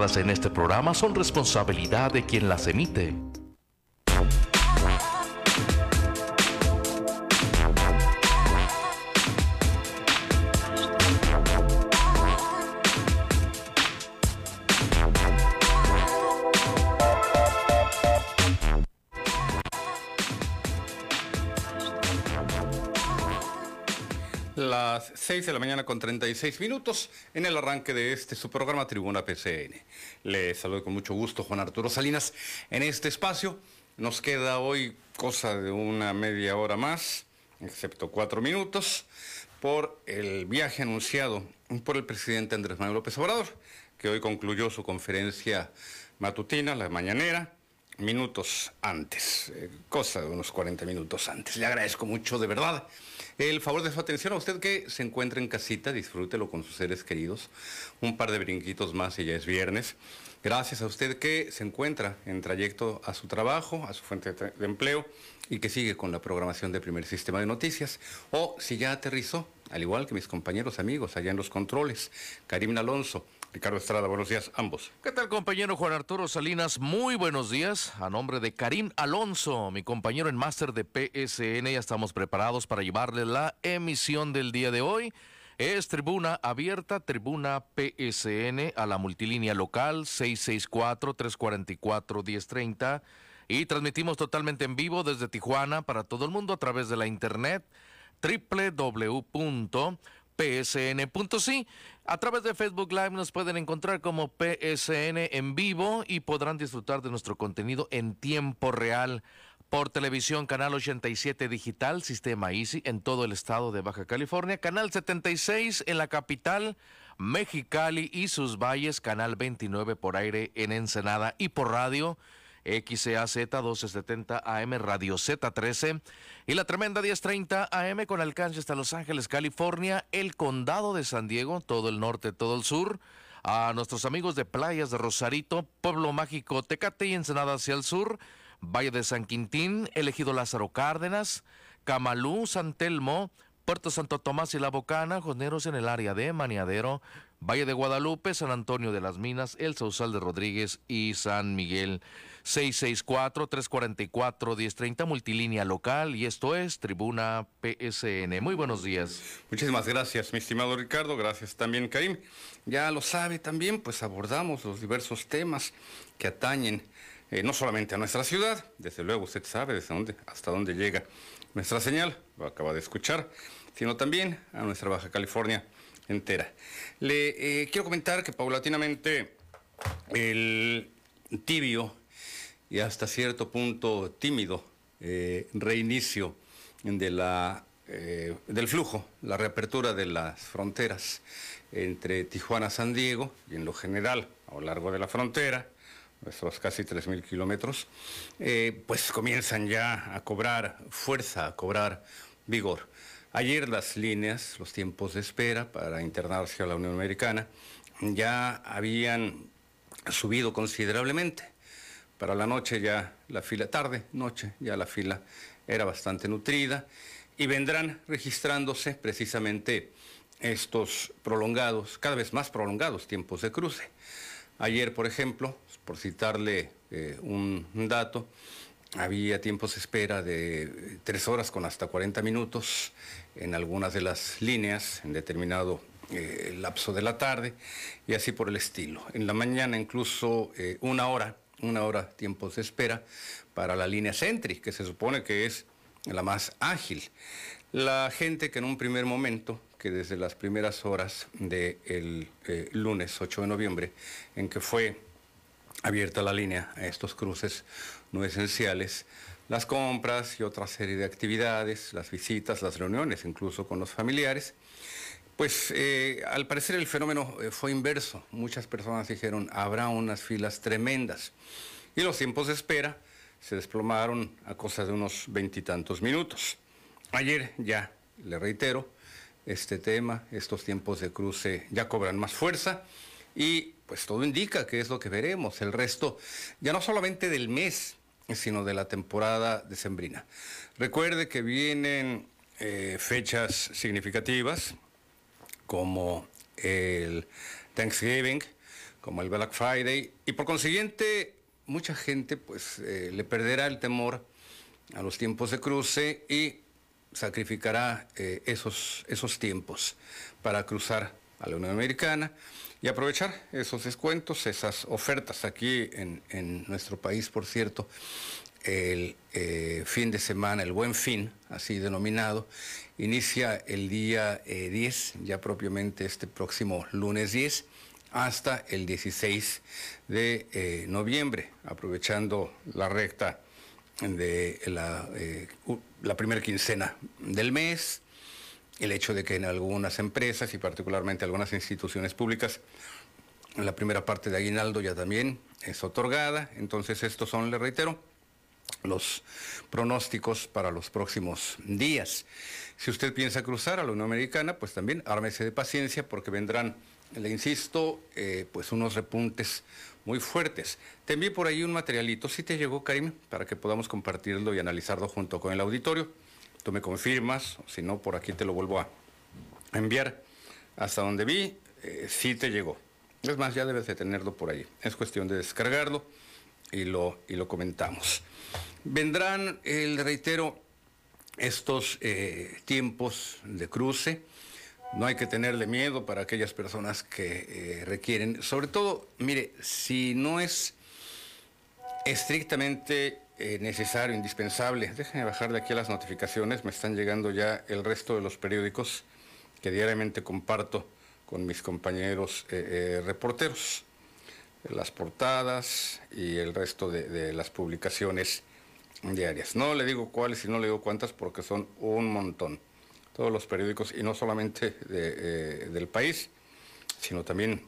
expresadas en este programa son responsabilidad de quien las emite. Las 6 de la mañana con 36 minutos en el arranque de este su programa Tribuna PCN. Le saludo con mucho gusto Juan Arturo Salinas. En este espacio nos queda hoy cosa de una media hora más, excepto cuatro minutos, por el viaje anunciado por el presidente Andrés Manuel López Obrador, que hoy concluyó su conferencia matutina, la mañanera, minutos antes, eh, cosa de unos 40 minutos antes. Le agradezco mucho, de verdad el favor de su atención a usted que se encuentra en casita, disfrútelo con sus seres queridos. Un par de brinquitos más y ya es viernes. Gracias a usted que se encuentra en trayecto a su trabajo, a su fuente de empleo y que sigue con la programación de primer sistema de noticias. O si ya aterrizó, al igual que mis compañeros amigos allá en los controles, Karim Alonso, Ricardo Estrada, buenos días, ambos. ¿Qué tal, compañero Juan Arturo Salinas? Muy buenos días. A nombre de Karim Alonso, mi compañero en máster de PSN, ya estamos preparados para llevarle la emisión del día de hoy. Es tribuna abierta, tribuna PSN a la multilínea local 664-344-1030 y transmitimos totalmente en vivo desde Tijuana para todo el mundo a través de la internet www psn.si. A través de Facebook Live nos pueden encontrar como PSN en vivo y podrán disfrutar de nuestro contenido en tiempo real por televisión, canal 87 digital, sistema Easy en todo el estado de Baja California, canal 76 en la capital, Mexicali y sus valles, canal 29 por aire en Ensenada y por radio XAZ 1270 AM, Radio Z13 y la tremenda 1030 AM con alcance hasta Los Ángeles, California, el condado de San Diego, todo el norte, todo el sur. A nuestros amigos de playas de Rosarito, Pueblo Mágico, Tecate y Ensenada hacia el sur, Valle de San Quintín, elegido Lázaro Cárdenas, Camalú, San Telmo, Puerto Santo Tomás y La Bocana, Joneros en el área de Maniadero, Valle de Guadalupe, San Antonio de las Minas, El Sausal de Rodríguez y San Miguel. 664-344-1030, multilínea local, y esto es Tribuna PSN. Muy buenos días. Muchísimas gracias, mi estimado Ricardo, gracias también, Karim. Ya lo sabe también, pues abordamos los diversos temas que atañen eh, no solamente a nuestra ciudad, desde luego usted sabe desde dónde, hasta dónde llega nuestra señal, lo acaba de escuchar, sino también a nuestra Baja California entera. Le eh, quiero comentar que paulatinamente el tibio y hasta cierto punto tímido eh, reinicio de la, eh, del flujo, la reapertura de las fronteras entre Tijuana y San Diego y en lo general a lo largo de la frontera, nuestros casi 3.000 kilómetros, eh, pues comienzan ya a cobrar fuerza, a cobrar vigor. Ayer las líneas, los tiempos de espera para internarse a la Unión Americana ya habían subido considerablemente. Para la noche ya la fila, tarde, noche, ya la fila era bastante nutrida y vendrán registrándose precisamente estos prolongados, cada vez más prolongados tiempos de cruce. Ayer, por ejemplo, por citarle eh, un, dato, había tiempos de espera de tres horas con hasta 40 minutos en algunas de las líneas, en determinado eh, lapso de la tarde, y así por el estilo. En la mañana incluso eh, una hora una hora tiempos de espera para la línea Sentry, que se supone que es la más ágil. La gente que en un primer momento, que desde las primeras horas del eh, lunes 8 de noviembre, en que fue abierta la línea a estos cruces no esenciales, las compras y otra serie de actividades, las visitas, las reuniones, incluso con los familiares, pues eh, al parecer el fenómeno eh, fue inverso. Muchas personas dijeron, habrá unas filas tremendas. Y los tiempos de espera se desplomaron a cosa de unos veintitantos minutos. Ayer ya, le reitero, este tema, estos tiempos de cruce ya cobran más fuerza y pues todo indica que es lo que veremos. El resto, ya no solamente del mes, sino de la temporada decembrina. Recuerde que vienen eh, fechas significativas, como el Thanksgiving, como el Black Friday, y por consiguiente mucha gente pues eh, le perderá el temor a los tiempos de cruce y sacrificará eh, esos, esos tiempos para cruzar a la Unión Americana y aprovechar esos descuentos, esas ofertas. Aquí en, nuestro país, por cierto, el eh, fin de semana, el buen fin, así denominado, inicia el día 10, ya propiamente este próximo lunes 10 hasta el 16 de eh, noviembre, aprovechando la recta de la, eh, la primera quincena del mes, el hecho de que en algunas empresas y particularmente algunas instituciones públicas la primera parte de aguinaldo ya también es otorgada, entonces estos son, le reitero, los pronósticos para los próximos días. Si usted piensa cruzar a la Unión Americana, pues también ármese de paciencia porque vendrán le insisto, eh, pues unos repuntes muy fuertes. Te envié por ahí un materialito, si te llegó, Karim, para que podamos compartirlo y analizarlo junto con el auditorio. Tú me confirmas, si no, por aquí te lo vuelvo a enviar. Hasta donde vi, eh, sí te llegó. Es más, ya debes de tenerlo por ahí. Es cuestión de descargarlo y lo, y lo comentamos. Vendrán, el reitero, estos eh, tiempos de cruce no hay que tenerle miedo para aquellas personas que eh, requieren. Sobre todo, mire, si no es estrictamente eh, necesario, indispensable, déjenme bajar de aquí las notificaciones, me están llegando ya el resto de los periódicos que diariamente comparto con mis compañeros eh, reporteros, las portadas y el resto de, las publicaciones diarias. No le digo cuáles y no le digo cuántas porque son un montón todos los periódicos, y no solamente eh, del país, sino también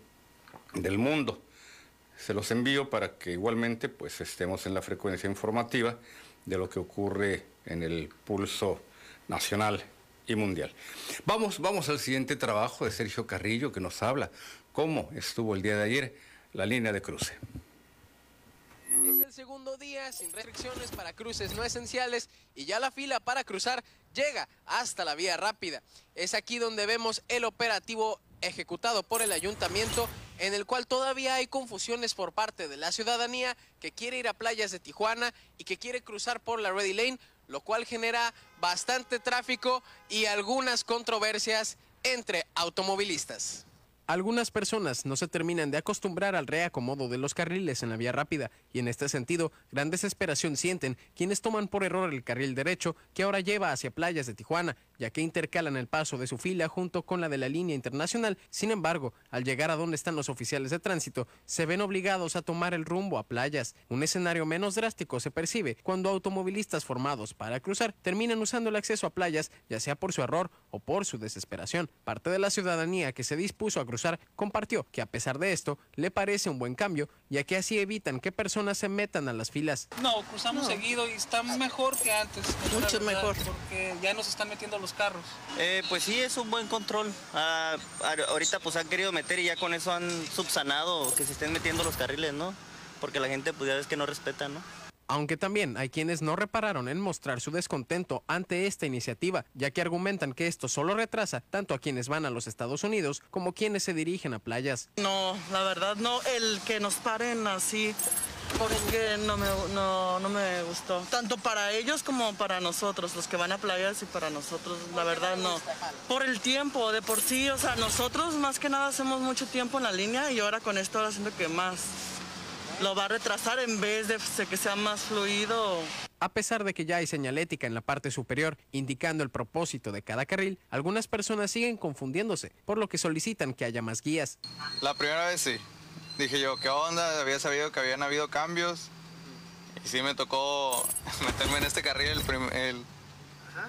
del mundo. Se los envío para que igualmente pues, estemos en la frecuencia informativa de lo que ocurre en el pulso nacional y mundial. Vamos, vamos al siguiente trabajo de Sergio Carrillo que nos habla cómo estuvo el día de ayer la línea de cruce. Es el segundo día sin restricciones para cruces no esenciales y ya la fila para cruzar llega hasta la vía rápida. Es aquí donde vemos el operativo ejecutado por el ayuntamiento en el cual todavía hay confusiones por parte de la ciudadanía que quiere ir a playas de Tijuana y que quiere cruzar por la Ready Lane, lo cual genera bastante tráfico y algunas controversias entre automovilistas. Algunas personas no se terminan de acostumbrar al reacomodo de los carriles en la vía rápida y en este sentido gran desesperación sienten quienes toman por error el carril derecho que ahora lleva hacia playas de Tijuana ya que intercalan el paso de su fila junto con la de la línea internacional. Sin embargo, al llegar a donde están los oficiales de tránsito, se ven obligados a tomar el rumbo a playas. Un escenario menos drástico se percibe cuando automovilistas formados para cruzar terminan usando el acceso a playas, ya sea por su error o por su desesperación. Parte de la ciudadanía que se dispuso a cruzar compartió que a pesar de esto le parece un buen cambio, ya que así evitan que personas se metan a las filas. No, cruzamos seguido y está mejor que antes. Mucho mejor. Porque ya nos están metiendo los carros. Eh, pues sí, es un buen control. Ah, ahorita pues han querido meter y ya con eso han subsanado que se estén metiendo los carriles, ¿no? Porque la gente pues ya ves que no respeta, ¿no? Aunque también hay quienes no repararon en mostrar su descontento ante esta iniciativa, ya que argumentan que esto solo retrasa tanto a quienes van a los Estados Unidos como quienes se dirigen a playas. No, la verdad no, el que nos paren así porque no me, no, no me gustó. Tanto para ellos como para nosotros, los que van a playas y para nosotros, la verdad no. Por el tiempo, de por sí, o sea, nosotros más que nada hacemos mucho tiempo en la línea y ahora con esto ahora siento que más lo va a retrasar en vez de que sea más fluido. A pesar de que ya hay señalética en la parte superior indicando el propósito de cada carril, algunas personas siguen confundiéndose, por lo que solicitan que haya más guías. La primera vez sí, dije yo, ¿qué onda? Había sabido que habían habido cambios. Y sí me tocó meterme en este carril, el,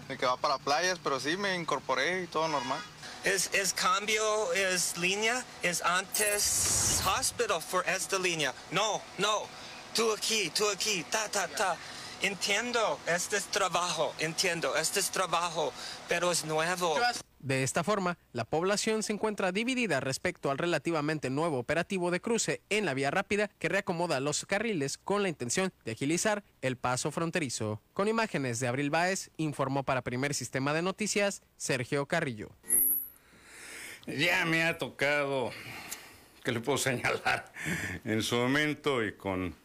el, que va para playas, pero sí me incorporé y todo normal. Es, cambio, es línea, es antes hospital for esta línea. No, no, tú aquí, tú aquí, ta, ta, ta. Entiendo, este es trabajo, entiendo, este es trabajo, pero es nuevo. De esta forma, la población se encuentra dividida respecto al relativamente nuevo operativo de cruce en la vía rápida que reacomoda los carriles con la intención de agilizar el paso fronterizo. Con imágenes de Abril Báez, informó para Primer Sistema de Noticias Sergio Carrillo. Ya me ha tocado ¿qué le puedo señalar? En su momento y con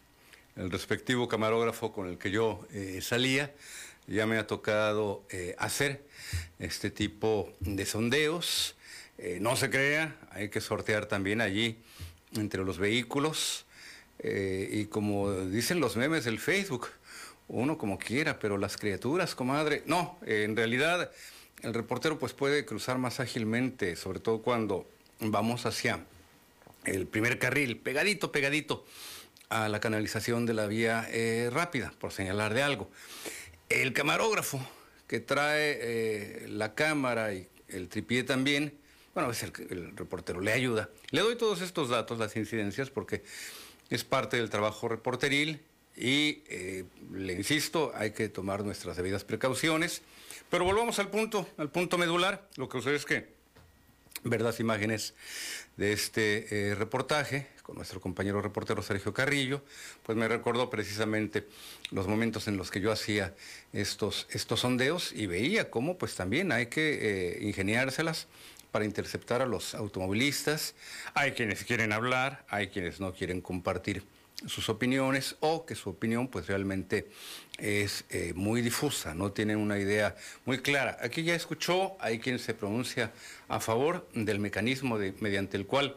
el respectivo camarógrafo con el que yo eh, salía, ya me ha tocado eh, hacer este tipo de sondeos. Eh, no se crea, hay que sortear también allí entre los vehículos. y como dicen los memes del Facebook, uno como quiera, pero las criaturas, comadre, no, en realidad el reportero pues puede cruzar más ágilmente, sobre todo cuando vamos hacia el primer carril, pegadito, pegadito a la canalización de la vía eh, rápida, por señalar de algo. El camarógrafo que trae eh, la cámara y el tripié también, bueno, es el, el reportero, le ayuda. Le doy todos estos datos, las incidencias, porque es parte del trabajo reporteril y eh, le insisto, hay que tomar nuestras debidas precauciones. Pero volvamos al punto, al punto medular. Lo que sucede es que ver las imágenes de este eh, reportaje con nuestro compañero reportero Sergio Carrillo, pues me recordó precisamente los momentos en los que yo hacía estos, estos sondeos y veía cómo pues también hay que eh, ingeniárselas para interceptar a los automovilistas. Hay quienes quieren hablar, hay quienes no quieren compartir sus opiniones o que su opinión pues realmente es eh, muy difusa, no tiene una idea muy clara. Aquí ya escuchó, hay quien se pronuncia a favor del mecanismo mediante el cual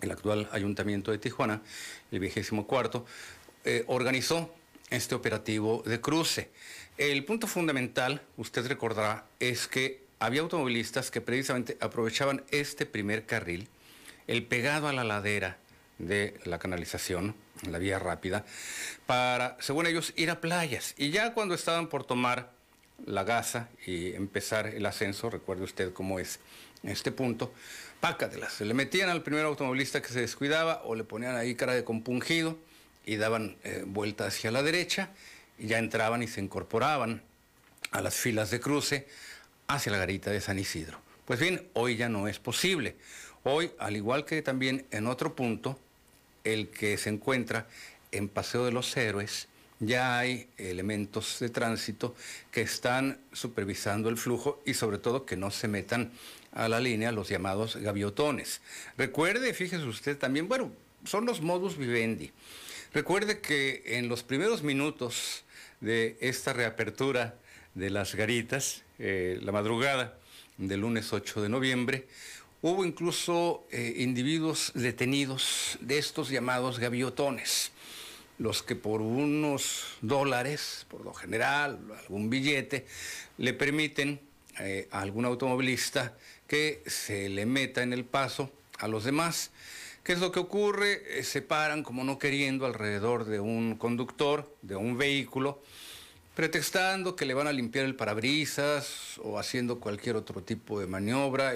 el actual ayuntamiento de Tijuana, el vigésimo cuarto, eh, organizó este operativo de cruce. El punto fundamental, usted recordará, es que había automovilistas que precisamente aprovechaban este primer carril, el pegado a la ladera de la canalización, la vía rápida, para, según ellos, ir a playas. Y ya cuando estaban por tomar la gasa y empezar el ascenso, recuerde usted cómo es este punto, pácatelas. Se le metían al primer automovilista que se descuidaba o le ponían ahí cara de compungido y daban eh, vuelta hacia la derecha y ya entraban y se incorporaban a las filas de cruce hacia la garita de San Isidro. Pues bien, hoy ya no es posible. Hoy, al igual que también en otro punto, el que se encuentra en Paseo de los Héroes, ya hay elementos de tránsito que están supervisando el flujo y sobre todo que no se metan a la línea los llamados gaviotones. Recuerde, fíjese usted también, bueno, son los modus vivendi. Recuerde que en los primeros minutos de esta reapertura de las garitas, eh, la madrugada del lunes 8 de noviembre, Hubo incluso eh, individuos detenidos de estos llamados gaviotones, los que por unos dólares, por lo general, algún billete, le permiten eh, a algún automovilista que se le meta en el paso a los demás. ¿Qué es lo que ocurre? Eh, se paran como no queriendo alrededor de un conductor, de un vehículo, pretextando que le van a limpiar el parabrisas o haciendo cualquier otro tipo de maniobra.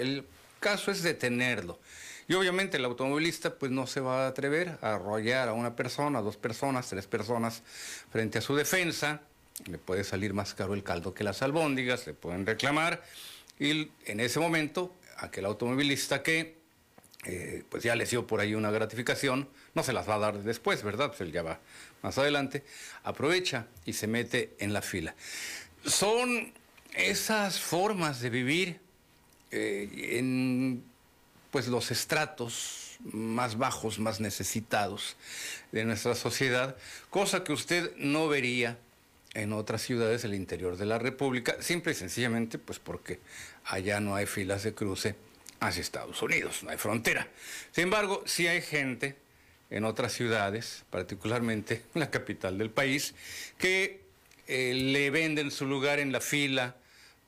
Caso es detenerlo. Y obviamente el automovilista pues no se va a atrever a arrollar a una persona, dos personas, tres personas frente a su defensa. Le puede salir más caro el caldo que las albóndigas, le pueden reclamar. Y en ese momento, aquel automovilista que eh, pues ya le dio por ahí una gratificación, no se las va a dar después, ¿verdad? Pues él ya va más adelante, aprovecha y se mete en la fila. Son esas formas de vivir eh, en pues, los estratos más bajos, más necesitados de nuestra sociedad, cosa que usted no vería en otras ciudades del interior de la República, simple y sencillamente pues porque allá no hay filas de cruce hacia Estados Unidos, no hay frontera. Sin embargo, sí hay gente en otras ciudades, particularmente en la capital del país, que eh, le venden su lugar en la fila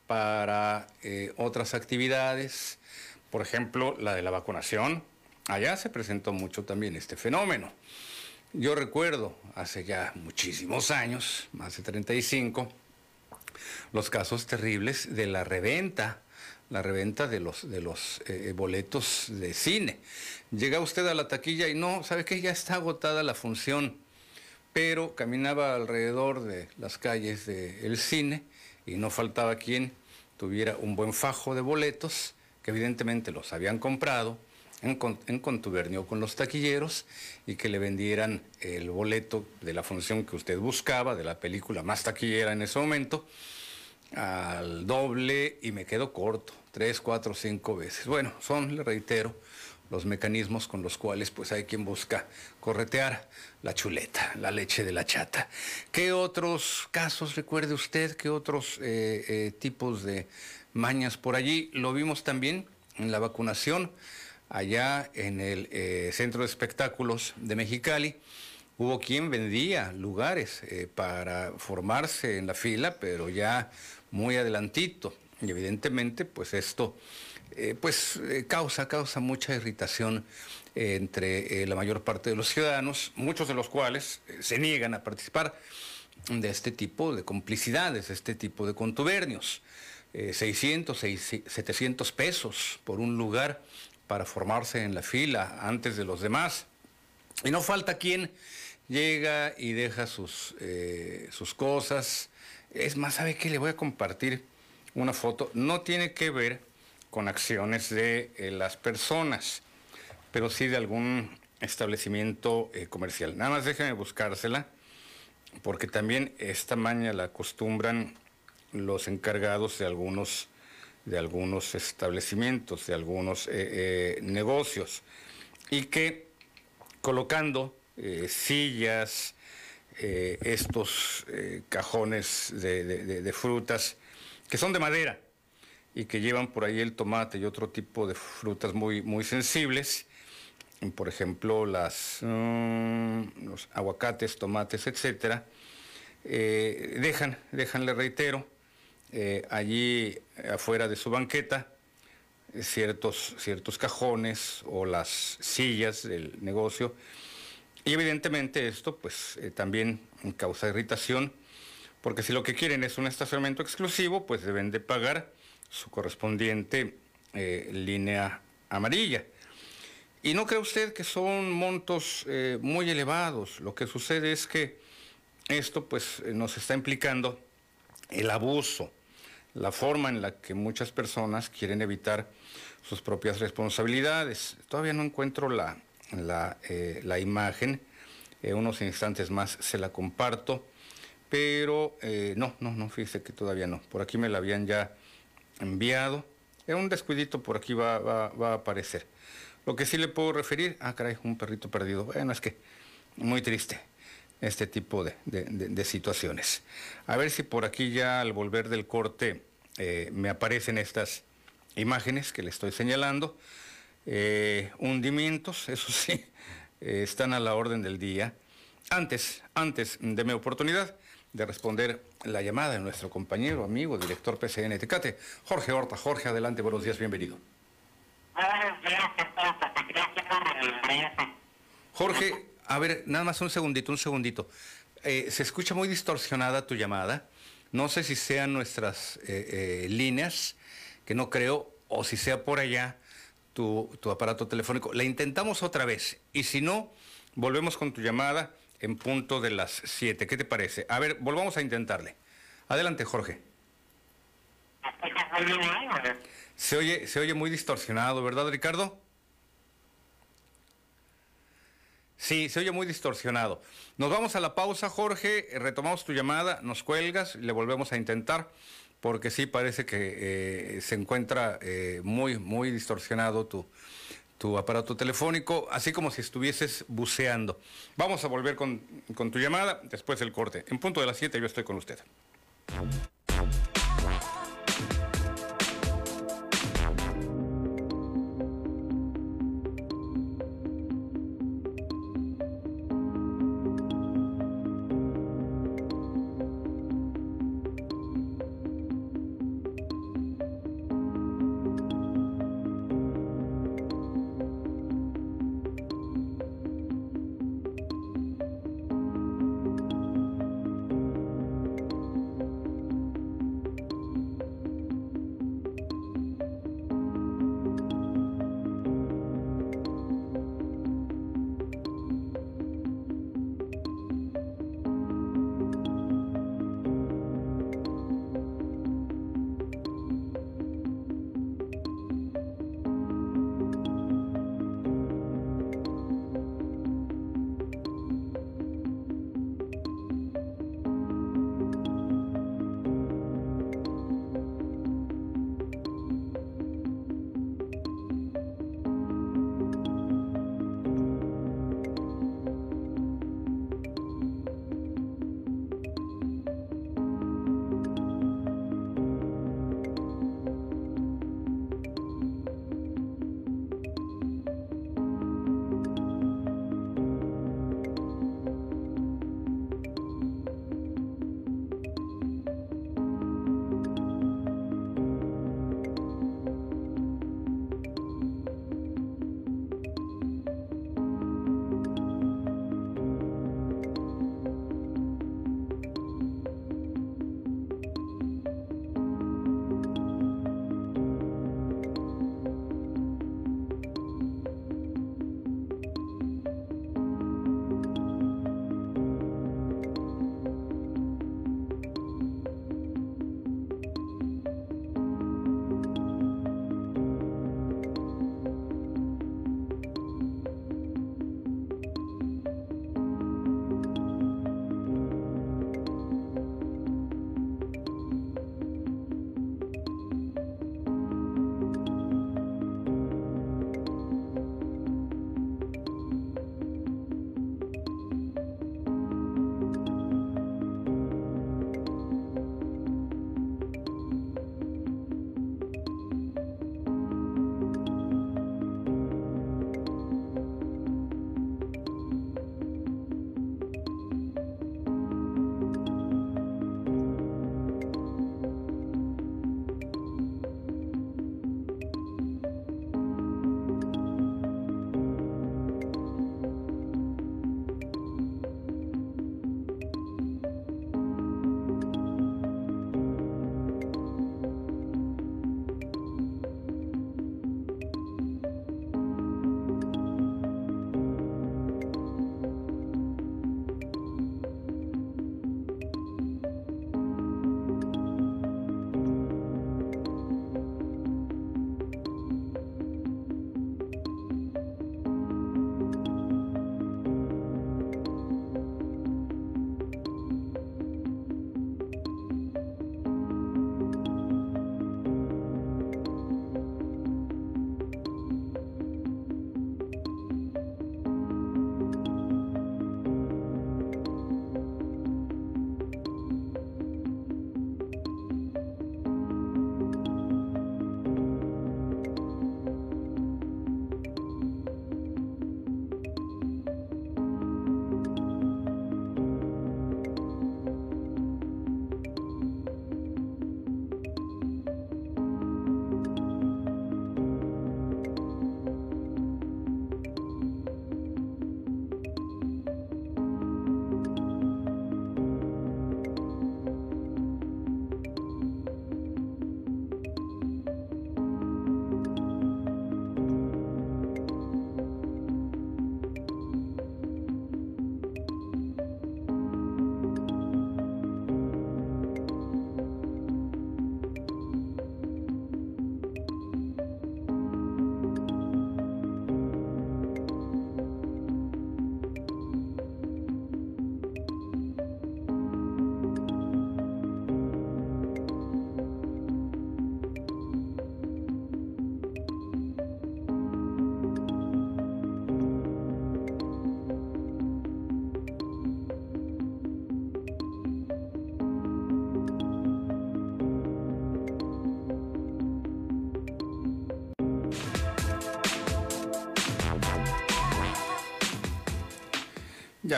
para eh, otras actividades, por ejemplo, la de la vacunación. Allá se presentó mucho también este fenómeno. Yo recuerdo hace ya muchísimos años, más de 35, los casos terribles de la reventa, la reventa de los, de los eh, boletos de cine. Llega usted a la taquilla y no, ¿sabe qué? Ya está agotada la función, pero caminaba alrededor de las calles del cine y no faltaba quien tuviera un buen fajo de boletos, que evidentemente los habían comprado en, contubernio con los taquilleros y que le vendieran el boleto de la función que usted buscaba, de la película más taquillera en ese momento, al doble y me quedo corto, tres, cuatro, cinco veces. Bueno, son, le reitero, los mecanismos con los cuales pues hay quien busca corretear la chuleta, la leche de la chata. ¿Qué otros casos recuerde usted? ¿Qué otros eh, eh, tipos de mañas por allí? Lo vimos también en la vacunación allá en el eh, Centro de Espectáculos de Mexicali. Hubo quien vendía lugares para formarse en la fila, pero ya muy adelantito. Y evidentemente, pues esto eh, pues eh, causa, causa mucha irritación eh, entre la mayor parte de los ciudadanos, muchos de los cuales se niegan a participar de este tipo de complicidades, de este tipo de contubernios. 600, 700 pesos por un lugar para formarse en la fila antes de los demás. Y no falta quien llega y deja sus, sus cosas. Es más, ¿sabe qué? Le voy a compartir una foto. No tiene que ver con acciones de eh, las personas, pero sí de algún establecimiento eh, comercial. Nada más déjenme buscársela, porque también esta maña la acostumbran los encargados de algunos, de algunos establecimientos, de algunos eh, negocios, y que colocando sillas, estos cajones de frutas, que son de madera, y que llevan por ahí el tomate y otro tipo de frutas muy, muy sensibles, por ejemplo, las, mm, los aguacates, tomates, etcétera, eh, dejan, dejan, le reitero, eh, allí afuera de su banqueta, eh, ciertos, ciertos cajones o las sillas del negocio, y evidentemente esto pues también causa irritación, porque si lo que quieren es un estacionamiento exclusivo, pues deben de pagar su correspondiente eh, línea amarilla. Y no cree usted que son montos eh, muy elevados. Lo que sucede es que esto pues eh, nos está implicando el abuso, la forma en la que muchas personas quieren evitar sus propias responsabilidades. Todavía no encuentro la, la, la imagen, unos instantes más se la comparto, pero no, no, no, fíjese que todavía no. Por aquí me la habían ya enviado. un descuidito por aquí va, a aparecer. Lo que sí le puedo referir, ah, caray, un perrito perdido. Bueno, es que muy triste este tipo de, situaciones. A ver si por aquí ya al volver del corte eh, me aparecen estas imágenes que le estoy señalando. Eh, hundimientos, eso sí, eh, están a la orden del día. Antes, antes de mi oportunidad, de responder la llamada de nuestro compañero, amigo, director PCN Tecate, Jorge Horta. Jorge, adelante, buenos días, bienvenido. Jorge, a ver, nada más un segundito, un segundito. Eh, se escucha muy distorsionada tu llamada. No sé si sean nuestras eh, eh, líneas, que no creo, o si sea por allá tu, tu aparato telefónico. La intentamos otra vez y si no, volvemos con tu llamada en punto de las 7. ¿Qué te parece? A ver, volvamos a intentarle. Adelante, Jorge. Se oye, se oye muy distorsionado, ¿verdad, Ricardo? Sí, se oye muy distorsionado. Nos vamos a la pausa, Jorge, retomamos tu llamada, nos cuelgas, le volvemos a intentar, porque sí parece que eh, se encuentra eh, muy, muy distorsionado tu, tu aparato telefónico, así como si estuvieses buceando. Vamos a volver con, con tu llamada después del corte. En punto de las 7 yo estoy con usted.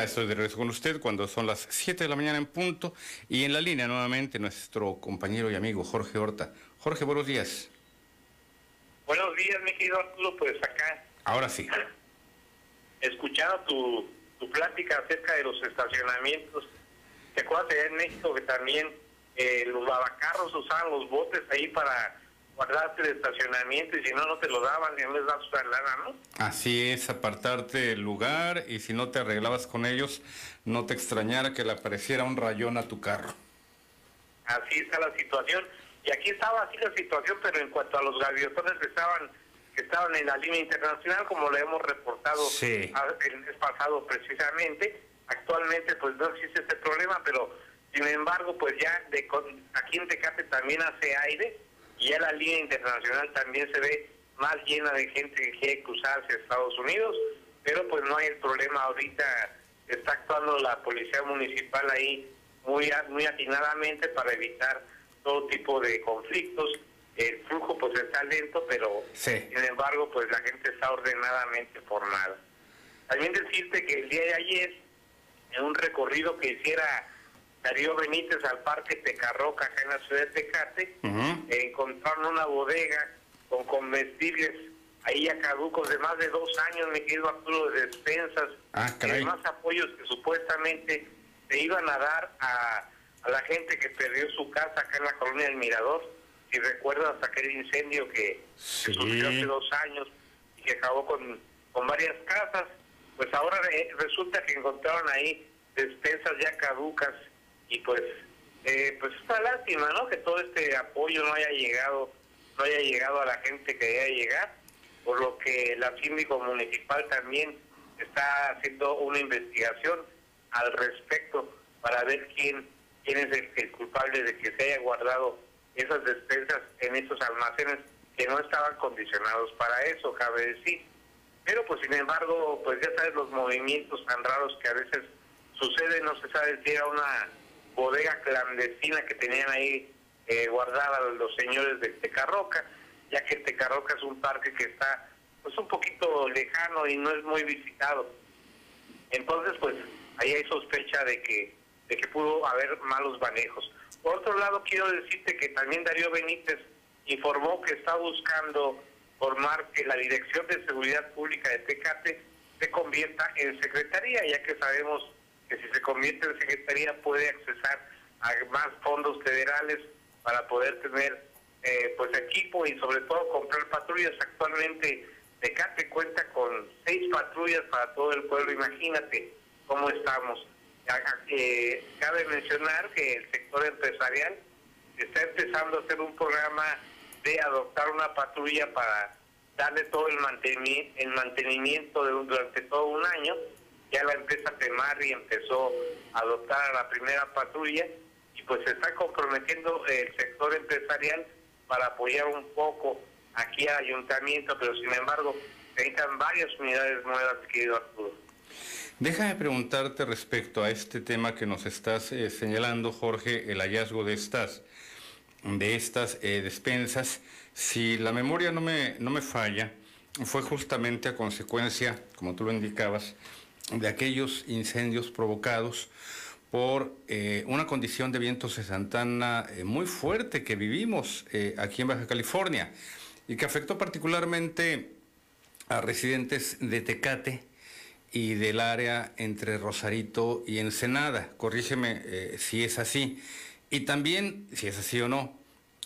Ya estoy de regreso con usted cuando son las 7 de la mañana en punto y en la línea nuevamente nuestro compañero y amigo Jorge Horta. Jorge, buenos días. Buenos días, mi querido Arturo, pues acá. Ahora sí. Escuchando tu, tu plática acerca de los estacionamientos, ¿te acuerdas allá en México que también eh, los lavacarros usaban los botes ahí para guardarte el estacionamiento y si no, no te lo daban y no les una lana, ¿no? Así es, apartarte del lugar y si no te arreglabas con ellos, no te extrañara que le apareciera un rayón a tu carro. Así está la situación. Y aquí estaba así la situación, pero en cuanto a los gaviotones que estaban que estaban en la línea internacional, como lo hemos reportado Sí. el mes pasado precisamente, actualmente pues no existe este problema, pero sin embargo pues ya de, con- aquí en Tecate también hace aire y ya la línea internacional también se ve más llena de gente que quiere cruzar hacia Estados Unidos, pero pues no hay el problema ahorita, está actuando la policía municipal ahí muy, a- muy atinadamente para evitar todo tipo de conflictos. El flujo pues está lento, pero Sí. sin embargo pues la gente está ordenadamente formada. También decirte que el día de ayer, en un recorrido que hiciera Darío Benítez al Parque Tecarroca, acá en la ciudad de Tecate, eh, encontraron una bodega con comestibles ahí ya caducos de más de dos años, me quedo Arturo, de despensas. Ah, y demás apoyos que supuestamente se iban a dar a, a la gente que perdió su casa acá en la colonia del Mirador. Si recuerdas aquel incendio que, Sí. hace dos años y que acabó con, con varias casas, pues ahora eh, resulta que encontraron ahí despensas ya caducas y pues eh, pues es una lástima, ¿no? Que todo este apoyo no haya llegado, no haya llegado a la gente que debe llegar, por lo que la síndico municipal también está haciendo una investigación al respecto para ver quién quién es el, el culpable de que se haya guardado esas despensas en esos almacenes que no estaban condicionados para eso, cabe decir. Pero pues sin embargo, pues ya sabes los movimientos tan raros que a veces suceden, no se sabe si era una bodega clandestina que tenían ahí eh, guardada los señores de Tecarroca, ya que Tecarroca es un parque que está pues un poquito lejano y no es muy visitado. Entonces, pues ahí hay sospecha de que de que pudo haber malos manejos. Por otro lado, quiero decirte que también Darío Benítez informó que está buscando formar que la Dirección de Seguridad Pública de Tecate se convierta en secretaría, ya que sabemos que si se convierte en secretaría puede accesar a más fondos federales para poder tener eh, pues equipo y sobre todo comprar patrullas. Actualmente Tecate cuenta con seis patrullas para todo el pueblo, imagínate cómo estamos. Eh, cabe mencionar que el sector empresarial está empezando a hacer un programa de adoptar una patrulla para darle todo el mantenimiento, el mantenimiento de un- durante todo un año. Ya la empresa Temari empezó a adoptar a la primera patrulla y pues se está comprometiendo el sector empresarial para apoyar un poco aquí al ayuntamiento, pero sin embargo necesitan varias unidades nuevas, querido Arturo. Déjame preguntarte respecto a este tema que nos estás eh, señalando, Jorge, el hallazgo de estas, de estas eh, despensas. Si la memoria no me, no me falla, fue justamente a consecuencia, como tú lo indicabas, de aquellos incendios provocados por eh, una condición de vientos de Santana eh, muy fuerte que vivimos eh, aquí en Baja California y que afectó particularmente a residentes de Tecate y del área entre Rosarito y Ensenada. Corrígeme si es así. Y también, si es así o no,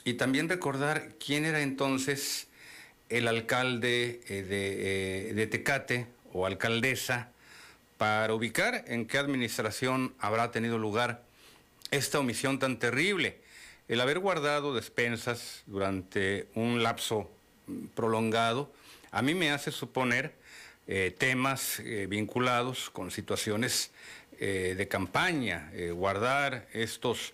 y también recordar quién era entonces el alcalde de, de Tecate o alcaldesa para ubicar en qué administración habrá tenido lugar esta omisión tan terrible. El haber guardado despensas durante un lapso mm, prolongado, a mí me hace suponer eh, temas eh, vinculados con situaciones eh, de campaña, guardar estos,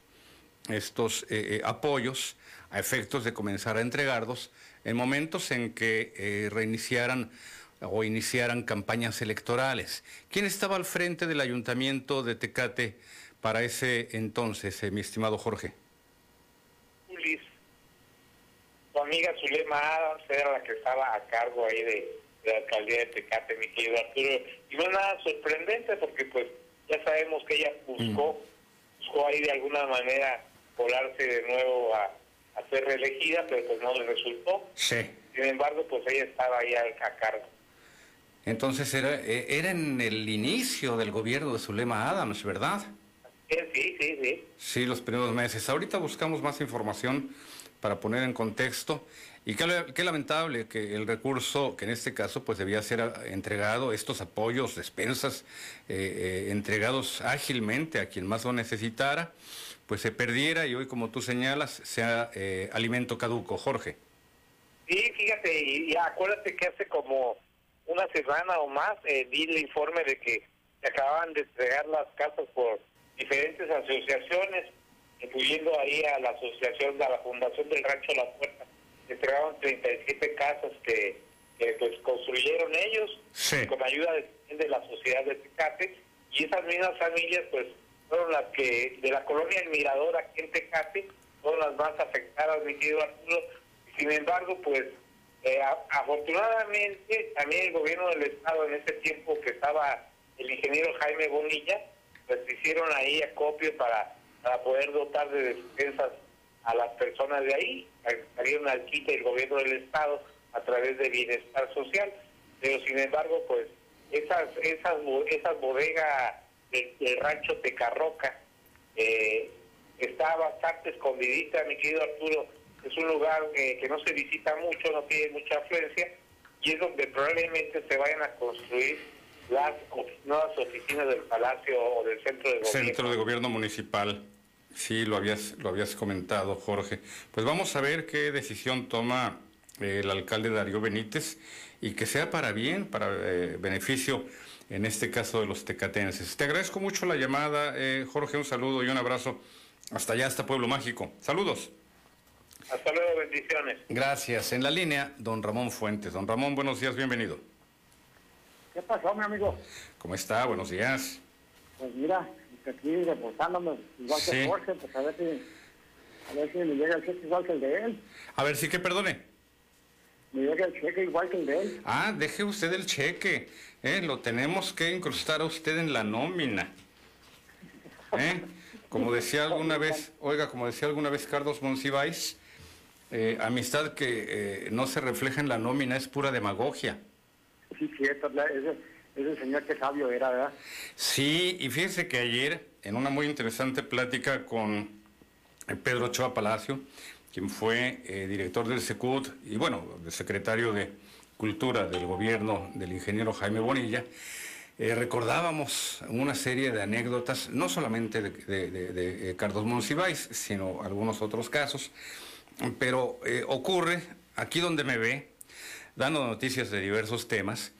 estos apoyos a efectos de comenzar a entregarlos en momentos en que reiniciaran o iniciaran campañas electorales. ¿Quién estaba al frente del ayuntamiento de Tecate para ese entonces, eh, mi estimado Jorge? Ulis, tu amiga Zulema Adams era la que estaba a cargo ahí de, de la alcaldía de Tecate, mi querido Arturo. Y no es nada sorprendente porque pues Ya sabemos que ella buscó, buscó ahí de alguna manera colarse de nuevo a, a ser reelegida, pero pues no le resultó. Sí. Sin embargo, pues ella estaba ahí a, a cargo. Entonces era, eh, era en el inicio del gobierno de Zulema Adams, ¿verdad? Sí, sí, sí. Sí, los primeros meses. Ahorita buscamos más información para poner en contexto. Y qué, la- qué lamentable que el recurso, que en este caso pues debía ser entregado, estos apoyos, despensas, eh, eh, entregados ágilmente a quien más lo necesitara, pues se perdiera y hoy, como tú señalas, sea eh, alimento caduco. Jorge. Sí, fíjate, y, y acuérdate que hace como una semana o más eh, vi el informe de que se acababan de entregar las casas por diferentes asociaciones, incluyendo ahí a la asociación de la Fundación del Rancho La Puerta. Se entregaron 37 casas que, que, pues construyeron ellos Sí. con ayuda de, de la sociedad de Tecate y esas mismas familias pues fueron las que de la colonia El Mirador aquí en Tecate fueron las más afectadas mi querido Arturo sin embargo pues eh, afortunadamente también el gobierno del estado en ese tiempo que estaba el ingeniero Jaime Bonilla pues hicieron ahí acopio para, para poder dotar de despensas a las personas de ahí. Salieron al quite el gobierno del estado a través de bienestar social. Pero sin embargo pues esas esas esas bodegas del, del rancho Tecarroca eh, está bastante escondidita mi querido Arturo es un lugar eh, que no se visita mucho no tiene mucha afluencia y es donde probablemente se vayan a construir las nuevas oficinas del palacio o del centro de gobierno Centro de Gobierno Municipal. Sí, lo habías, lo habías comentado, Jorge. Pues vamos a ver qué decisión toma eh, el alcalde Darío Benítez y que sea para bien, para eh, beneficio, en este caso de los tecatenses. Te agradezco mucho la llamada, eh, Jorge, un saludo y un abrazo hasta allá, hasta Pueblo Mágico. Saludos. Hasta luego bendiciones Gracias. En la línea, don Ramón Fuentes. Don Ramón, buenos días, bienvenido. ¿Qué pasó, mi amigo? ¿Cómo está? Buenos días. Pues mira, aquí reportándome, igual que. Jorge, pues a ver si, a ver si me llega el cheque igual que el de él. A ver, sí que perdone. Me llega el cheque igual que el de él. Ah, deje usted el cheque. ¿eh? Lo tenemos que incrustar a usted en la nómina. ¿eh? Como decía alguna vez, oiga, como decía alguna vez Carlos Monsiváis, eh, amistad que eh, no se refleja en la nómina es pura demagogia. Sí, cierto, ese, ese señor que sabio era, ¿verdad? Sí, y fíjese que ayer, en una muy interesante plática con eh, Pedro Ochoa Palacio, quien fue eh, director del SECUT y, bueno, secretario de Cultura del gobierno del ingeniero Jaime Bonilla, eh, recordábamos una serie de anécdotas, no solamente de, de- de- de, eh, Carlos Monsiváis, sino algunos otros casos, pero eh, ocurre, aquí donde me ve, dando noticias de diversos temas,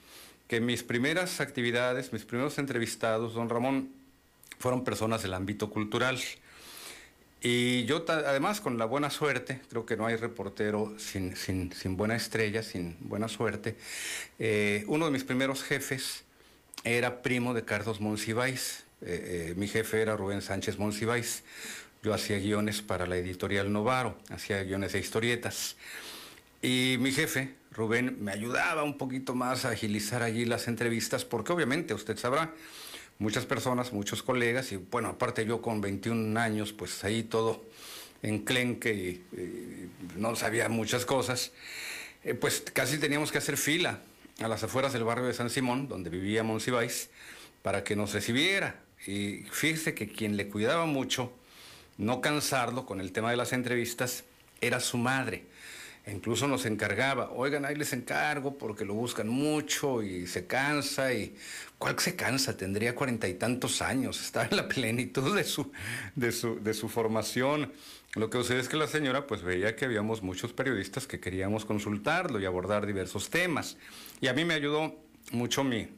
que mis primeras actividades, mis primeros entrevistados, don Ramón, fueron personas del ámbito cultural. Y yo, además, con la buena suerte, creo que no hay reportero sin, sin, sin buena estrella, sin buena suerte, eh, uno de mis primeros jefes era primo de Carlos Monsiváis. Eh, eh, mi jefe era Rubén Sánchez Monsiváis. Yo hacía guiones para la editorial Novaro, hacía guiones de historietas. Y mi jefe, Rubén, me ayudaba un poquito más a agilizar allí las entrevistas, porque obviamente usted sabrá, muchas personas, muchos colegas, y bueno, aparte yo con 21 años, pues ahí todo enclenque y, no sabía muchas cosas, eh, pues casi teníamos que hacer fila a las afueras del barrio de San Simón, donde vivía Monsiváis, para que nos recibiera. Y fíjese que quien le cuidaba mucho, no cansarlo con el tema de las entrevistas, era su madre. Incluso nos encargaba, oigan, ahí les encargo porque lo buscan mucho y se cansa y... ¿Cuál se cansa? Tendría cuarenta y tantos años, estaba en la plenitud de su, de su, de su formación. Lo que sucede es que la señora pues veía que habíamos muchos periodistas que queríamos consultarlo y abordar diversos temas. Y a mí me ayudó mucho mi,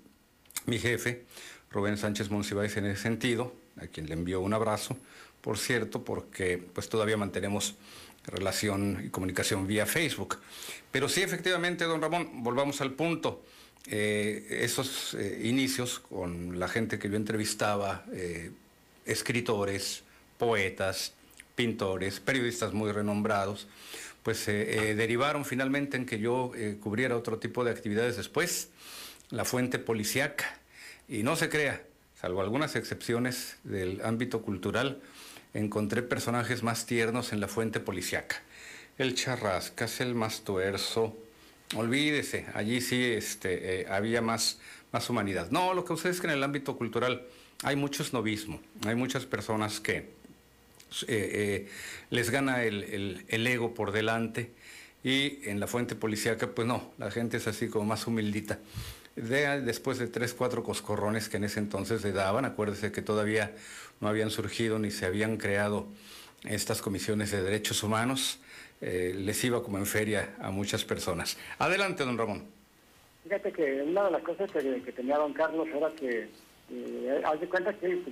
mi jefe, Rubén Sánchez Monsiváis, en ese sentido, a quien le envío un abrazo, por cierto, porque pues todavía mantenemos relación y comunicación vía Facebook. Pero sí, efectivamente, don Ramón, volvamos al punto. Eh, esos eh, inicios con la gente que yo entrevistaba, eh, escritores, poetas, pintores, periodistas muy renombrados, pues derivaron finalmente en que yo cubriera otro tipo de actividades después, la fuente policiaca. Y no se crea, salvo algunas excepciones del ámbito cultural, encontré personajes más tiernos en la fuente policiaca. El Charrascas, el Mastuerzo, olvídese, allí sí este, eh, había más, más humanidad. No, lo que sucede es que en el ámbito cultural hay mucho snobismo, hay muchas personas que eh, eh, les gana el, el, ego por delante y en la fuente policíaca, pues no, la gente es así como más humildita. De, después de tres, cuatro coscorrones que en ese entonces le daban, acuérdese que todavía no habían surgido ni se habían creado estas comisiones de derechos humanos, eh, les iba como en feria a muchas personas. Adelante, don Ramón. Fíjate que una de las cosas que, tenía don Carlos era que, eh, haz de cuenta que,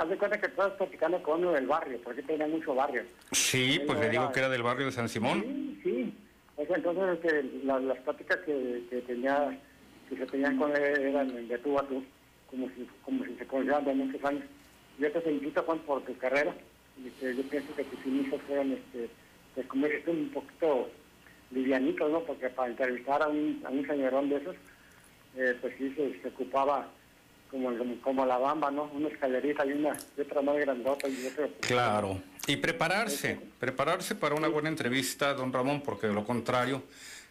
haz de cuenta que estabas platicando con uno del barrio, porque tenía mucho barrio. Sí, pues le digo que era del barrio de San Simón. Sí, sí. entonces este, las pláticas que, tenía, que se tenían con él eran de tú a tú, como si, como si se conocieran de muchos años. Yo te felicito, Juan, por tu carrera. Este, yo pienso que tus inicios fueron este, pues como eres un poquito livianito, ¿no? Porque para entrevistar a un, a un señorón de esos, eh, pues sí se, ocupaba como, como la bamba, ¿no? Una escalerita y una y otra más grandota y otra. Claro. Y prepararse, prepararse para una buena entrevista, don Ramón, porque de lo contrario,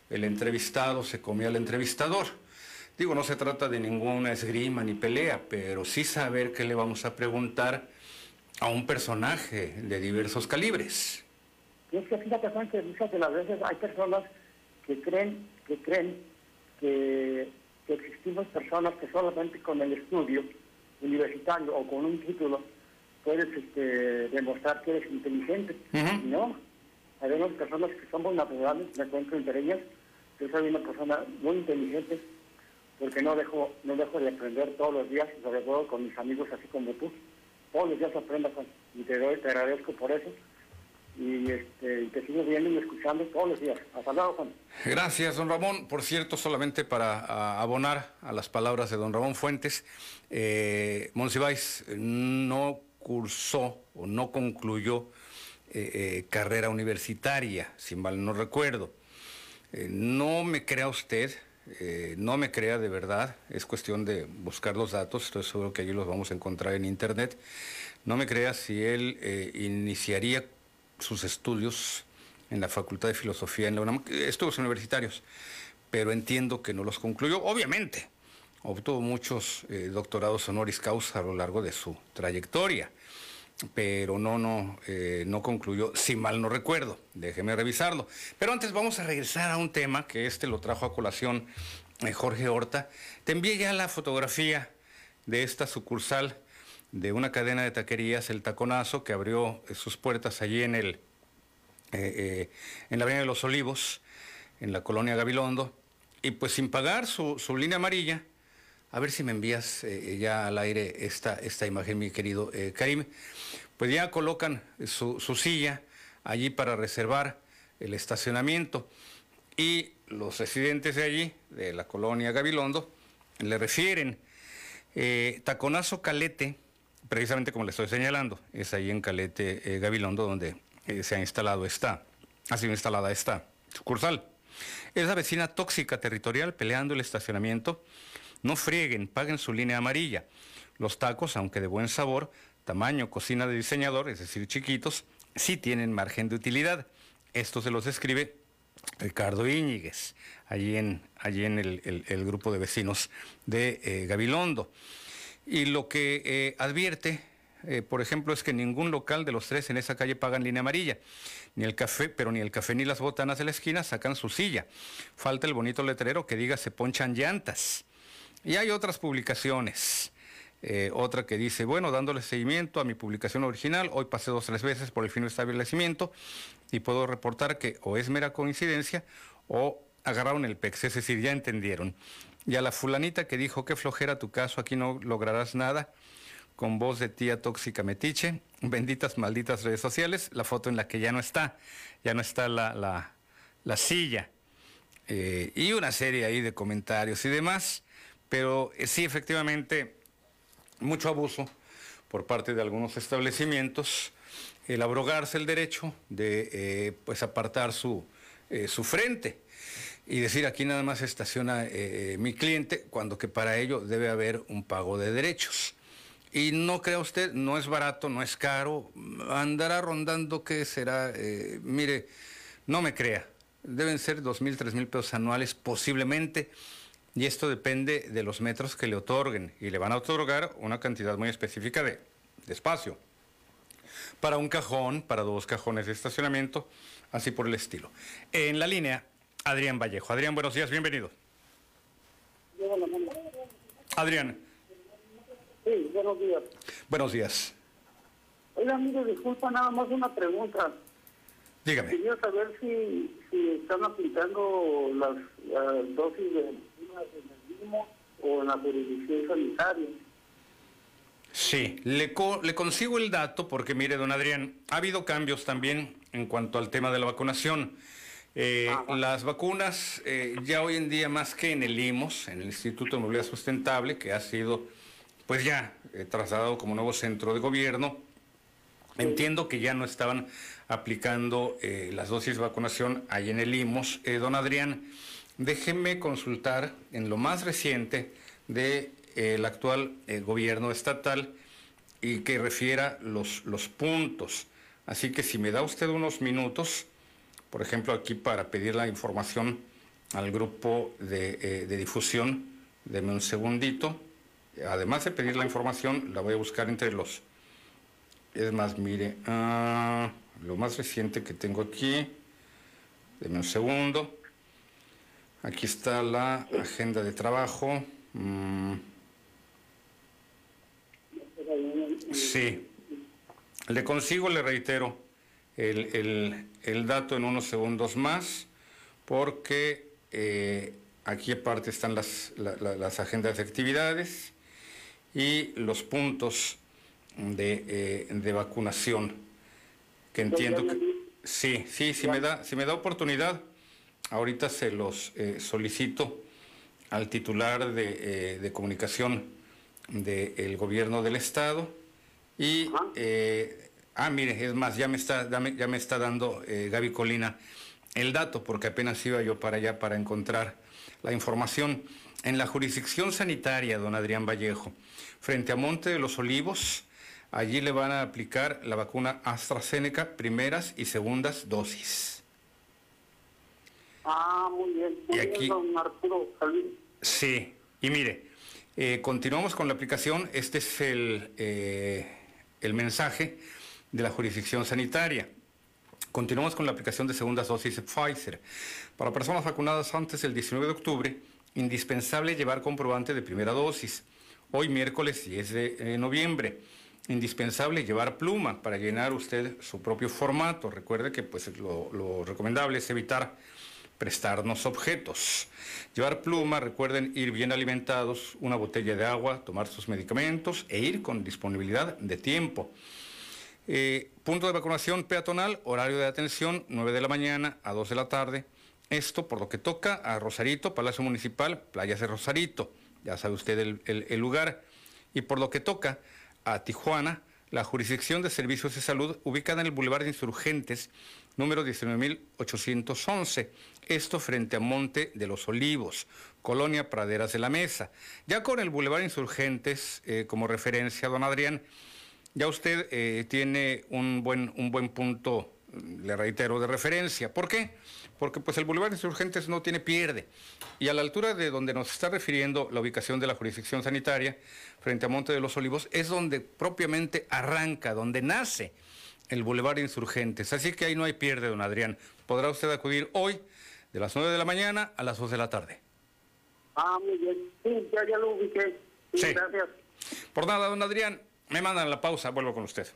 el entrevistado se comía al entrevistador. Digo, no se trata de ninguna esgrima ni pelea, pero sí saber qué le vamos a preguntar a un personaje de diversos calibres. Y es que fíjate, Juan, que muchas de las veces hay personas que creen, que creen que, existimos personas que solamente con el estudio universitario o con un título puedes este, demostrar que eres inteligente. No, hay personas que son muy naturales, me encuentro entre ellas. Yo soy una persona muy inteligente porque no dejo, no dejo de aprender todos los días, sobre todo con mis amigos así como tú. Todos los días aprendo y te, doy, te agradezco por eso y, este, te sigo viendo y escuchando todos los días. Hasta luego, Juan. Gracias, don Ramón. Por cierto, solamente para abonar a las palabras de don Ramón Fuentes, eh, Monsiváis no cursó o no concluyó eh, eh, carrera universitaria, si mal no recuerdo. Eh, no me crea usted, no me crea de verdad, es cuestión de buscar los datos, estoy seguro que allí los vamos a encontrar en internet. No me crea si él iniciaría sus estudios en la Facultad de Filosofía en la UNAM, estudios universitarios, pero entiendo que no los concluyó. Obviamente, obtuvo muchos eh, doctorados honoris causa a lo largo de su trayectoria, pero no, no, eh, no concluyó, si mal no recuerdo, déjeme revisarlo. Pero antes vamos a regresar a un tema que este lo trajo a colación eh, Jorge Horta. Te envié ya la fotografía de esta sucursal de una cadena de taquerías, El Taconazo, que abrió sus puertas allí en, el, eh, eh, en la Avenida de los Olivos, en la colonia Gabilondo, y pues sin pagar su, línea amarilla, a ver si me envías eh, ya al aire esta, esta imagen, mi querido Karim, pues ya colocan su, silla allí para reservar el estacionamiento y los residentes de allí, de la colonia Gabilondo, le refieren, Taconazo Calete, precisamente como le estoy señalando, es ahí en Calete, eh, Gabilondo, donde eh, se ha instalado esta, ha sido instalada esta sucursal. Es la vecina tóxica territorial peleando el estacionamiento. No frieguen, paguen su línea amarilla. Los tacos, aunque de buen sabor, tamaño, cocina de diseñador, es decir, chiquitos, sí tienen margen de utilidad. Esto se los escribe Ricardo Íñiguez, allí en, allí en el, grupo de vecinos de eh, Gabilondo. Y lo que eh, advierte, eh, por ejemplo, es que ningún local de los tres en esa calle pagan línea amarilla. Ni el café, pero ni el café ni las botanas de la esquina sacan su silla. Falta el bonito letrero que diga se ponchan llantas. Y hay otras publicaciones. Eh, otra que dice, bueno, dándole seguimiento a mi publicación original, hoy pasé dos o tres veces por el fin de establecimiento y puedo reportar que o es mera coincidencia o agarraron el PEX, es decir, ya entendieron. Y a la fulanita que dijo, qué flojera tu caso, aquí no lograrás nada, con voz de tía tóxica metiche, benditas malditas redes sociales, la foto en la que ya no está, ya no está la, la, silla, eh, y una serie ahí de comentarios y demás, pero eh, sí, efectivamente, mucho abuso por parte de algunos establecimientos, el abrogarse el derecho de eh, pues apartar su, su frente y decir aquí nada más estaciona eh, mi cliente, cuando que para ello debe haber un pago de derechos. Y no crea usted, no es barato, no es caro, andará rondando, ¿qué será? Eh, mire, no me crea, deben ser dos mil, tres mil pesos anuales posiblemente, y esto depende de los metros que le otorguen, y le van a otorgar una cantidad muy específica de, de espacio. Para un cajón, para dos cajones de estacionamiento, así por el estilo. En la línea, Adrián Vallejo. Adrián, buenos días, bienvenido. Adrián. Sí, buenos días. Buenos días. Oiga, mire, disculpa, nada más una pregunta. Dígame. Quería saber si, si están aplicando las, las dosis de en el mismo o en la jurisdicción sanitaria. Sí, le, co- le consigo el dato porque mire, don Adrián, ha habido cambios también en cuanto al tema de la vacunación. Eh, las vacunas eh, ya hoy en día más que en el IMOS, en el Instituto de Movilidad Sustentable, que ha sido pues ya eh, trasladado como nuevo centro de gobierno, entiendo que ya no estaban aplicando las dosis de vacunación ahí en el IMOS. Don Adrián, déjeme consultar en lo más reciente del actual eh, gobierno estatal y que refiera los, los puntos. Así que si me da usted unos minutos, por ejemplo, aquí para pedir la información al grupo de, eh, de difusión, deme un segundito. Además de pedir la información, la voy a buscar entre los... Es más, mire, ah, lo más reciente que tengo aquí, deme un segundo. Aquí está la agenda de trabajo. Mm, sí. Le consigo, le reitero, el, el- el dato en unos segundos más, porque eh, aquí aparte están las, la- la- las agendas de actividades y los puntos de, eh, de vacunación, que entiendo que... Sí, sí, si me da, si me da oportunidad, ahorita se los eh, solicito al titular de, eh, de comunicación del gobierno del estado y eh, ah mire es más ya me está ya me está dando eh, Gaby Colina el dato porque apenas iba yo para allá para encontrar la información. En la jurisdicción sanitaria don Adrián Vallejo frente a Monte de los Olivos allí le van a aplicar la vacuna AstraZeneca primeras y segundas dosis Ah, muy bien. Muy Y aquí- bien, don Arturo Calvín. Sí, y mire, eh, continuamos con la aplicación. Este es el, eh, el mensaje de la jurisdicción sanitaria. Continuamos con la aplicación de segundas dosis de Pfizer. Para personas vacunadas antes del 19 de octubre, indispensable llevar comprobante de primera dosis. Hoy miércoles 10 de eh, noviembre. Indispensable llevar pluma para llenar usted su propio formato. Recuerde que pues, lo, lo recomendable es evitar prestarnos objetos. Llevar pluma, recuerden ir bien alimentados, una botella de agua, tomar sus medicamentos e ir con disponibilidad de tiempo. Eh, punto de vacunación peatonal, horario de atención, 9 de la mañana a 2 de la tarde. Esto por lo que toca a Rosarito, Palacio Municipal, Playas de Rosarito, ya sabe usted el, lugar. Y por lo que toca a Tijuana, la jurisdicción de servicios de salud ubicada en el Boulevard de Insurgentes, número 19.811. Esto frente a Monte de los Olivos, Colonia Praderas de la Mesa. Ya con el Boulevard Insurgentes eh, como referencia, don Adrián, ya usted eh, tiene un buen, un buen punto, le reitero, de referencia. ¿Por qué? Pues el Boulevard Insurgentes no tiene pierde. Y a la altura de donde nos está refiriendo la ubicación de la jurisdicción sanitaria, frente a Monte de los Olivos, es donde propiamente arranca, donde nace el Boulevard Insurgentes. Así que ahí no hay pierde, don Adrián. Podrá usted acudir hoy de las 9 de la mañana a las 2 de la tarde. Ah, muy bien. Sí, ya, ya lo ubiqué. Sí, Sí. Gracias. Por nada, don Adrián, me mandan la pausa, vuelvo con usted.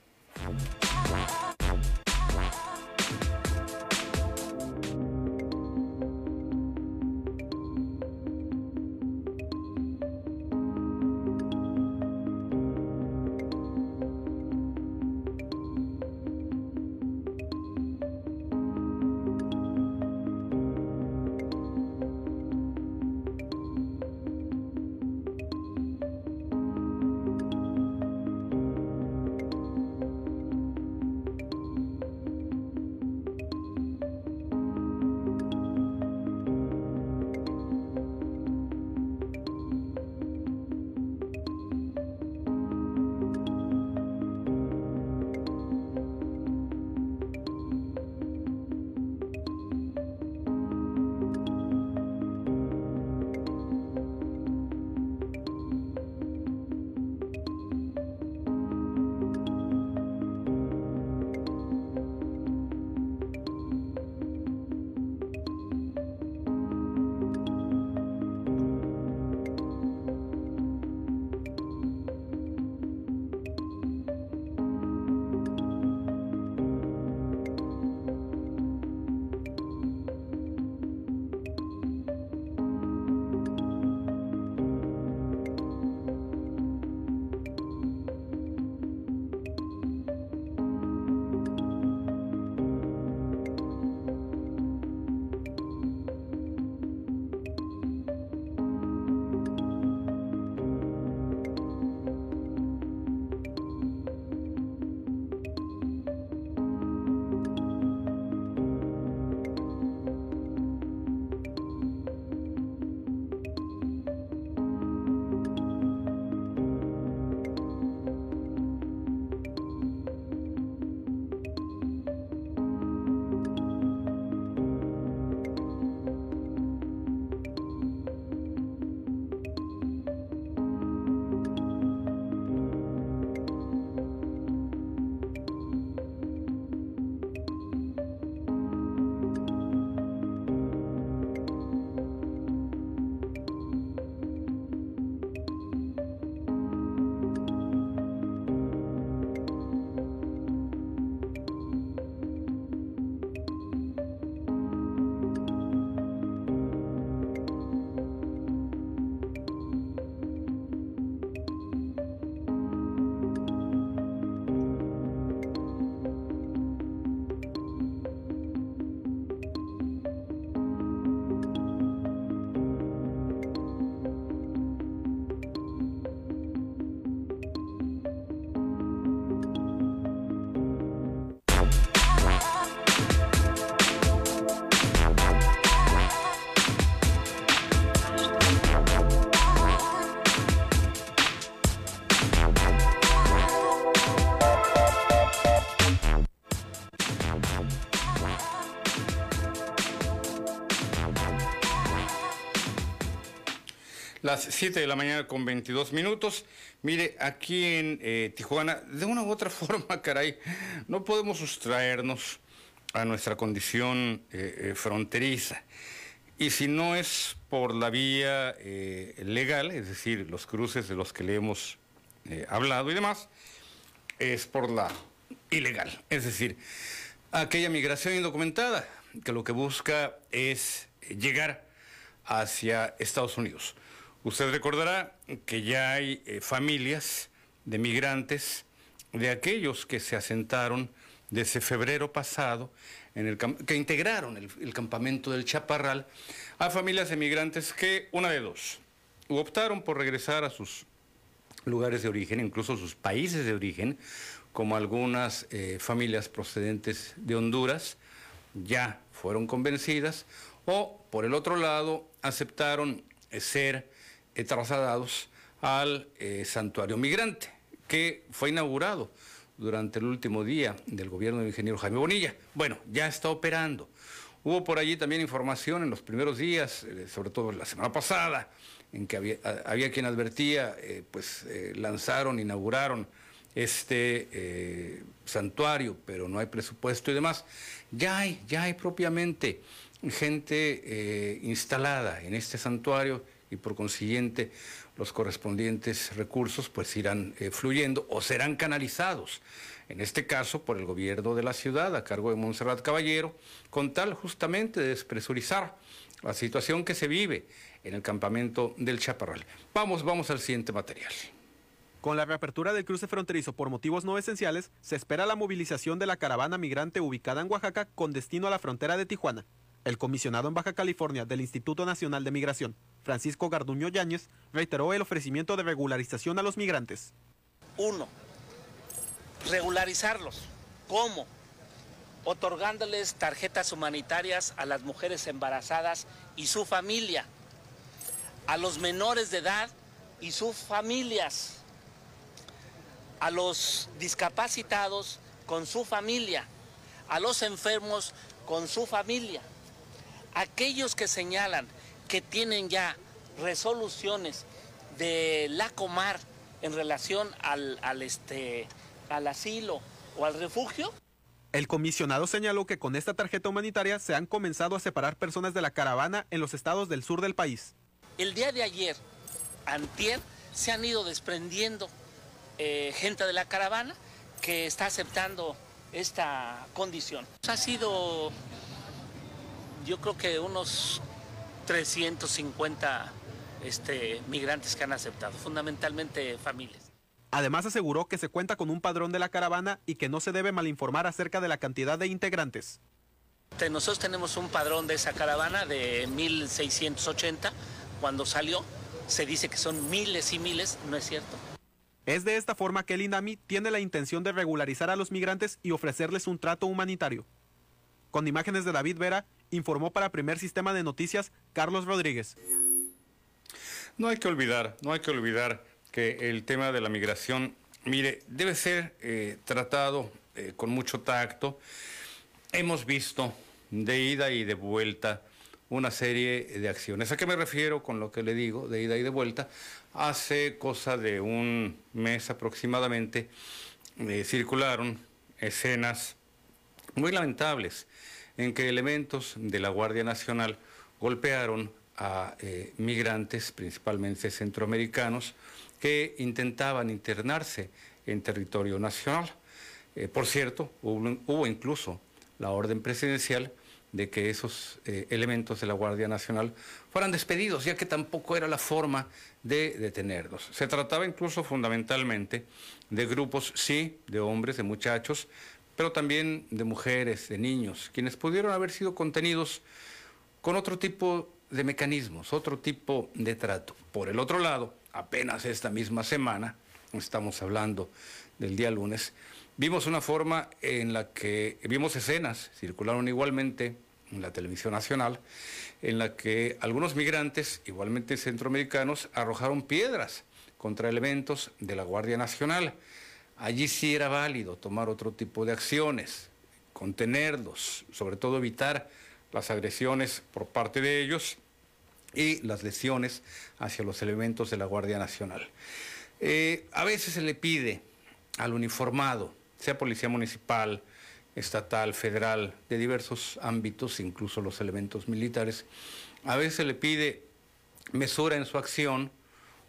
Las 7 de la mañana con 22 minutos. Mire, aquí en eh, Tijuana, de una u otra forma, caray, no podemos sustraernos a nuestra condición eh, eh, fronteriza. Y si no es por la vía legal, es decir, los cruces de los que le hemos hablado y demás, es por la ilegal. Es decir, aquella migración indocumentada que lo que busca es llegar hacia Estados Unidos. Usted recordará que ya hay eh, familias de migrantes, de aquellos que se asentaron desde febrero pasado, en el, que integraron el, campamento del Chaparral, a familias de migrantes que, una de dos, optaron por regresar a sus lugares de origen, incluso sus países de origen, como algunas eh, familias procedentes de Honduras, ya fueron convencidas, o por el otro lado aceptaron eh, ser eh, trasladados al eh, santuario migrante, que fue inaugurado durante el último día del gobierno del ingeniero Jaime Bonilla. Bueno, ya está operando. Hubo por allí también información en los primeros días, eh, sobre todo la semana pasada, en que había, quien advertía, pues lanzaron, inauguraron este santuario, pero no hay presupuesto y demás. Ya hay, ya hay propiamente gente instalada en este santuario y por consiguiente los correspondientes recursos pues irán eh, fluyendo o serán canalizados, en este caso por el gobierno de la ciudad a cargo de Montserrat Caballero, con tal justamente de despresurizar la situación que se vive en el campamento del Chaparral. Vamos, vamos al siguiente material. Con la reapertura del cruce fronterizo por motivos no esenciales, se espera la movilización de la caravana migrante ubicada en Oaxaca con destino a la frontera de Tijuana. El comisionado en Baja California del Instituto Nacional de Migración, Francisco Garduño Yáñez, reiteró el ofrecimiento de regularización a los migrantes. Uno, regularizarlos. ¿Cómo? Otorgándoles tarjetas humanitarias a las mujeres embarazadas y su familia, a los menores de edad y sus familias, a los discapacitados con su familia, a los enfermos con su familia aquellos que señalan que tienen ya resoluciones de la comar en relación al, este, al asilo o al refugio. El comisionado señaló que con esta tarjeta humanitaria se han comenzado a separar personas de la caravana en los estados del sur del país. El día de ayer, antier, se han ido desprendiendo eh, gente de la caravana que está aceptando esta condición. Ha sido yo creo que unos 350 este, migrantes que han aceptado, fundamentalmente familias. Además aseguró que se cuenta con un padrón de la caravana y que no se debe malinformar acerca de la cantidad de integrantes. Nosotros tenemos un padrón de esa caravana de 1680. Cuando salió se dice que son miles y miles, no es cierto. Es de esta forma que el INAMI tiene la intención de regularizar a los migrantes y ofrecerles un trato humanitario. Con imágenes de David Vera, informó para Primer Sistema de Noticias Carlos Rodríguez. No hay que olvidar, no hay que olvidar que el tema de la migración, mire, debe ser eh, tratado eh, con mucho tacto. Hemos visto de ida y de vuelta una serie de acciones. ¿A qué me refiero con lo que le digo, de ida y de vuelta? Hace cosa de un mes aproximadamente eh, circularon escenas muy lamentables en que elementos de la Guardia Nacional golpearon a eh, migrantes, principalmente centroamericanos, que intentaban internarse en territorio nacional. Eh, por cierto, hubo, incluso la orden presidencial de que esos eh, elementos de la Guardia Nacional fueran despedidos, ya que tampoco era la forma de detenerlos. Se trataba incluso fundamentalmente de grupos, sí, de hombres, de muchachos, pero también de mujeres, de niños, quienes pudieron haber sido contenidos con otro tipo de mecanismos, otro tipo de trato. Por el otro lado, apenas esta misma semana, estamos hablando del día lunes, vimos una forma en la que vimos escenas, circularon igualmente en la televisión nacional, en la que algunos migrantes, igualmente centroamericanos, arrojaron piedras contra elementos de la Guardia Nacional. Allí sí era válido tomar otro tipo de acciones, contenerlos, sobre todo evitar las agresiones por parte de ellos y las lesiones hacia los elementos de la Guardia Nacional. Eh, a veces se le pide al uniformado, sea policía municipal, estatal, federal, de diversos ámbitos, incluso los elementos militares, a veces se le pide mesura en su acción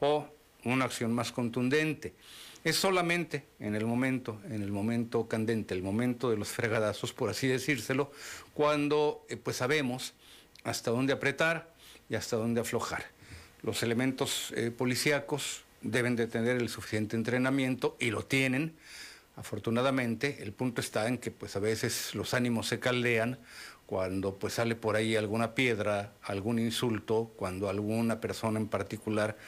o una acción más contundente. Es solamente en el momento, en el momento candente, el momento de los fregadazos, por así decírselo, cuando eh, pues sabemos hasta dónde apretar y hasta dónde aflojar. Los elementos eh, policíacos deben de tener el suficiente entrenamiento y lo tienen. Afortunadamente, el punto está en que pues a veces los ánimos se caldean cuando pues sale por ahí alguna piedra, algún insulto, cuando alguna persona en particular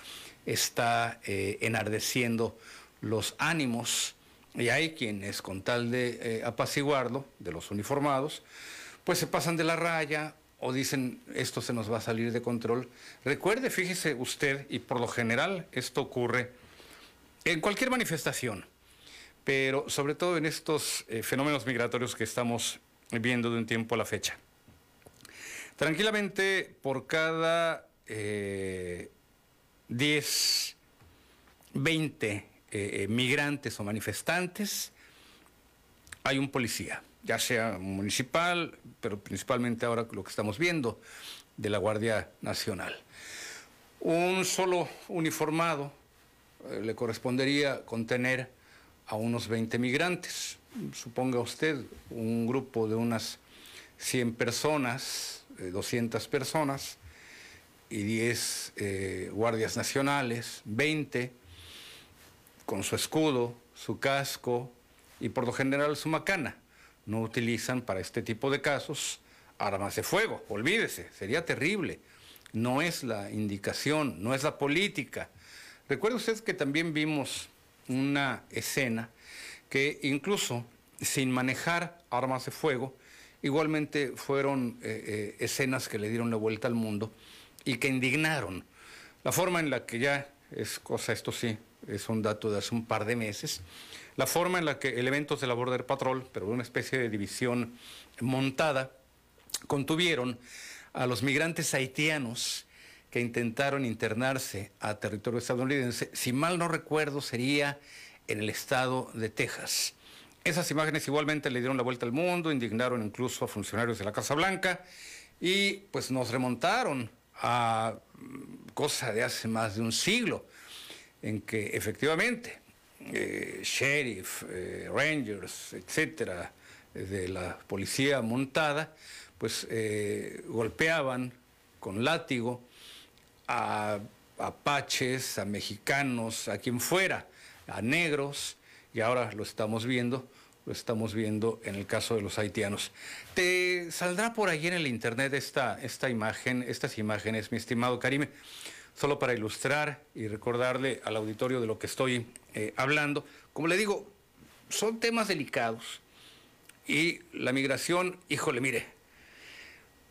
está eh, enardeciendo los ánimos y hay quienes con tal de eh, apaciguarlo, de los uniformados, pues se pasan de la raya o dicen esto se nos va a salir de control. Recuerde, fíjese usted, y por lo general esto ocurre en cualquier manifestación, pero sobre todo en estos eh, fenómenos migratorios que estamos viendo de un tiempo a la fecha. Tranquilamente, por cada 10, 20 eh, migrantes o manifestantes, hay un policía ya sea municipal, pero principalmente ahora lo que estamos viendo de la Guardia Nacional. Un solo uniformado eh, le correspondería contener a unos 20 migrantes. Suponga usted un grupo de unas 100 personas, 200 personas y 10 eh, guardias nacionales, 20 con su escudo, su casco y por lo general su macana no utilizan para este tipo de casos armas de fuego. Olvídese, sería terrible. No es la indicación, no es la política. Recuerde usted que también vimos una escena que incluso sin manejar armas de fuego, igualmente fueron eh, eh, escenas que le dieron la vuelta al mundo y que indignaron. La forma en la que ya es cosa, esto sí, es un dato de hace un par de meses, la forma en la que elementos de la Border Patrol, pero una especie de división montada, contuvieron a los migrantes haitianos que intentaron internarse a territorio estadounidense, si mal no recuerdo sería en el estado de Texas. Esas imágenes igualmente le dieron la vuelta al mundo, indignaron incluso a funcionarios de la Casa Blanca y pues nos remontaron a cosa de hace más de un siglo, en que efectivamente eh, sheriff, eh, rangers, etcétera, de la policía montada, pues eh, golpeaban con látigo a apaches, a mexicanos, a quien fuera, a negros, y ahora lo estamos viendo, lo estamos viendo en el caso de los haitianos. Te saldrá por ahí en el internet esta, esta imagen, estas imágenes, mi estimado Karime solo para ilustrar y recordarle al auditorio de lo que estoy eh, hablando. Como le digo, son temas delicados y la migración, híjole, mire,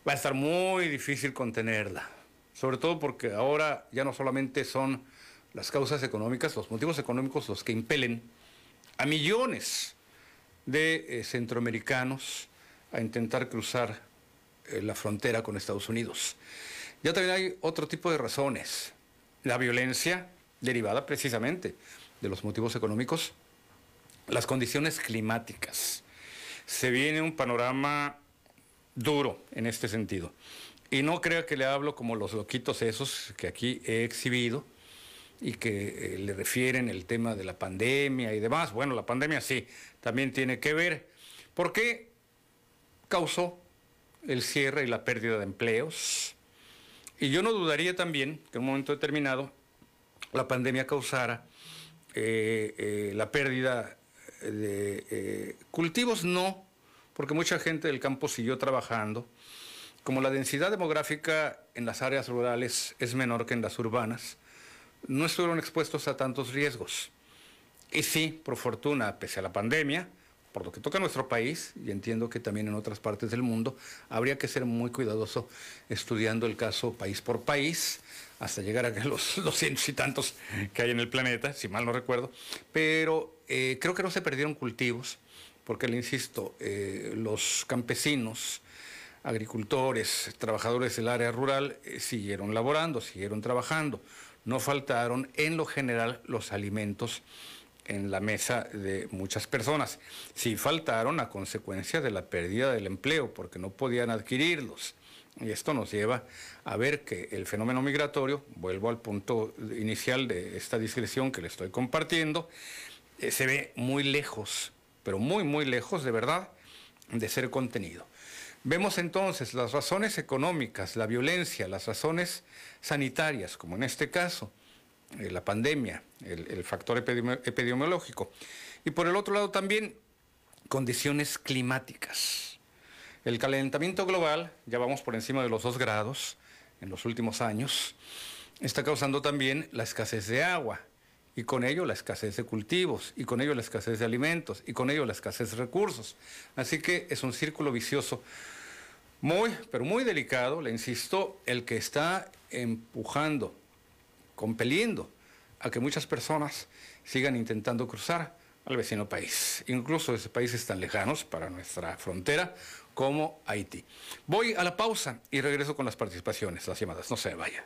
va a estar muy difícil contenerla, sobre todo porque ahora ya no solamente son las causas económicas, los motivos económicos los que impelen a millones de eh, centroamericanos a intentar cruzar eh, la frontera con Estados Unidos. Ya también hay otro tipo de razones. La violencia derivada precisamente de los motivos económicos, las condiciones climáticas. Se viene un panorama duro en este sentido. Y no crea que le hablo como los loquitos esos que aquí he exhibido y que eh, le refieren el tema de la pandemia y demás. Bueno, la pandemia sí, también tiene que ver. ¿Por qué causó el cierre y la pérdida de empleos? Y yo no dudaría también que en un momento determinado la pandemia causara eh, eh, la pérdida de eh, cultivos, no, porque mucha gente del campo siguió trabajando. Como la densidad demográfica en las áreas rurales es menor que en las urbanas, no estuvieron expuestos a tantos riesgos. Y sí, por fortuna, pese a la pandemia, por lo que toca a nuestro país, y entiendo que también en otras partes del mundo, habría que ser muy cuidadoso estudiando el caso país por país, hasta llegar a los, los cientos y tantos que hay en el planeta, si mal no recuerdo. Pero eh, creo que no se perdieron cultivos, porque le insisto, eh, los campesinos agricultores, trabajadores del área rural eh, siguieron laborando, siguieron trabajando. No faltaron en lo general los alimentos en la mesa de muchas personas. Sí faltaron a consecuencia de la pérdida del empleo, porque no podían adquirirlos. Y esto nos lleva a ver que el fenómeno migratorio, vuelvo al punto inicial de esta discreción que le estoy compartiendo, eh, se ve muy lejos, pero muy, muy lejos de verdad de ser contenido. Vemos entonces las razones económicas, la violencia, las razones sanitarias, como en este caso, la pandemia, el, factor epidemiológico. Y por el otro lado también condiciones climáticas. El calentamiento global, ya vamos por encima de los dos grados en los últimos años, está causando también la escasez de agua y con ello la escasez de cultivos, y con ello la escasez de alimentos, y con ello la escasez de recursos. Así que es un círculo vicioso muy, pero muy delicado, le insisto, el que está empujando, compeliendo a que muchas personas sigan intentando cruzar al vecino país, incluso desde países tan lejanos para nuestra frontera como Haití. Voy a la pausa y regreso con las participaciones, las llamadas, no se vaya.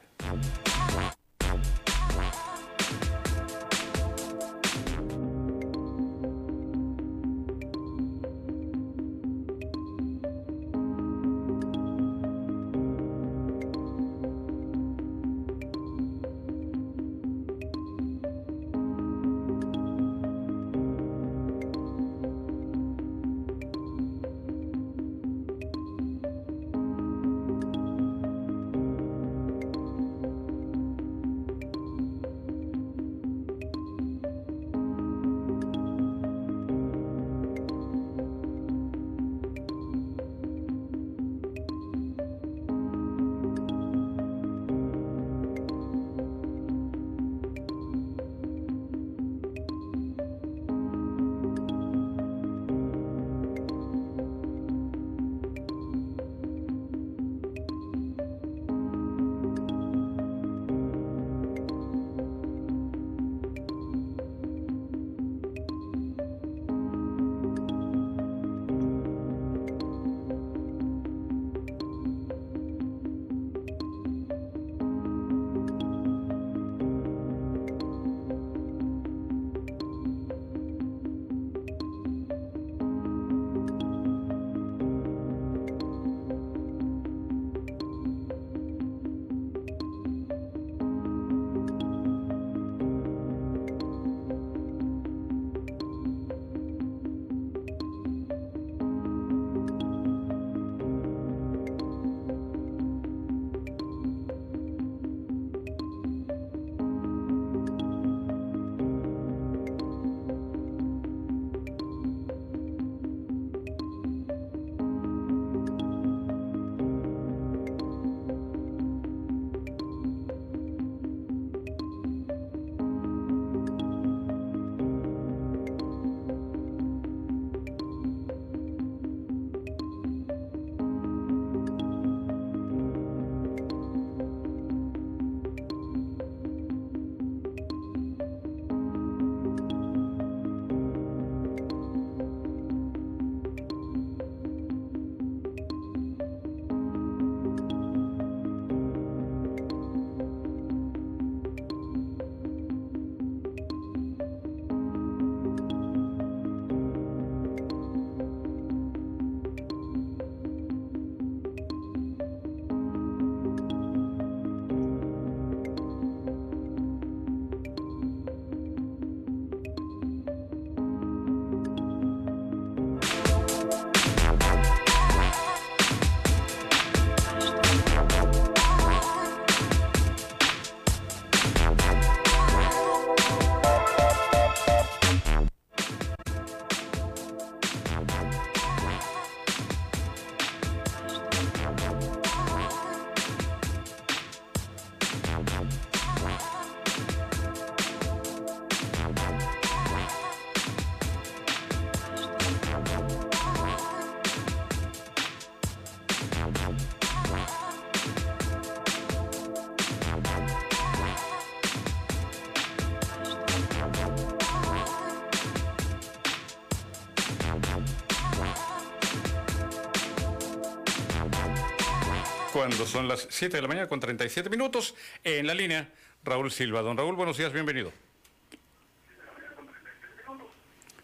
Cuando son las 7 de la mañana con 37 minutos, en la línea Raúl Silva. Don Raúl, buenos días, bienvenido.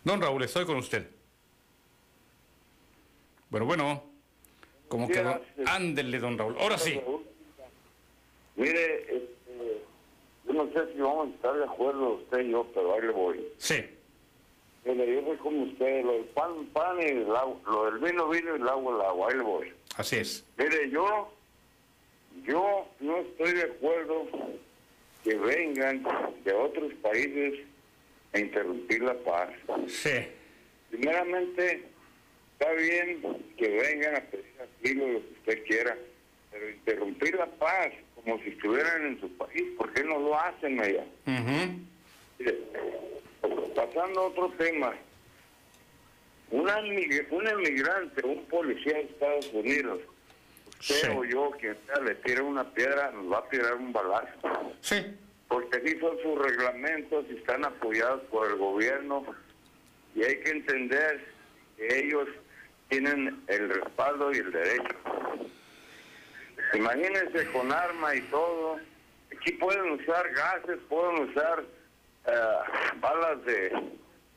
Don Raúl, estoy con usted. Bueno, bueno, como que... Ándele, don Raúl. Ahora sí. Mire, este, yo no sé si vamos a estar de acuerdo usted y yo, pero ahí le voy. Sí. Mire, yo soy como usted, lo del pan, pan y el agua, lo del vino, vino y el agua, el agua, ahí le voy. Así es. Mire, yo, yo no estoy de acuerdo que vengan de otros países a interrumpir la paz. Sí. Primeramente, está bien que vengan a pedir asilo, lo que usted quiera, pero interrumpir la paz como si estuvieran en su país, ¿por qué no lo hacen allá? Mire, pasando a otro tema, una, un emigrante, un policía de Estados Unidos, usted o yo, quien sea, le tira una piedra, nos va a tirar un balazo. Sí. Porque así son sus reglamentos y están apoyados por el gobierno y hay que entender que ellos tienen el respaldo y el derecho. Imagínense con arma y todo. Aquí pueden usar gases, pueden usar eh, balas de,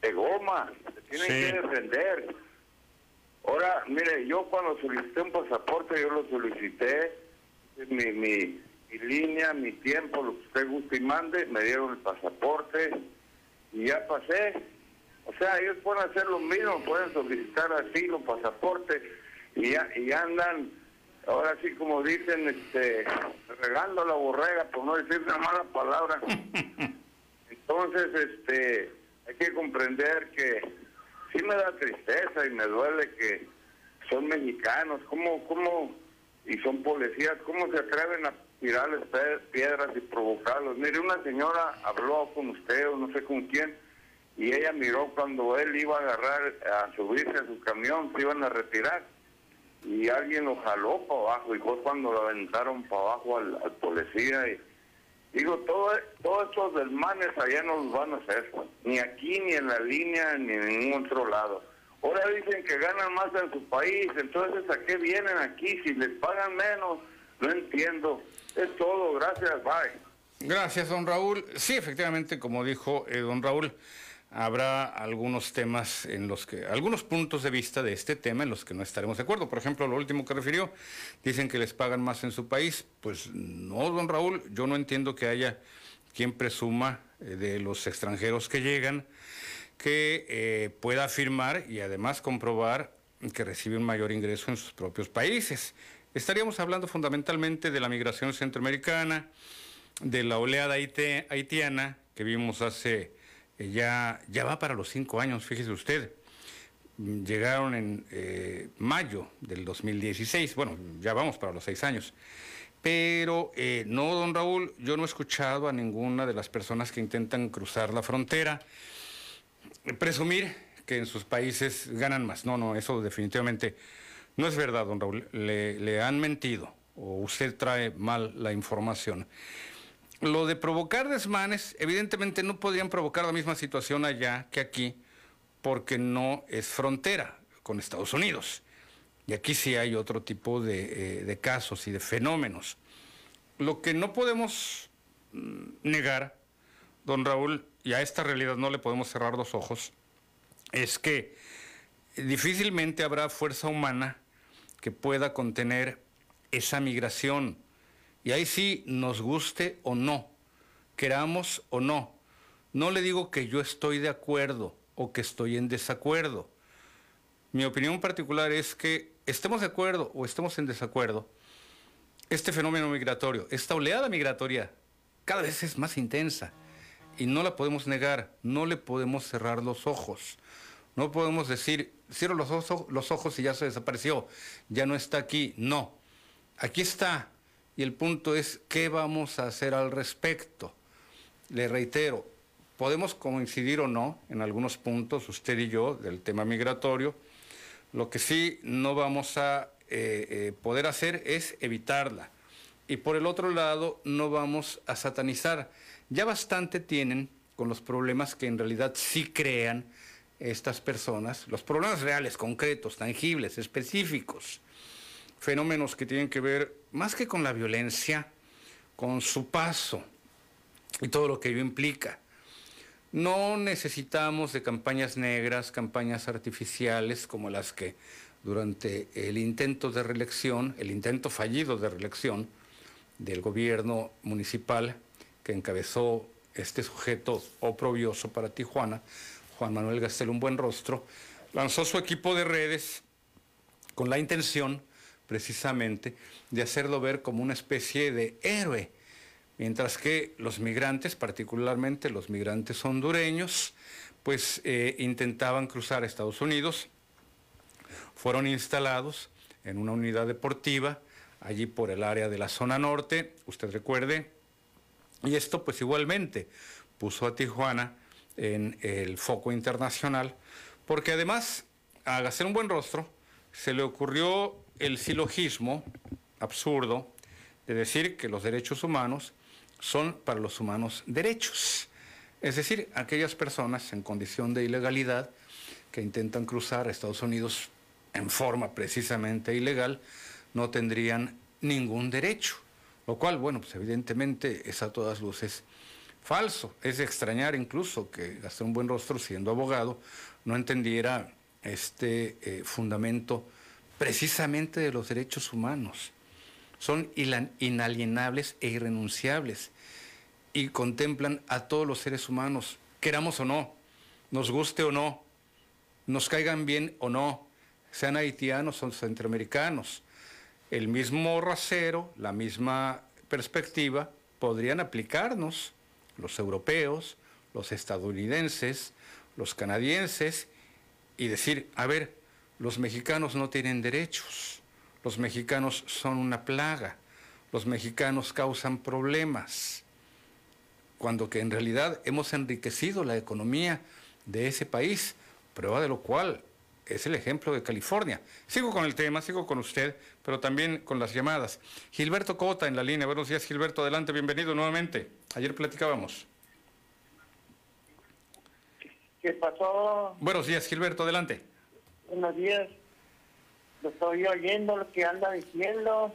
de, goma. Se tienen que defender. Ahora, mire, yo cuando solicité un pasaporte, yo lo solicité. Mi, mi, mi línea, mi tiempo, lo que usted guste y mande, me dieron el pasaporte y ya pasé. O sea, ellos pueden hacer lo mismo, pueden solicitar asilo, pasaporte y ya, y andan ahora sí como dicen, este, regando la borrega, por no decir una mala palabra. Entonces, este, hay que comprender que sí me da tristeza y me duele que son mexicanos, ¿cómo, cómo, y son policías, cómo se atreven a tirarles piedras y provocarlos? Mire, una señora habló con usted o no sé con quién, y ella miró cuando él iba a agarrar, a subirse a su camión, se iban a retirar. Y alguien lo jaló para abajo y fue cuando lo aventaron para abajo al, policía y digo todo todos estos desmanes allá no los van a hacer ni aquí ni en la línea ni en ningún otro lado. Ahora dicen que ganan más en su país entonces a qué vienen aquí si les pagan menos no entiendo. Es todo gracias bye. Gracias don Raúl. Sí efectivamente como dijo eh, don Raúl habrá algunos temas en los que, algunos puntos de vista de este tema en los que no estaremos de acuerdo. Por ejemplo, lo último que refirió, dicen que les pagan más en su país. Pues no, don Raúl, yo no entiendo que haya quien presuma eh, de los extranjeros que llegan que eh, pueda afirmar y además comprobar que recibe un mayor ingreso en sus propios países. Estaríamos hablando fundamentalmente de la migración centroamericana, de la oleada haitiana que vimos hace ya, ya va para los cinco años, fíjese usted. Llegaron en eh, mayo del 2016, bueno, ya vamos para los seis años. Pero eh, no, don Raúl, yo no he escuchado a ninguna de las personas que intentan cruzar la frontera presumir que en sus países ganan más. No, no, eso definitivamente no es verdad, don Raúl. Le han mentido o usted trae mal la información. Lo de provocar desmanes, evidentemente no podrían provocar la misma situación allá que aquí, porque no es frontera con Estados Unidos. Y aquí sí hay otro tipo de, eh, casos y de fenómenos. Lo que no podemos mm, negar, don Raúl, y a esta realidad no le podemos cerrar los ojos, es que difícilmente habrá fuerza humana que pueda contener esa migración y ahí sí, nos guste o no, queramos o no. No le digo que yo estoy de acuerdo o que estoy en desacuerdo. Mi opinión particular es que estemos de acuerdo o estemos en desacuerdo, este fenómeno migratorio, esta oleada migratoria, cada vez es más intensa y no la podemos negar, no le podemos cerrar los ojos. No podemos decir, cierro los ojos, los ojos y ya se desapareció, ya no está aquí. No, aquí está y el punto es qué vamos a hacer al respecto. Le reitero, podemos coincidir o no en algunos puntos, usted y yo, del tema migratorio. Lo que sí no vamos a eh, eh, poder hacer es evitarla. Y por el otro lado, no vamos a satanizar. Ya bastante tienen con los problemas que en realidad sí crean estas personas, los problemas reales, concretos, tangibles, específicos. Fenómenos que tienen que ver más que con la violencia, con su paso y todo lo que ello implica. No necesitamos de campañas negras, campañas artificiales como las que durante el intento de reelección, el intento fallido de reelección del gobierno municipal que encabezó este sujeto oprobioso para Tijuana, Juan Manuel Gastel Un Buen Rostro, lanzó su equipo de redes con la intención precisamente de hacerlo ver como una especie de héroe, mientras que los migrantes, particularmente los migrantes hondureños, pues eh, intentaban cruzar a Estados Unidos, fueron instalados en una unidad deportiva allí por el área de la zona norte, usted recuerde, y esto pues igualmente puso a Tijuana en el foco internacional, porque además, a hacer un buen rostro, se le ocurrió el silogismo absurdo de decir que los derechos humanos son para los humanos derechos. Es decir, aquellas personas en condición de ilegalidad que intentan cruzar a Estados Unidos en forma precisamente ilegal no tendrían ningún derecho. Lo cual, bueno, pues evidentemente es a todas luces falso. Es de extrañar incluso que Gastón Buen Rostro, siendo abogado, no entendiera este eh, fundamento precisamente de los derechos humanos. Son inalienables e irrenunciables y contemplan a todos los seres humanos, queramos o no, nos guste o no, nos caigan bien o no, sean haitianos o centroamericanos. El mismo rasero, la misma perspectiva podrían aplicarnos los europeos, los estadounidenses, los canadienses y decir, a ver, los mexicanos no tienen derechos, los mexicanos son una plaga, los mexicanos causan problemas, cuando que en realidad hemos enriquecido la economía de ese país, prueba de lo cual es el ejemplo de California. Sigo con el tema, sigo con usted, pero también con las llamadas. Gilberto Cota en la línea. Buenos días, Gilberto. Adelante, bienvenido nuevamente. Ayer platicábamos. ¿Qué pasó? Buenos días, Gilberto. Adelante. Buenos días. Lo estoy oyendo lo que anda diciendo.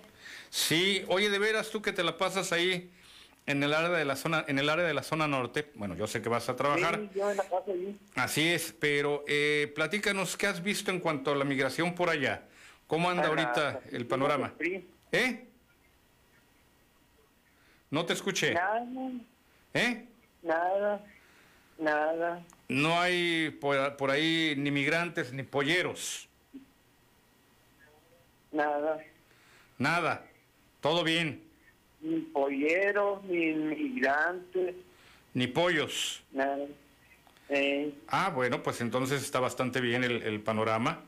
Sí, oye, de veras tú que te la pasas ahí en el área de la zona, en el área de la zona norte. Bueno, yo sé que vas a trabajar. Sí, yo la paso ahí. Así es, pero eh, platícanos qué has visto en cuanto a la migración por allá. ¿Cómo anda ahorita el panorama? ¿Eh? No te escuché. Nada. ¿Eh? Nada. Nada. No hay por, por ahí ni migrantes ni polleros. Nada. Nada. Todo bien. Ni polleros, ni inmigrantes. Ni pollos. Nada. Eh, Ah, bueno, pues entonces está bastante bien el, el panorama.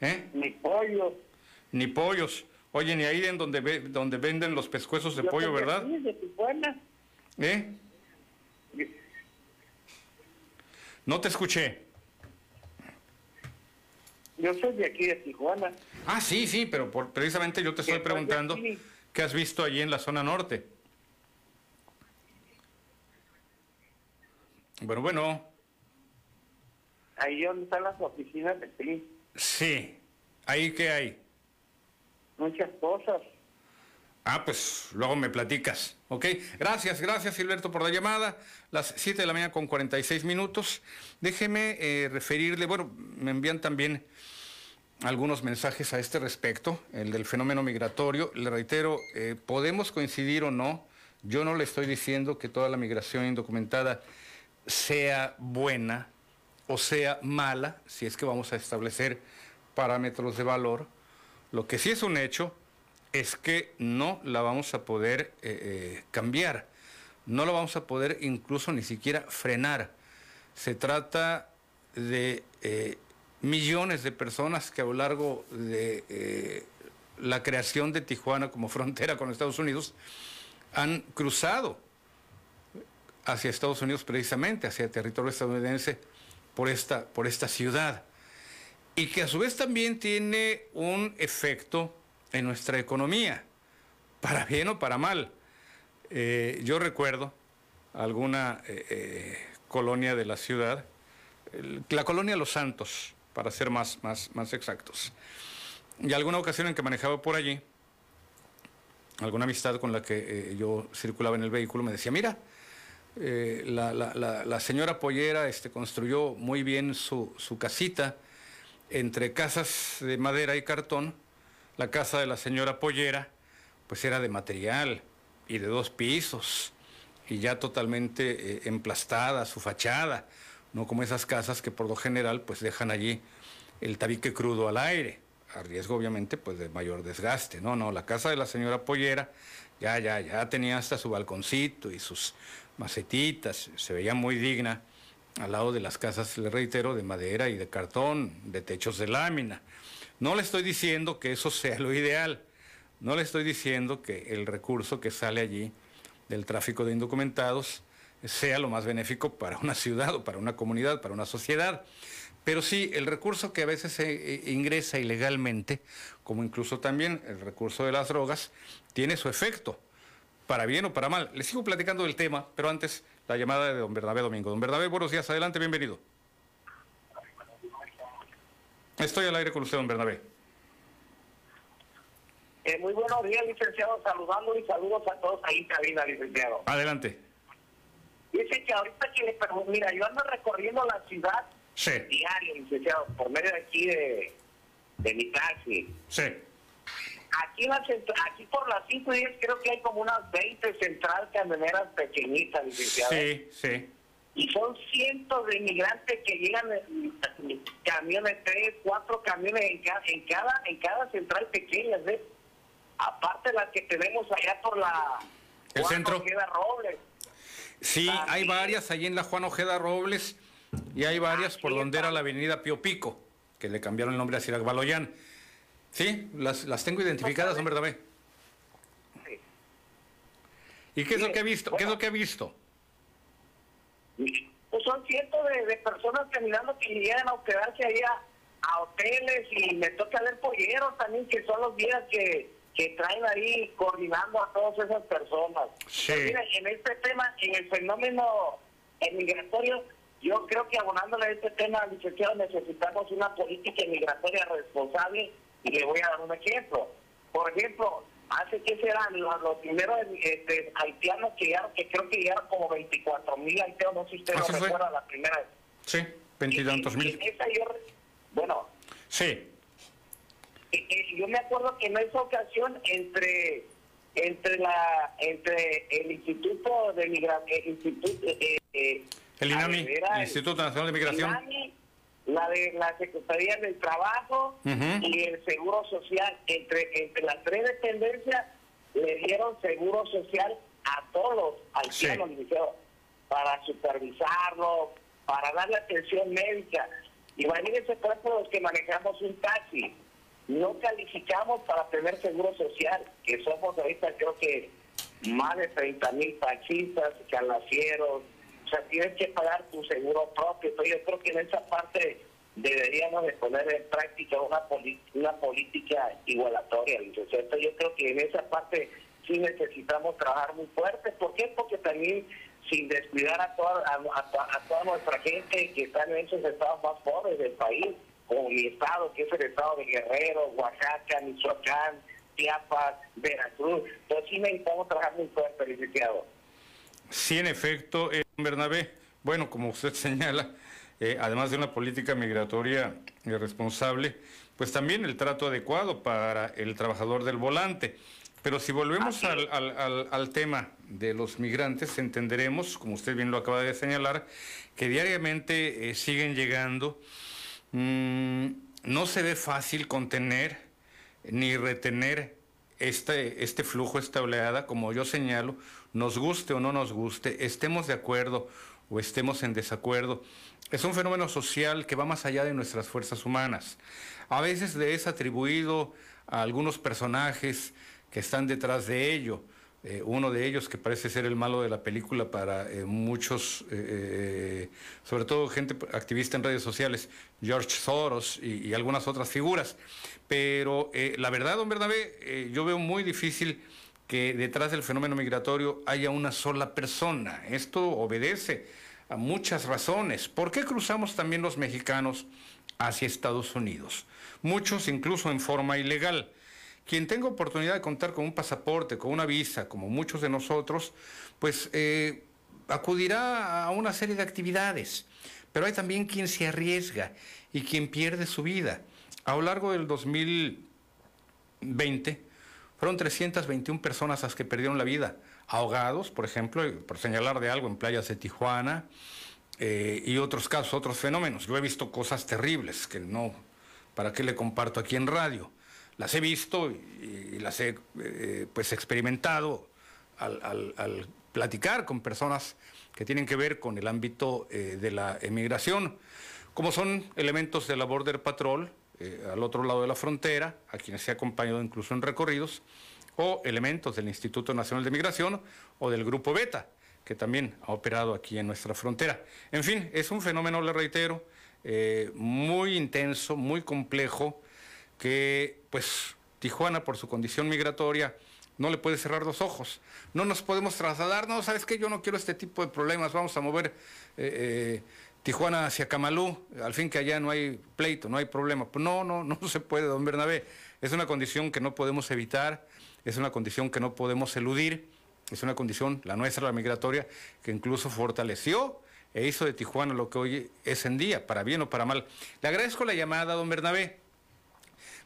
¿Eh? ni pollos. Ni pollos. Oye, ni ahí en donde, ve- donde venden los pescuezos de Yo pollo, ¿verdad? de. ¿Eh? No te escuché. Yo soy de aquí, de Tijuana. Ah, sí, sí, pero por- precisamente yo te estoy preguntando qué has visto allí en la zona norte. Bueno, bueno, Ahí donde están las oficinas de PRI. sí. ¿Ahí qué hay? Muchas cosas. Ah, pues luego me platicas. Ok, gracias, gracias Gilberto por la llamada. Las 7 de la mañana con 46 minutos. Déjeme eh, referirle, bueno, me envían también algunos mensajes a este respecto, el del fenómeno migratorio. Le reitero, eh, podemos coincidir o no. Yo no le estoy diciendo que toda la migración indocumentada sea buena o sea mala, si es que vamos a establecer parámetros de valor. Lo que sí es un hecho es que no la vamos a poder eh, eh, cambiar, no la vamos a poder incluso ni siquiera frenar. Se trata de eh, millones de personas que a lo largo de la creación de Tijuana como frontera con Estados Unidos han cruzado hacia Estados Unidos precisamente, hacia el territorio estadounidense por esta, por esta ciudad. Y que a su vez también tiene un efecto en nuestra economía, para bien o para mal. Eh, yo recuerdo alguna eh, eh, colonia de la ciudad, la colonia Los Santos, para ser más, más, más exactos. y alguna ocasión en que manejaba por allí, alguna amistad con la que yo circulaba en el vehículo me decía, mira, la, la, la, la, señora Pollera este, construyó muy bien su, su casita entre casas de madera y cartón. La casa de la señora Pollera pues era de material y de dos pisos y ya totalmente eh, emplastada su fachada, no como esas casas que por lo general pues dejan allí el tabique crudo al aire, a riesgo obviamente pues de mayor desgaste. No, no, la casa de la señora Pollera ya, ya, ya tenía hasta su balconcito y sus macetitas, se veía muy digna al lado de las casas, le reitero, de madera y de cartón, de techos de lámina. No le estoy diciendo que eso sea lo ideal, no le estoy diciendo que el recurso que sale allí del tráfico de indocumentados sea lo más benéfico para una ciudad o para una comunidad, para una sociedad. Pero sí, el recurso que a veces se eh, ingresa ilegalmente, como incluso también el recurso de las drogas, tiene su efecto, para bien o para mal. Les sigo platicando del tema, pero antes la llamada de don Bernabé Domingo. Don Bernabé, buenos días, adelante, bienvenido. Estoy al aire con usted, don Bernabé. Eh, muy buenos días, licenciado, saludando y saludos a todos ahí en cabina, licenciado. Adelante. Dice que ahorita que le pregunto, mira, yo ando recorriendo la ciudad sí. diario, licenciado, por medio de aquí de, de mi taxi. Sí. Aquí, la aquí por las 5 y 10 creo que hay como unas 20 centrales camioneras pequeñitas, licenciado. Sí, sí. Y son cientos de inmigrantes que llegan en camiones, tres, cuatro camiones en cada, en cada, en cada central pequeña, ¿ves? Aparte las que tenemos allá por la el Juan centro. Ojeda Robles. Sí, También. hay varias allí en la Juan Ojeda Robles y hay varias por donde era la avenida Pío Pico, que le cambiaron el nombre a Ciudad Baloyán. Sí, las, las tengo identificadas, hombre, David. ¿Y qué es lo que he visto? ¿Qué es lo que he visto? Pues son cientos de, de personas caminando que llegan a hospedarse ahí a, a hoteles y me toca ver polleros también, que son los días que, que traen ahí coordinando a todas esas personas. Sí. Mira, en este tema, en el fenómeno migratorio, yo creo que abonándole a este tema, licenciado, necesitamos una política migratoria responsable y le voy a dar un ejemplo. Por ejemplo, hace que serán los, los primeros este, haitianos que llegaron, que creo que llegaron como 24 mil haitianos, no sé si usted lo recuerda la primera vez. Sí, veintitantos mil. En esa yo, bueno, Sí, eh, eh, yo me acuerdo que en esa ocasión entre entre la entre el instituto de migración instituto eh, eh, el INAMI, el Instituto Nacional de Migración. INAMI, la de la Secretaría del Trabajo y el Seguro Social. Entre entre las tres dependencias le dieron seguro social a todos los haitianos licenciado, para supervisarlo para darle atención médica. Imagínense por ejemplo los que manejamos un taxi. No calificamos para tener seguro social, que somos ahorita creo que más de 30 mil taxistas, calacieros, sea, tienes que pagar tu seguro propio. Entonces, yo creo que en esa parte deberíamos de poner en práctica una, una política igualatoria. Entonces, yo creo que en esa parte sí necesitamos trabajar muy fuerte. ¿Por qué? Porque también sin descuidar a toda, a, a- a toda nuestra gente que está en esos estados más pobres del país, como mi estado, que es el estado de Guerrero, Oaxaca, Michoacán, Chiapas, Veracruz. Entonces sí necesitamos trabajar muy fuerte, licenciado. Sí, en efecto, eh, Bernabé. Bueno, como usted señala, eh, además de una política migratoria responsable, pues también el trato adecuado para el trabajador del volante. Pero si volvemos al, al- al- al tema de los migrantes, entenderemos, como usted bien lo acaba de señalar, que diariamente eh, siguen llegando. Mm, no se ve fácil contener ni retener este, este flujo, esta oleada, como yo señalo, nos guste o no nos guste, estemos de acuerdo o estemos en desacuerdo. Es un fenómeno social que va más allá de nuestras fuerzas humanas. A veces le es atribuido a algunos personajes que están detrás de ello. Eh, uno de ellos que parece ser el malo de la película para eh, muchos, eh, sobre todo gente activista en redes sociales, George Soros y, y algunas otras figuras. Pero la verdad, don Bernabé, yo veo muy difícil que detrás del fenómeno migratorio haya una sola persona. Esto obedece a muchas razones. ¿Por qué cruzamos también los mexicanos hacia Estados Unidos, muchos incluso en forma ilegal. Quien tenga oportunidad de contar con un pasaporte, con una visa, como muchos de nosotros, pues eh, acudirá a una serie de actividades. Pero hay también quien se arriesga y quien pierde su vida. A lo largo del 2020 fueron 321 personas las que perdieron la vida, ahogados, por ejemplo, por señalar de algo en playas de Tijuana, eh, y otros casos, otros fenómenos. Yo he visto cosas terribles que no, ¿para qué le comparto aquí en radio? Las he visto y, las he eh, pues experimentado al, platicar con personas que tienen que ver con el ámbito eh, de la emigración, como son elementos de la Border Patrol al otro lado de la frontera, a quienes se ha acompañado incluso en recorridos, o elementos del Instituto Nacional de Migración o del Grupo Beta que también ha operado aquí en nuestra frontera. En fin, es un fenómeno, le reitero, eh, muy intenso, muy complejo, que pues Tijuana por su condición migratoria no le puede cerrar los ojos. No nos podemos trasladar, no, sabes que yo no quiero este tipo de problemas, vamos a mover eh, eh, Tijuana hacia Camalú, al fin que allá no hay pleito, no hay problema. Pues no, no, no se puede, don Bernabé. Es una condición que no podemos evitar, es una condición que no podemos eludir es una condición, la nuestra, la migratoria, que incluso fortaleció e hizo de Tijuana lo que hoy es en día, para bien o para mal. Le agradezco la llamada, don Bernabé.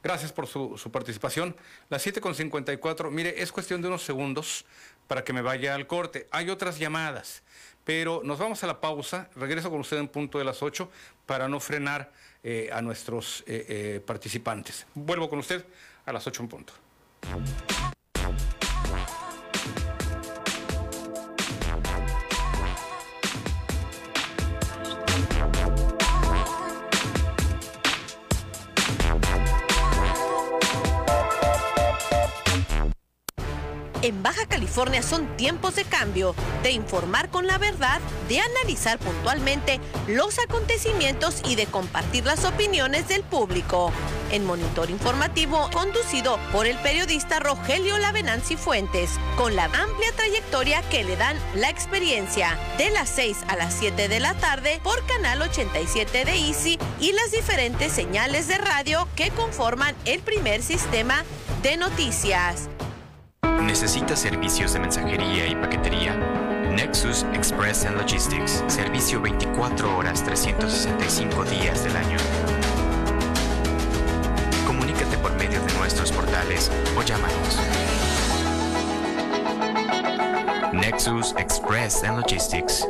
Gracias por su, participación. Las 7.54, mire, es cuestión de unos segundos para que me vaya al corte. Hay otras llamadas, pero nos vamos a la pausa. Regreso con usted en punto de las 8 para no frenar eh, a nuestros eh, eh, participantes. Vuelvo con usted a las 8 en punto. En Baja California son tiempos de cambio, de informar con la verdad, de analizar puntualmente los acontecimientos y de compartir las opiniones del público. En Monitor Informativo, conducido por el periodista Rogelio Lavenanzi Fuentes, con la amplia trayectoria que le dan la experiencia, de las 6 a las 7 de la tarde por Canal 87 de Easy y las diferentes señales de radio que conforman el primer sistema de noticias. ¿Necesitas servicios de mensajería y paquetería? Nexus Express and Logistics. Servicio 24 horas 365 días del año. Comunícate por medio de nuestros portales o llámanos. Nexus Express and Logistics.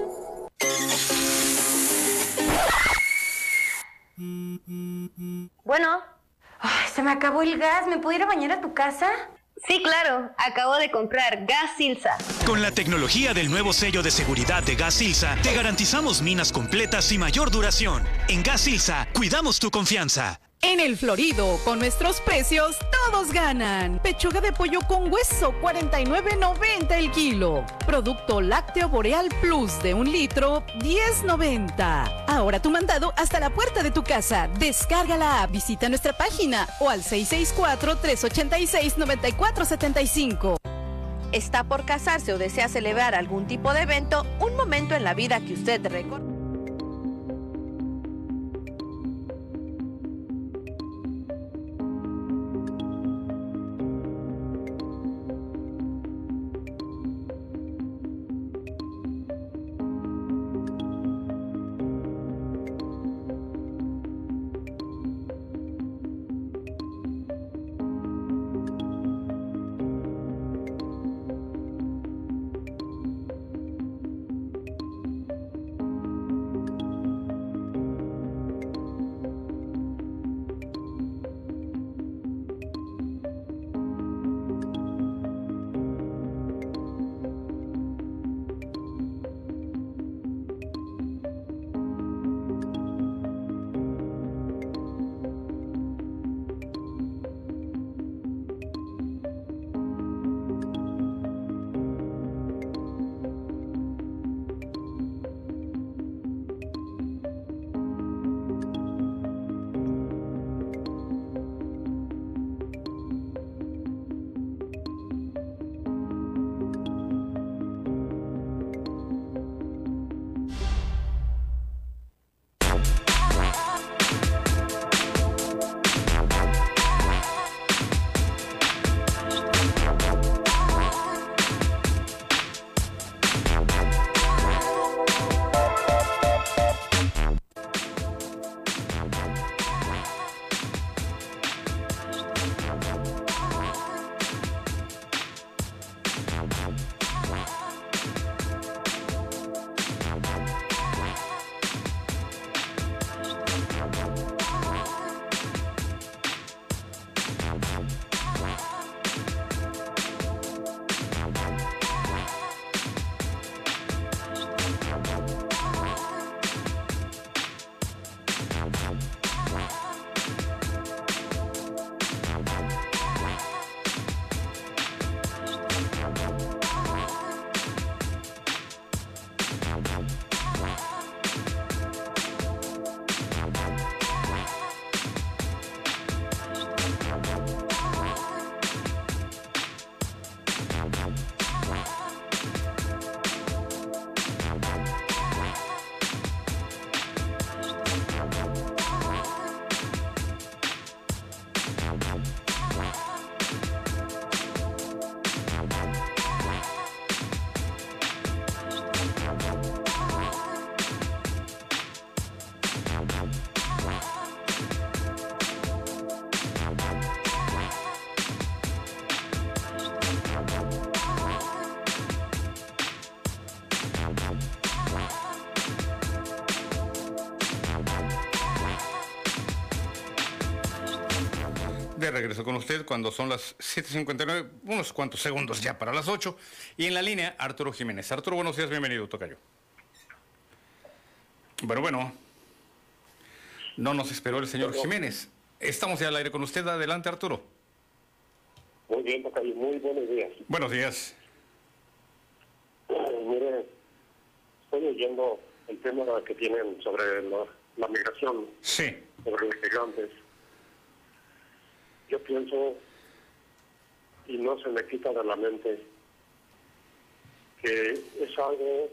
Bueno. se me acabó el gas. ¿Me puedo ir a bañar a tu casa? Sí, claro. Acabo de comprar Gas Silsa. Con la tecnología del nuevo sello de seguridad de Gas Silsa, te garantizamos minas completas y mayor duración. En Gas Silsa, cuidamos tu confianza. En el Florido, con nuestros precios, todos ganan. Pechuga de pollo con hueso, 49.90 el kilo. Producto lácteo boreal plus de un litro, 10.90. Ahora tu mandado hasta la puerta de tu casa. Descarga la app, visita nuestra página o al 664-386-9475. ¿Está por casarse o desea celebrar algún tipo de evento? Un momento en la vida que usted recuerda. Regreso con usted cuando son las 7.59, unos cuantos segundos ya para las 8. Y en la línea, Arturo Jiménez. Arturo, buenos días, bienvenido, Tocayo. Bueno, bueno. No nos esperó el señor Jiménez. Estamos ya al aire con usted. Adelante, Arturo. Muy bien, Tocayo, muy buenos días. Buenos días. Eh, mire, estoy oyendo el tema que tienen sobre la, la migración, Sí. sobre los migrantes. Yo pienso, y no se me quita de la mente, que es algo,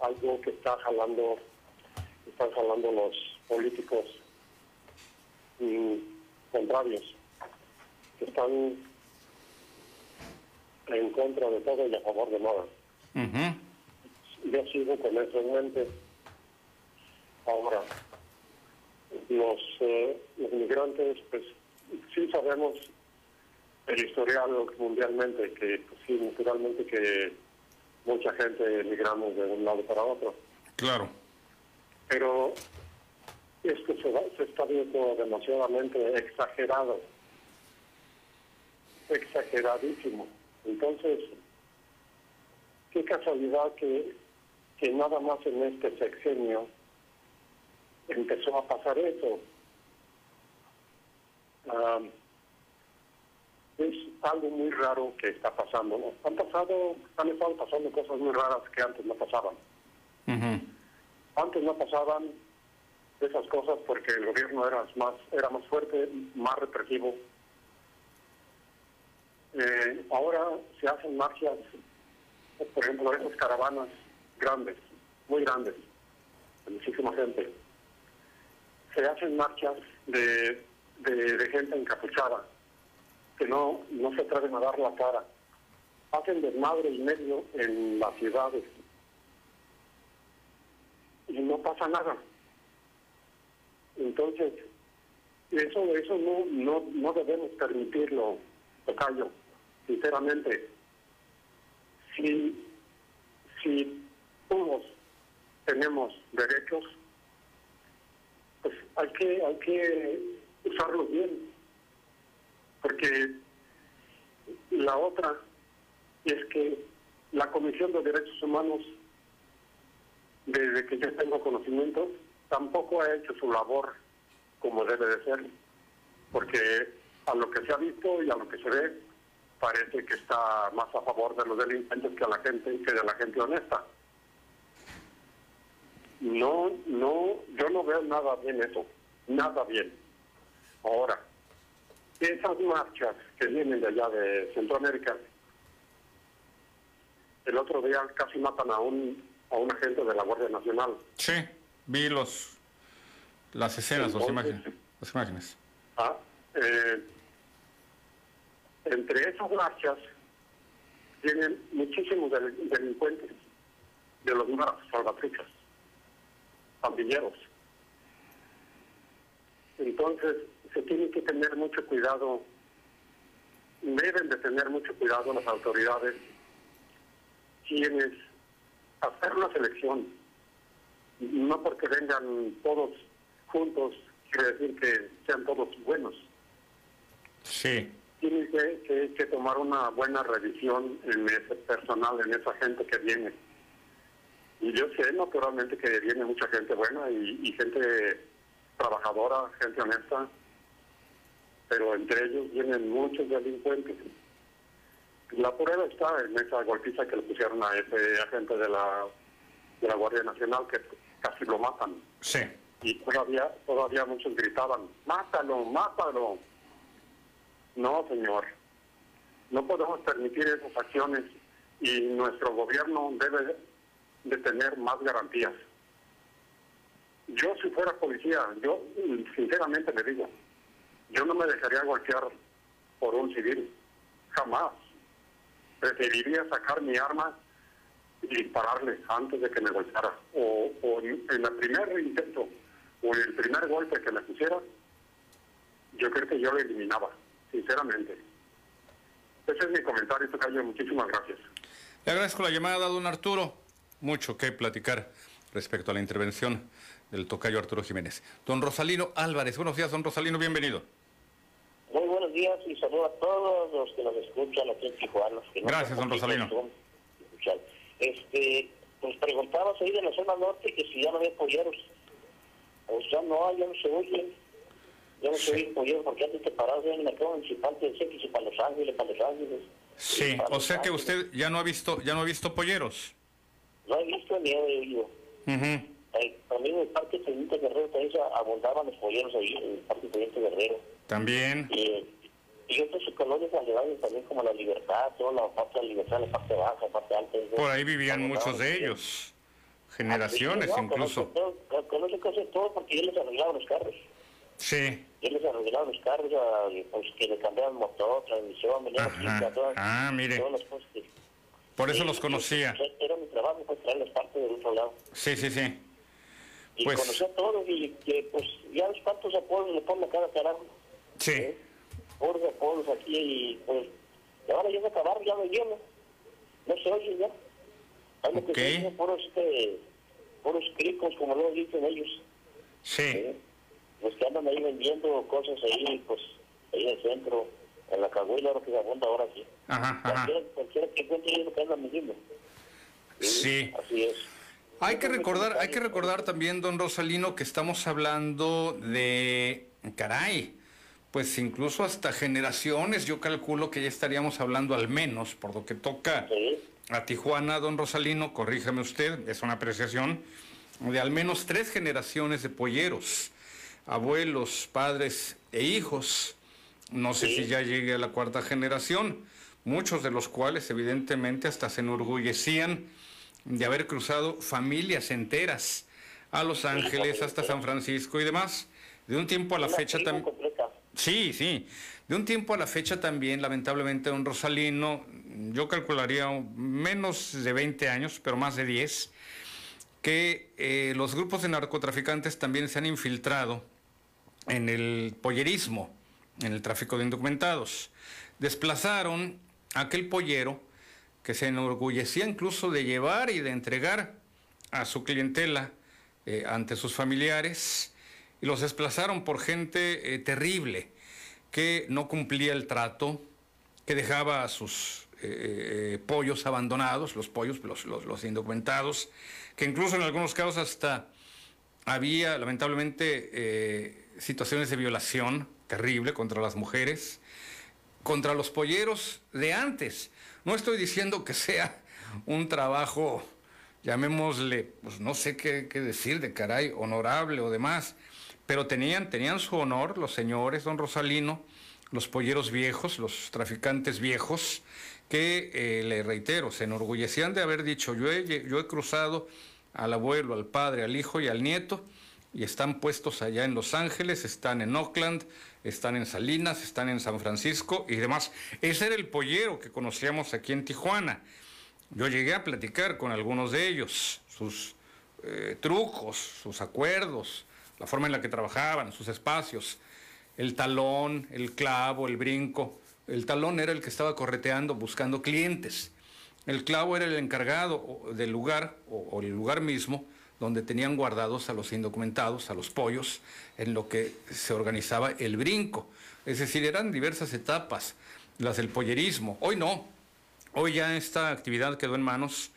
algo que está jalando, están jalando los políticos mm, contrarios, que están en contra de todo y a favor de nada. Yo sigo con eso en mente. Ahora, los, eh, los migrantes, pues sí sabemos el historial mundialmente, que pues, sí, naturalmente que mucha gente emigramos de un lado para otro. Claro. Pero esto se, va- se está viendo demasiadamente exagerado, exageradísimo. Entonces, qué casualidad que, que nada más en este sexenio empezó a pasar eso. Ah, es algo muy raro que está pasando. ¿no? Han pasado, han estado pasando cosas muy raras que antes no pasaban. Antes no pasaban esas cosas porque el gobierno era más, era más fuerte, más represivo. Eh, ahora se hacen marchas, por ejemplo, esas caravanas grandes, muy grandes, de muchísima gente. Se hacen marchas de, de, gente encapuchada, que no, no se atreven a dar la cara. Hacen desmadre y medio en las ciudades. Y no pasa nada. Entonces, eso, eso no, no, no debemos permitirlo, Tocayo, sinceramente. Si, si todos tenemos derechos, pues hay que, hay que usarlos bien. Porque la otra es que la Comisión de Derechos Humanos, desde que yo tengo conocimiento, tampoco ha hecho su labor como debe de ser, porque a lo que se ha visto y a lo que se ve, parece que está más a favor de los delincuentes que a la gente que de la gente honesta. No, no, yo no veo nada bien eso, nada bien. Ahora, esas marchas que vienen de allá de Centroamérica, el otro día casi matan a un a un agente de la Guardia Nacional. Sí, vi los, las escenas, las Entonces- imágenes. Las imágenes. Ah, eh, entre esas marchas tienen muchísimos del- delincuentes de los más salvatruchas, pandilleros. Entonces, se tiene que tener mucho cuidado, deben de tener mucho cuidado las autoridades, quienes hacer una selección, no porque vengan todos juntos, quiere decir que sean todos buenos. Sí. Tienen que, que- que tomar una buena revisión en ese personal, en esa gente que viene. Y yo sé naturalmente que viene mucha gente buena y, y gente trabajadora, gente honesta, pero entre ellos vienen muchos delincuentes. La prueba está en esa golpiza que le pusieron a ese agente de la, de la Guardia Nacional que casi lo matan. Sí. Y todavía, todavía muchos gritaban, mátalo, mátalo. No, señor. No podemos permitir esas acciones y nuestro gobierno debe de tener más garantías. Yo si fuera policía, yo sinceramente le digo, yo no me dejaría golpear por un civil, jamás. Preferiría sacar mi arma y dispararle antes de que me golpeara. O, o en el primer intento, o en el primer golpe que me pusiera, yo creo que yo lo eliminaba, sinceramente. Ese es mi comentario, Tocayo. Muchísimas gracias. Le agradezco la llamada, don Arturo. Mucho que platicar respecto a la intervención del tocayo Arturo Jiménez. Don Rosalino Álvarez. Buenos días, don Rosalino, bienvenido. Días. y saludo a todos los que nos escuchan aquí en Tijuana. que no Gracias, son don Rosalino. Este, pues preguntabas ahí de la zona norte que si ya no había polleros. Pues ya no hay, ya no se oye. Ya no se oye polleros porque antes te parabas en el mercado municipal te decía que si para Los Ángeles, para Los Ángeles. Sí, o sea que usted ya no ha visto, ya no ha visto polleros. No he visto ni he oído. Ujú. Ahí, También en el Parque Teniente Guerrero también abundaban los polleros ahí, en el Parque Teniente Guerrero. También. Y, y otros colonias aledañas también como la Libertad, toda la parte de la Libertad, la parte baja, la parte alta. Por ahí vivían muchos de ellos. Generaciones Ah, sí, no, incluso. Conoce casi todo porque yo les arreglaba los carros. Sí. Yo les arreglaba los carros, pues que le cambiaban motor, transmisión, venía Ajá. Ah, mire. todas las cosas que- Por eso Sí, los conocía. pues, Era mi trabajo, pues traer las partes del otro lado. Sí, sí, sí. Y Pues- conocía a todos y que pues ya los cuantos apodos le ponen a cada carajo. Sí. Puros apodos aquí y pues ahora ya se acabaron, ya no lleno. No se oye ya. Hay lo que se oyen puros, este, puros cricos, como luego dicen ellos. Sí. Los que andan ahí vendiendo cosas ahí, pues, ahí en el centro, en la caguila, lo que se abunda ahora sí. Ajá, ajá. Cualquiera, cualquiera que encuentre ahí lo que andan vendiendo. Sí. Así es. Hay que recordar, hay que recordar también, don Rosalino, que estamos hablando de, caray, pues incluso hasta generaciones, yo calculo que ya estaríamos hablando al menos, por lo que toca a Tijuana, don Rosalino, corríjame usted, es una apreciación, de al menos tres generaciones de polleros, abuelos, padres e hijos. No sé si ya llegue a la cuarta generación, muchos de los cuales evidentemente hasta se enorgullecían de haber cruzado familias enteras a Los Ángeles, hasta San Francisco y demás. De un tiempo a la fecha también... Sí, sí. De un tiempo a la fecha también, lamentablemente, don Rosalino, yo calcularía menos de 20 años, pero más de 10, que eh, los grupos de narcotraficantes también se han infiltrado en el pollerismo, en el tráfico de indocumentados. Desplazaron a aquel pollero que se enorgullecía incluso de llevar y de entregar a su clientela eh, ante sus familiares y los desplazaron por gente eh, terrible que no cumplía el trato, que dejaba a sus eh, eh, pollos abandonados, los pollos, los, los, indocumentados, que incluso en algunos casos hasta había lamentablemente situaciones de violación terrible contra las mujeres, contra los polleros de antes. No estoy diciendo que sea un trabajo, llamémosle, pues no sé qué, qué decir de caray, honorable o demás, pero tenían, tenían su honor los señores, don Rosalino, los polleros viejos, los traficantes viejos, que, eh, le reitero, se enorgullecían de haber dicho, yo he, yo he cruzado al abuelo, al padre, al hijo y al nieto, y están puestos allá en Los Ángeles, están en Oakland, están en Salinas, están en San Francisco y demás. Ese era el pollero que conocíamos aquí en Tijuana. Yo llegué a platicar con algunos de ellos, sus eh, trucos, sus acuerdos, la forma en la que trabajaban, sus espacios, el talón, el clavo, el brinco. El talón era el que estaba correteando, buscando clientes. El clavo era el encargado del lugar o, el lugar mismo donde tenían guardados a los indocumentados, a los pollos, en lo que se organizaba el brinco. Es decir, eran diversas etapas, las del pollerismo. Hoy no. Hoy ya esta actividad quedó en manos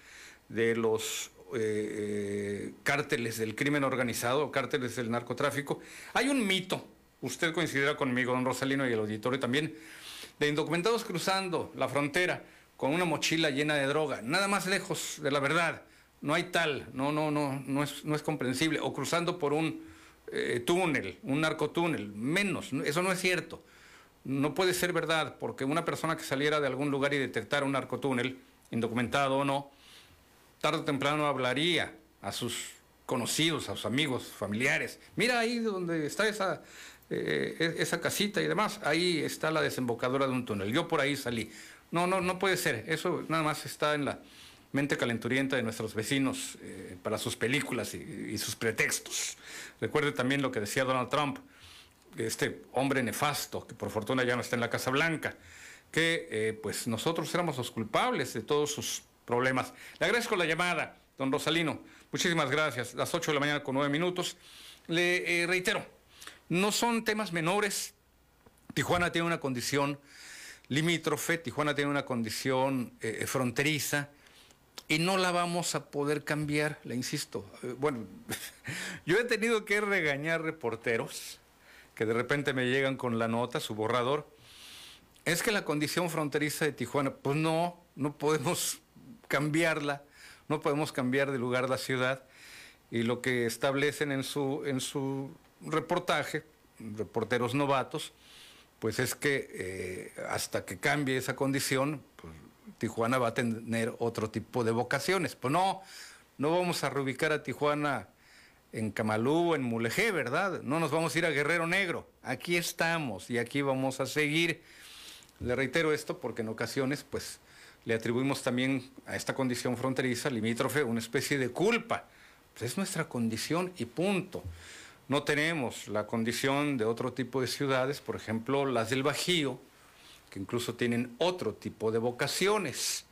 de los eh, eh, cárteles del crimen organizado, cárteles del narcotráfico. Hay un mito, usted coincidirá conmigo, don Rosalino y el auditorio también, de indocumentados cruzando la frontera con una mochila llena de droga, nada más lejos de la verdad. No hay tal, no, no, no, no es, no es comprensible. O cruzando por un eh, túnel, un narcotúnel, menos, eso no es cierto. No puede ser verdad, porque una persona que saliera de algún lugar y detectara un narcotúnel, indocumentado o no, tarde o temprano hablaría a sus conocidos, a sus amigos, familiares. Mira ahí donde está esa, eh, esa casita y demás, ahí está la desembocadura de un túnel. Yo por ahí salí. No, no, no puede ser. Eso nada más está en la mente calenturienta de nuestros vecinos eh, para sus películas y, y, sus pretextos. Recuerde también lo que decía Donald Trump, este hombre nefasto, que por fortuna ya no está en la Casa Blanca, que eh, pues nosotros éramos los culpables de todos sus problemas. Le agradezco la llamada, don Rosalino. Muchísimas gracias. Las 8 de la mañana con 9 minutos. Le eh, reitero, no son temas menores Tijuana tiene una condición limítrofe, Tijuana tiene una condición eh, fronteriza y no la vamos a poder cambiar, le insisto. Eh, bueno, yo he tenido que regañar reporteros que de repente me llegan con la nota, su borrador. Es que la condición fronteriza de Tijuana, pues no, no podemos cambiarla, no podemos cambiar de lugar la ciudad. Y lo que establecen en su, en su reportaje, reporteros novatos, pues es que eh, hasta que cambie esa condición, pues, Tijuana va a tener otro tipo de vocaciones. Pues no, no vamos a reubicar a Tijuana en Camalú, en Mulegé, ¿verdad? No nos vamos a ir a Guerrero Negro. Aquí estamos y aquí vamos a seguir. Le reitero esto porque en ocasiones, pues, le atribuimos también a esta condición fronteriza, limítrofe, una especie de culpa. Pues es nuestra condición y punto. No tenemos la condición de otro tipo de ciudades, por ejemplo, las del Bajío, que incluso tienen otro tipo de vocaciones.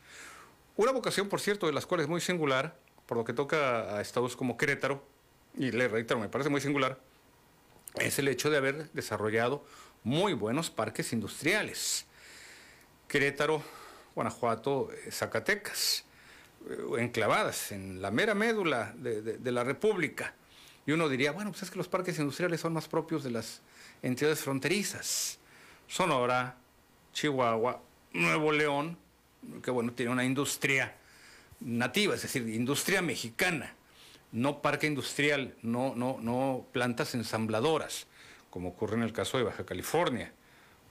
Una vocación, por cierto, de las cuales es muy singular, por lo que toca a estados como Querétaro, y le reitero, me parece muy singular, es el hecho de haber desarrollado muy buenos parques industriales. Querétaro, Guanajuato, eh, Zacatecas, eh, enclavadas en la mera médula de, la República. Y uno diría, bueno, pues es que los parques industriales son más propios de las entidades fronterizas. Sonora, Chihuahua, Nuevo León, que bueno, tiene una industria nativa, es decir, industria mexicana, no parque industrial, no, no, no plantas ensambladoras, como ocurre en el caso de Baja California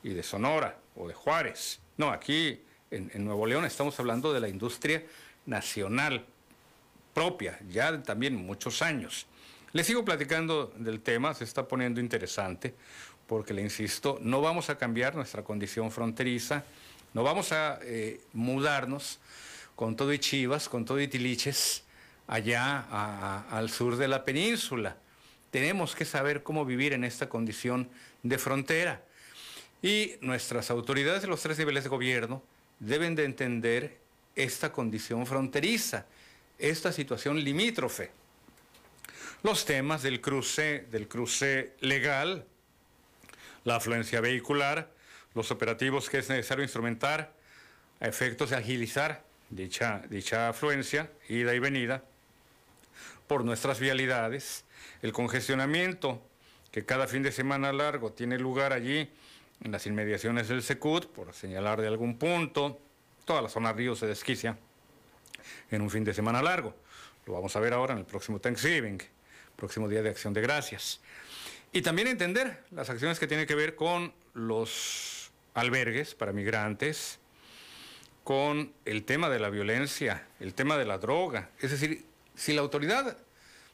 y de Sonora o de Juárez. No, aquí en, Nuevo León estamos hablando de la industria nacional propia, ya también muchos años. Le sigo platicando del tema, se está poniendo interesante, porque le insisto, no vamos a cambiar nuestra condición fronteriza, no vamos a eh, mudarnos con todo y chivas, con todo y tiliches, allá al sur de la península. Tenemos que saber cómo vivir en esta condición de frontera. Y nuestras autoridades de los tres niveles de gobierno deben de entender esta condición fronteriza, esta situación limítrofe. Los temas del cruce, del cruce legal, la afluencia vehicular, los operativos que es necesario instrumentar a efectos de agilizar dicha, dicha afluencia, ida y venida, por nuestras vialidades, el congestionamiento que cada fin de semana largo tiene lugar allí en las inmediaciones del Secut, por señalar de algún punto, toda la zona río se desquicia en un fin de semana largo. Lo vamos a ver ahora en el próximo Thanksgiving próximo Día de Acción de Gracias. Y también entender las acciones que tienen que ver con los albergues para migrantes, con el tema de la violencia, el tema de la droga. Es decir, si la autoridad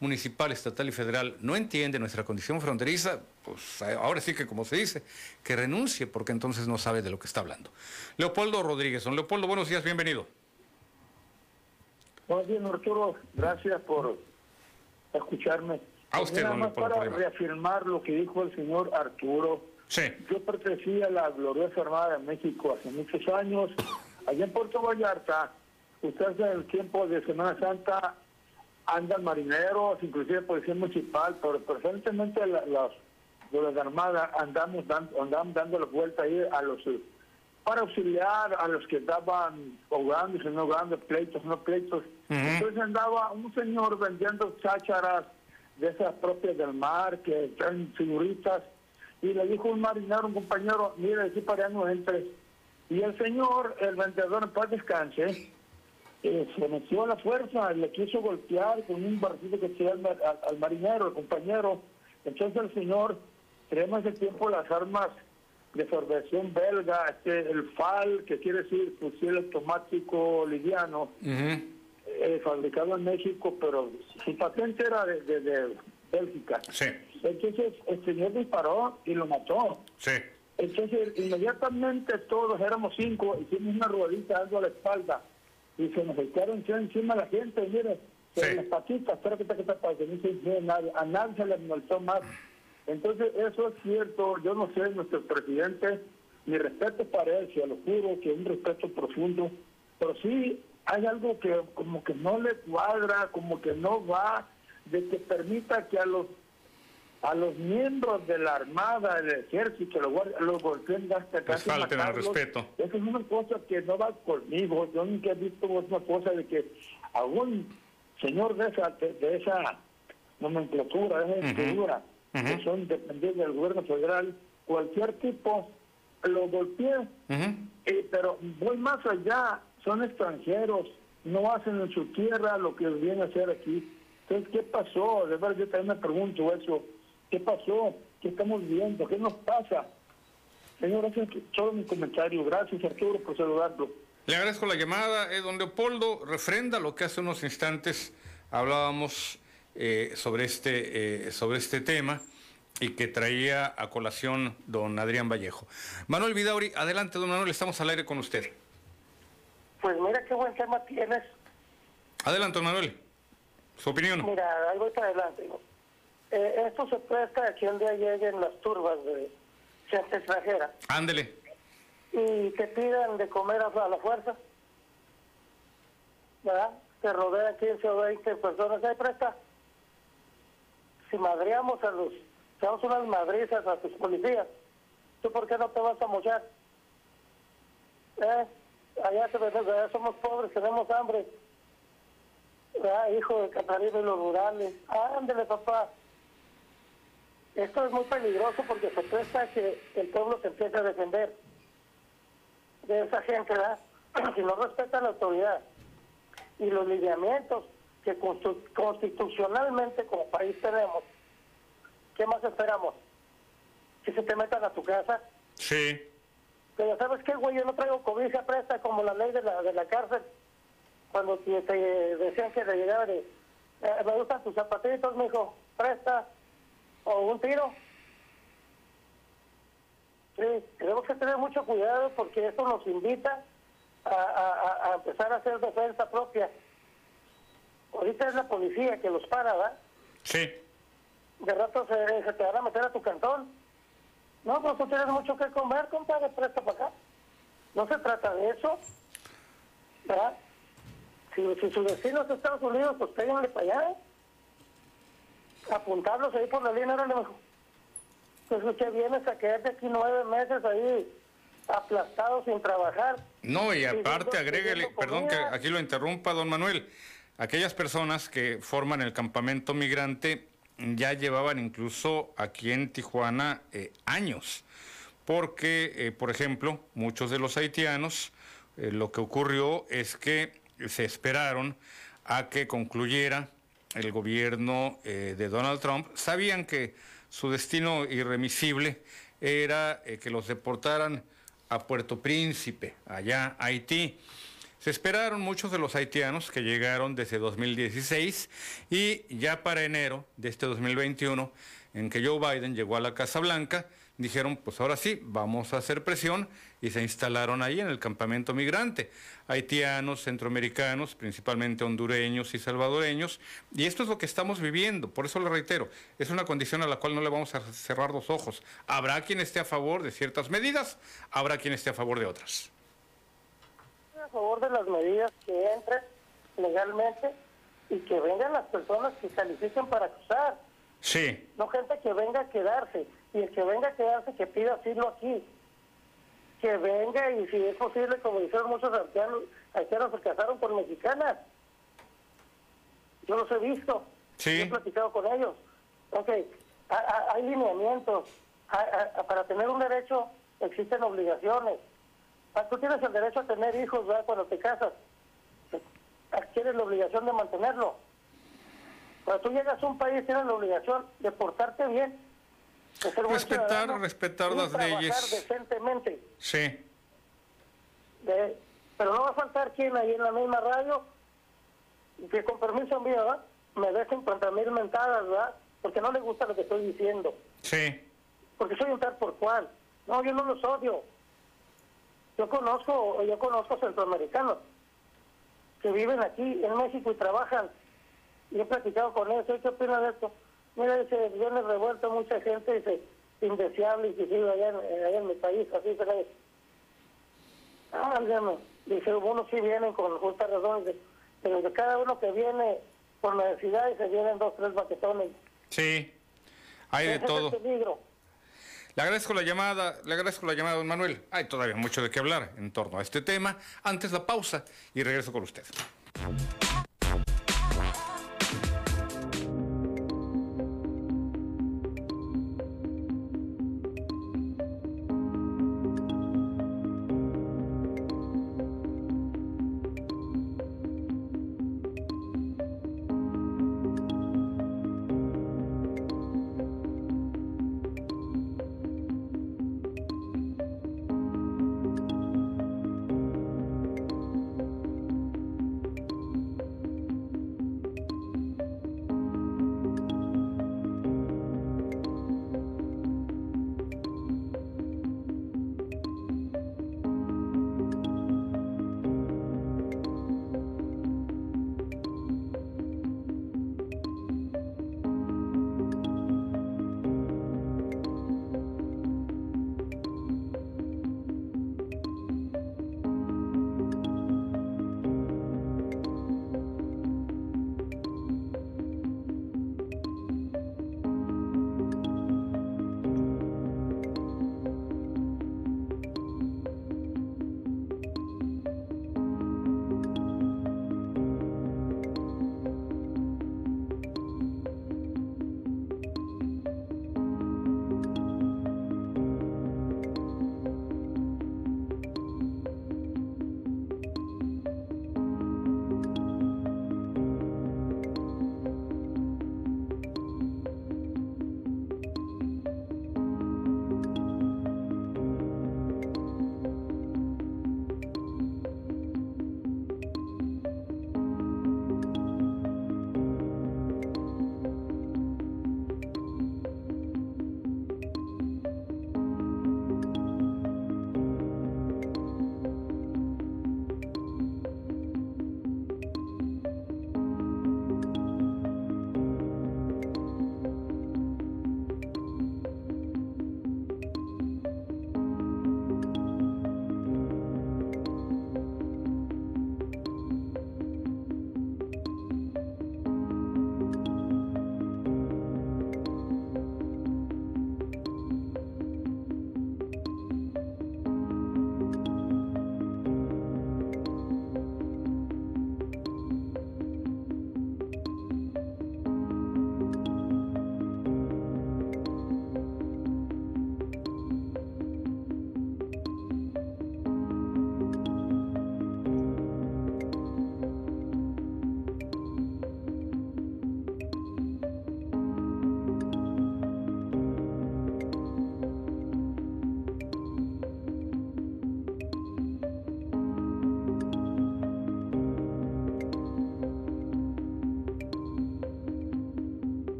municipal, estatal y federal no entiende nuestra condición fronteriza, pues ahora sí que como se dice, que renuncie porque entonces no sabe de lo que está hablando. Leopoldo Rodríguez, don Leopoldo, buenos días, bienvenido. Buenos días, Arturo. Gracias por escucharme. A usted, Nada más para reafirmar lo que dijo el señor Arturo. Sí. Yo pertenecía a la gloriosa Armada de México hace muchos años. Allá en Puerto Vallarta, ustedes en el tiempo de Semana Santa andan marineros, inclusive policía municipal, pero presentemente las de la Armada andamos dando, andamos dando la vuelta ahí a los para auxiliar a los que estaban ahogando, no ahogando, pleitos, no pleitos. Entonces andaba un señor vendiendo chácharas de esas propias del mar, que traen figuritas, y le dijo un marinero, un compañero, mire, aquí para allá no entres. Y el señor, el vendedor en paz descanse, eh, se metió a la fuerza, le quiso golpear con un barquito que tenía al, al, marinero, el compañero. Entonces el señor, tenemos el tiempo las armas de fabricación belga, este, el FAL, que quiere decir fusil automático liviano, eh, fabricado en México, pero su patente era de, Bélgica. Entonces el señor disparó y lo mató. Entonces inmediatamente todos éramos cinco, hicimos una ruedita dando a la espalda y se nos echaron encima la gente, mire, las patitas, espera que te, que te pase, no a nadie se le molestó más entonces, eso es cierto, yo no sé, nuestro presidente, mi respeto para él, se lo juro que es un respeto profundo, pero sí hay algo que como que no le cuadra, como que no va, de que permita que a los a los miembros de la Armada, del Ejército, los, los golpean hasta casi falten al matarlos. respeto. Eso es una cosa que no va conmigo. Yo nunca he visto una cosa de que algún señor de esa, de, de esa nomenclatura, de esa Ujú. Figura, Ujú. que son dependientes del gobierno federal, cualquier tipo lo golpea. Eh, pero voy más allá, son extranjeros, no hacen en su tierra lo que viene a hacer aquí. Entonces, ¿qué pasó? De verdad, yo también me pregunto eso. ¿Qué pasó? ¿Qué estamos viendo? ¿Qué nos pasa? Señor, ese es todo mi comentario. Gracias, Arturo, por saludarlo. Le agradezco la llamada. Eh, don Leopoldo refrenda lo que hace unos instantes hablábamos eh, sobre, este, eh, sobre este tema y que traía a colación don Adrián Vallejo. Manuel Vidauri, adelante, don Manuel, estamos al aire con usted. Pues mira qué buen tema tienes. Adelante, don Manuel. Su opinión. Mira, voy para adelante. Eh, esto se presta a que un día lleguen las turbas de gente extranjera Ándele. y te pidan de comer a a la fuerza. ¿Verdad? Te rodean 15 o 20 personas. Ahí presta. Si madreamos a los, damos unas madrizas a tus policías, ¿tú por qué no te vas a mochar? ¿Eh? Allá, te, allá somos pobres, tenemos hambre. ¿verdad? Hijo de Catarina y los rurales. Ándele, papá. Esto es muy peligroso porque se presta que el pueblo se empiece a defender de esa gente, ¿verdad? Si no respeta la autoridad y los lineamientos que constitucionalmente como país tenemos, ¿qué más esperamos? Que se te metan a tu casa. Sí. Pero ¿sabes qué, güey? Yo no traigo cobija presta como la ley de la, de la cárcel. Cuando te, te decían que le llegaba de, eh, me gustan tus zapatitos, mijo, presta. O un tiro. Sí, tenemos que tener mucho cuidado porque esto nos invita a- a empezar a hacer defensa propia. Ahorita es la policía que los para, ¿verdad? Sí. De rato se, se te van a meter a tu cantón. No, pues tú tienes mucho que comer, compadre, presta para acá. No se trata de eso, ¿verdad? Si, si su destino es Estados Unidos, pues péguenle para allá. Apuntarlos ahí por la línea, ahora mejor. Pues usted vienes a quedarte aquí nueve meses ahí aplastado sin trabajar. No, y aparte agréguele, perdón que aquí lo interrumpa, don Manuel, aquellas personas que forman el campamento migrante ya llevaban incluso aquí en Tijuana eh, años, porque, eh, por ejemplo, muchos de los haitianos, eh, lo que ocurrió es que se esperaron a que concluyera el gobierno de Donald Trump, sabían que su destino irremisible era que los deportaran a Puerto Príncipe, allá Haití. Se esperaron muchos de los haitianos que llegaron desde 2016 y ya para enero de este 2021, en que Joe Biden llegó a la Casa Blanca, dijeron, pues ahora sí, vamos a hacer presión y se instalaron ahí en el campamento migrante. Haitianos, centroamericanos, principalmente hondureños y salvadoreños. Y esto es lo que estamos viviendo, por eso lo reitero, es una condición a la cual no le vamos a cerrar los ojos. Habrá quien esté a favor de ciertas medidas, habrá quien esté a favor de otras. Favor de las medidas que entren legalmente y que vengan las personas que califiquen para cruzar, Sí, no gente que venga a quedarse. Y el que venga a quedarse que pida asilo aquí. Que venga y si es posible, como dijeron muchos haitianos, haitianos se casaron con mexicanas. Yo los he visto. Sí. He platicado con ellos. Ok, ha- ha- hay lineamientos. Para tener un derecho existen obligaciones. Ah, Tú tienes el derecho a tener hijos ¿verdad? cuando te casas. Tienes la obligación de mantenerlo. Cuando tú llegas a un país tienes la obligación de portarte bien. De ser Respetar, respetar y las trabajar leyes. decentemente. sí. De- pero no va a faltar quien ahí en la misma radio que con permiso mío ¿verdad? me dé 50 mil mentadas, ¿verdad? Porque no le gusta lo que estoy diciendo. Sí. Porque soy un tal por cual. No, yo no los odio. Yo conozco, yo conozco centroamericanos que viven aquí en México y trabajan. Y he platicado con ellos. ¿Qué opinan de esto? Mira, dice, viene revuelto mucha gente, dice, indeseable, inclusive allá en, allá en mi país, así se le Ah, dígame. Dice, unos sí vienen con justas razones, de- pero de cada uno que viene por necesidad y se vienen dos, tres baquetones. Sí. Hay de Ese es todo. el peligro. Le agradezco la llamada, le agradezco la llamada, don Manuel. Hay todavía mucho de qué hablar en torno a este tema. Antes la pausa y regreso con usted.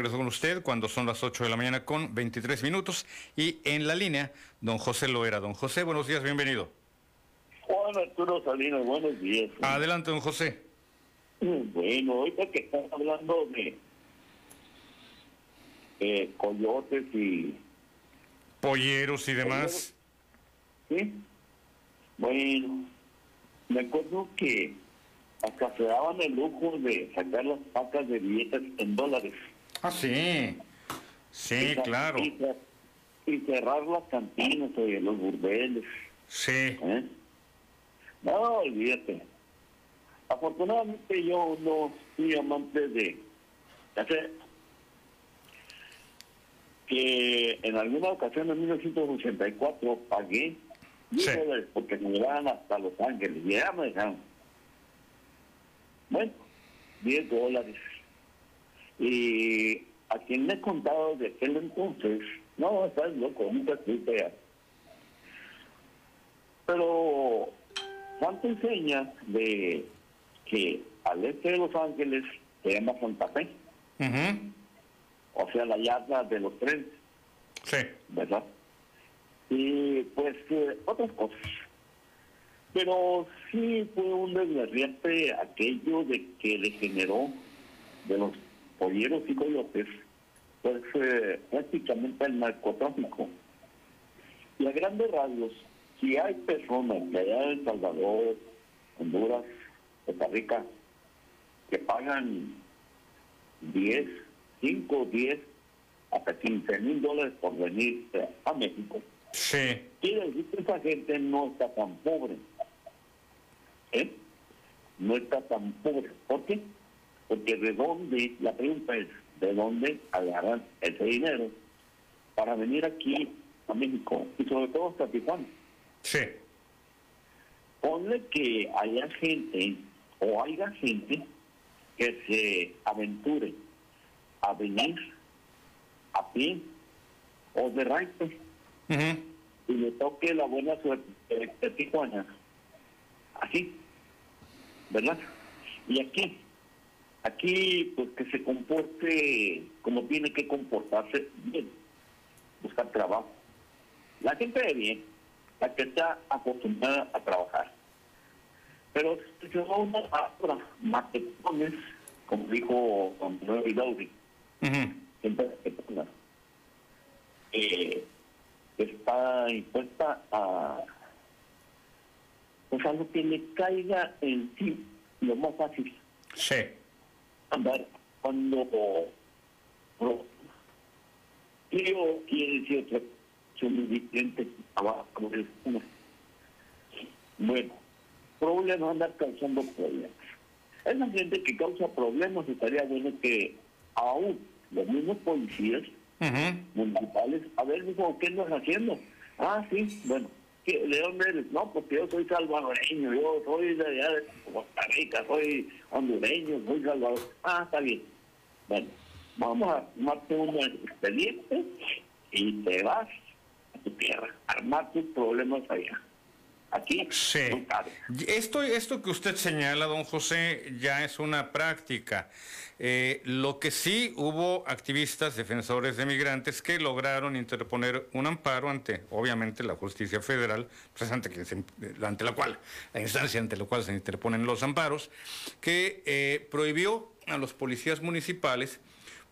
Regreso con usted cuando son las 8 de la mañana con 23 minutos y en la línea, don José Loera. Don José, buenos días, bienvenido. Juan Arturo Salinas, buenos días. Adelante, don José. Bueno, ahorita que están hablando de eh, coyotes y... Polleros y demás. ¿Sí? Bueno, me acuerdo que hasta se daban el lujo de sacar las pacas de billetes en dólares. Ah, sí. Sí, Y claro. Y, cer- y cerrar las cantinas, oye, los burdeles. Sí. ¿Eh? No, olvídate. Afortunadamente yo no fui amante de hacer que en alguna ocasión en 1984 pagué 10 dólares porque me llevaban hasta Los Ángeles y ya me dejaron. Bueno, 10 dólares. Y a quien me he contado de aquel entonces, no, estás loco, nunca estuviste allá. Pero Santo enseña de que al este de Los Ángeles se llama Santa Fe, o sea, la yarda de los trenes, Sí. ¿verdad? y pues eh, otras cosas. Pero sí fue un desgarriante aquello de que le generó de los polleros y coyotes, pues eh, prácticamente el narcotráfico. Y a grandes radios, si hay personas que allá en El Salvador, Honduras, Costa Rica, que pagan 10, 5, 10, hasta 15 mil dólares por venir eh, a México, Sí. quiere decir que esa gente no está tan pobre. ¿Eh? No está tan pobre. ¿Por qué? Porque de dónde, la pregunta es, ¿de dónde agarran ese dinero para venir aquí a México y sobre todo hasta Tijuana? Sí. Ponle que haya gente o haya gente que se aventure a venir a pie o de raíces y le toque la buena suerte de, de Tijuana. Así, ¿verdad? Y aquí, aquí pues que se comporte como tiene que comportarse bien, buscar trabajo. La gente de bien, la que está acostumbrada a trabajar. Pero va una palabra, matetones, como dijo Don Manuel Vidauri, siempre eh, está impuesta a pues a lo que le caiga en sí lo más fácil. Sí andar cuando no, yo quiere decir otra son diferentes abajo de una bueno problemas andar causando problemas esa gente que causa problemas estaría bueno que aún los mismos policías municipales. A ver, dijo, ¿qué andas haciendo? Ah, sí, bueno, ¿qué- ¿de dónde eres? No, porque yo soy salvadoreño, yo soy de allá de Costa Rica, soy hondureño, soy salvador. Ah, está bien. Bueno, vamos a armarte un expediente y te vas a tu tierra, armar tus problemas allá. Aquí cabe. Esto, esto que usted señala, don José, ya es una práctica. Eh, lo que sí hubo activistas defensores de migrantes que lograron interponer un amparo ante, obviamente, la justicia federal, pues ante, quien se- ante la cual, la instancia ante la cual se interponen los amparos, que eh, prohibió a los policías municipales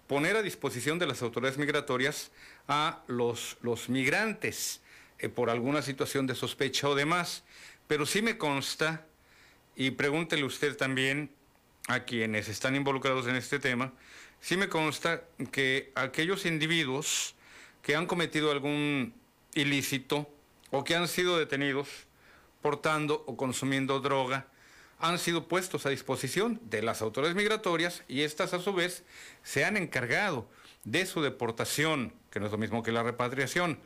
poner a disposición de las autoridades migratorias a los, los migrantes eh, por alguna situación de sospecha o demás. Pero sí me consta, y pregúntele usted también a quienes están involucrados en este tema, sí me consta que aquellos individuos que han cometido algún ilícito o que han sido detenidos portando o consumiendo droga, han sido puestos a disposición de las autoridades migratorias y estas a su vez se han encargado de su deportación, que no es lo mismo que la repatriación.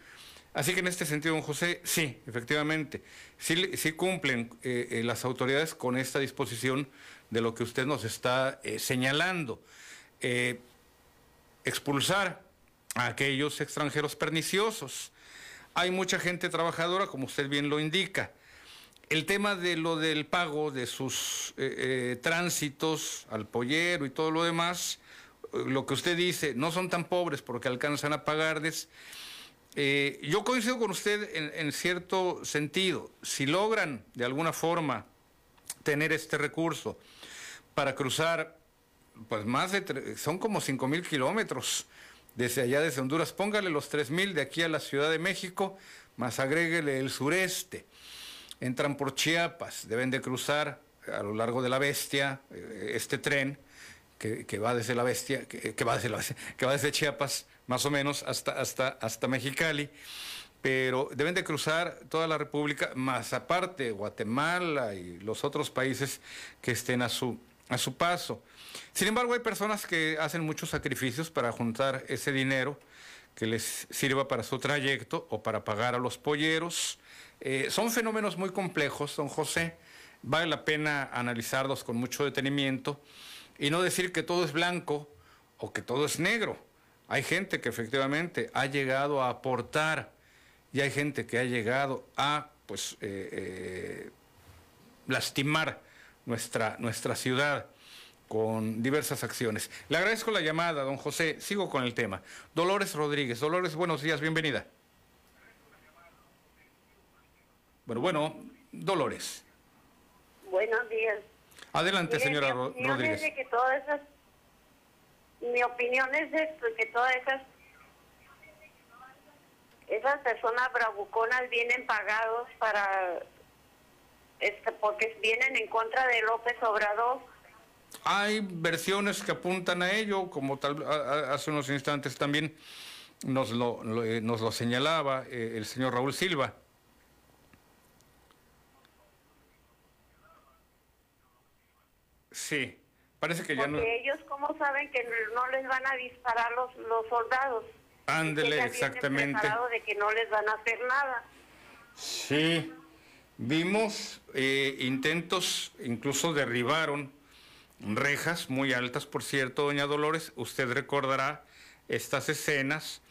Así que en este sentido, don José, sí, efectivamente, sí, cumplen eh, eh, las autoridades con esta disposición de lo que usted nos está eh, señalando. Expulsar a aquellos extranjeros perniciosos. Hay mucha gente trabajadora, como usted bien lo indica. El tema de lo del pago de sus tránsitos al pollero y todo lo demás, lo que usted dice, no son tan pobres porque alcanzan a pagarles. Eh, yo coincido con usted en, cierto sentido. Si logran de alguna forma tener este recurso para cruzar, pues más de, son como 5 mil kilómetros desde allá, desde Honduras. Póngale los 3 mil de aquí a la Ciudad de México, más agréguele el sureste. Entran por Chiapas, deben de cruzar a lo largo de la Bestia eh, este tren que, va desde la Bestia, que, que va desde la que va desde Chiapas más o menos hasta, hasta, hasta Mexicali pero deben de cruzar toda la República, más aparte Guatemala y los otros países que estén a su, a su paso. Sin embargo, hay personas que hacen muchos sacrificios para juntar ese dinero que les sirva para su trayecto o para pagar a los polleros. Eh, son fenómenos muy complejos, don José. Vale la pena analizarlos con mucho detenimiento y no decir que todo es blanco o que todo es negro. Hay gente que efectivamente ha llegado a aportar y hay gente que ha llegado a pues eh, eh, lastimar nuestra, nuestra ciudad con diversas acciones. Le agradezco la llamada, don José. Sigo con el tema. Dolores Rodríguez. Dolores, buenos días, bienvenida. Bueno, bueno, Dolores. Buenos días. Adelante, señora Rodríguez. Es de que todas esas, mi opinión es esto, que todas esas, esas personas bravuconas vienen pagados para, este, porque vienen en contra de López Obrador. Hay versiones que apuntan a ello, como tal, a- a- hace unos instantes también nos lo, lo, eh, nos lo señalaba eh, el señor Raúl Silva. Sí, parece que ya Porque no... ellos, ¿cómo saben que no les van a disparar los, los soldados? Ándele, exactamente. de que no les van a hacer nada. Sí, vimos eh, intentos, incluso derribaron rejas muy altas, por cierto, doña Dolores. Usted recordará estas escenas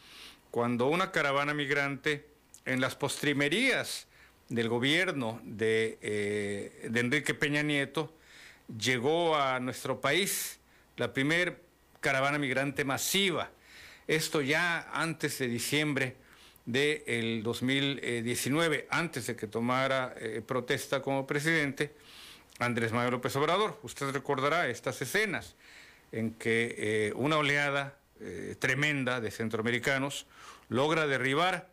cuando una caravana migrante en las postrimerías del gobierno de, eh, de Enrique Peña Nieto llegó a nuestro país la primer caravana migrante masiva. Esto ya antes de diciembre del 2019, antes de que tomara eh, protesta como presidente Andrés Manuel López Obrador. Usted recordará estas escenas en que eh, una oleada eh, tremenda de centroamericanos logra derribar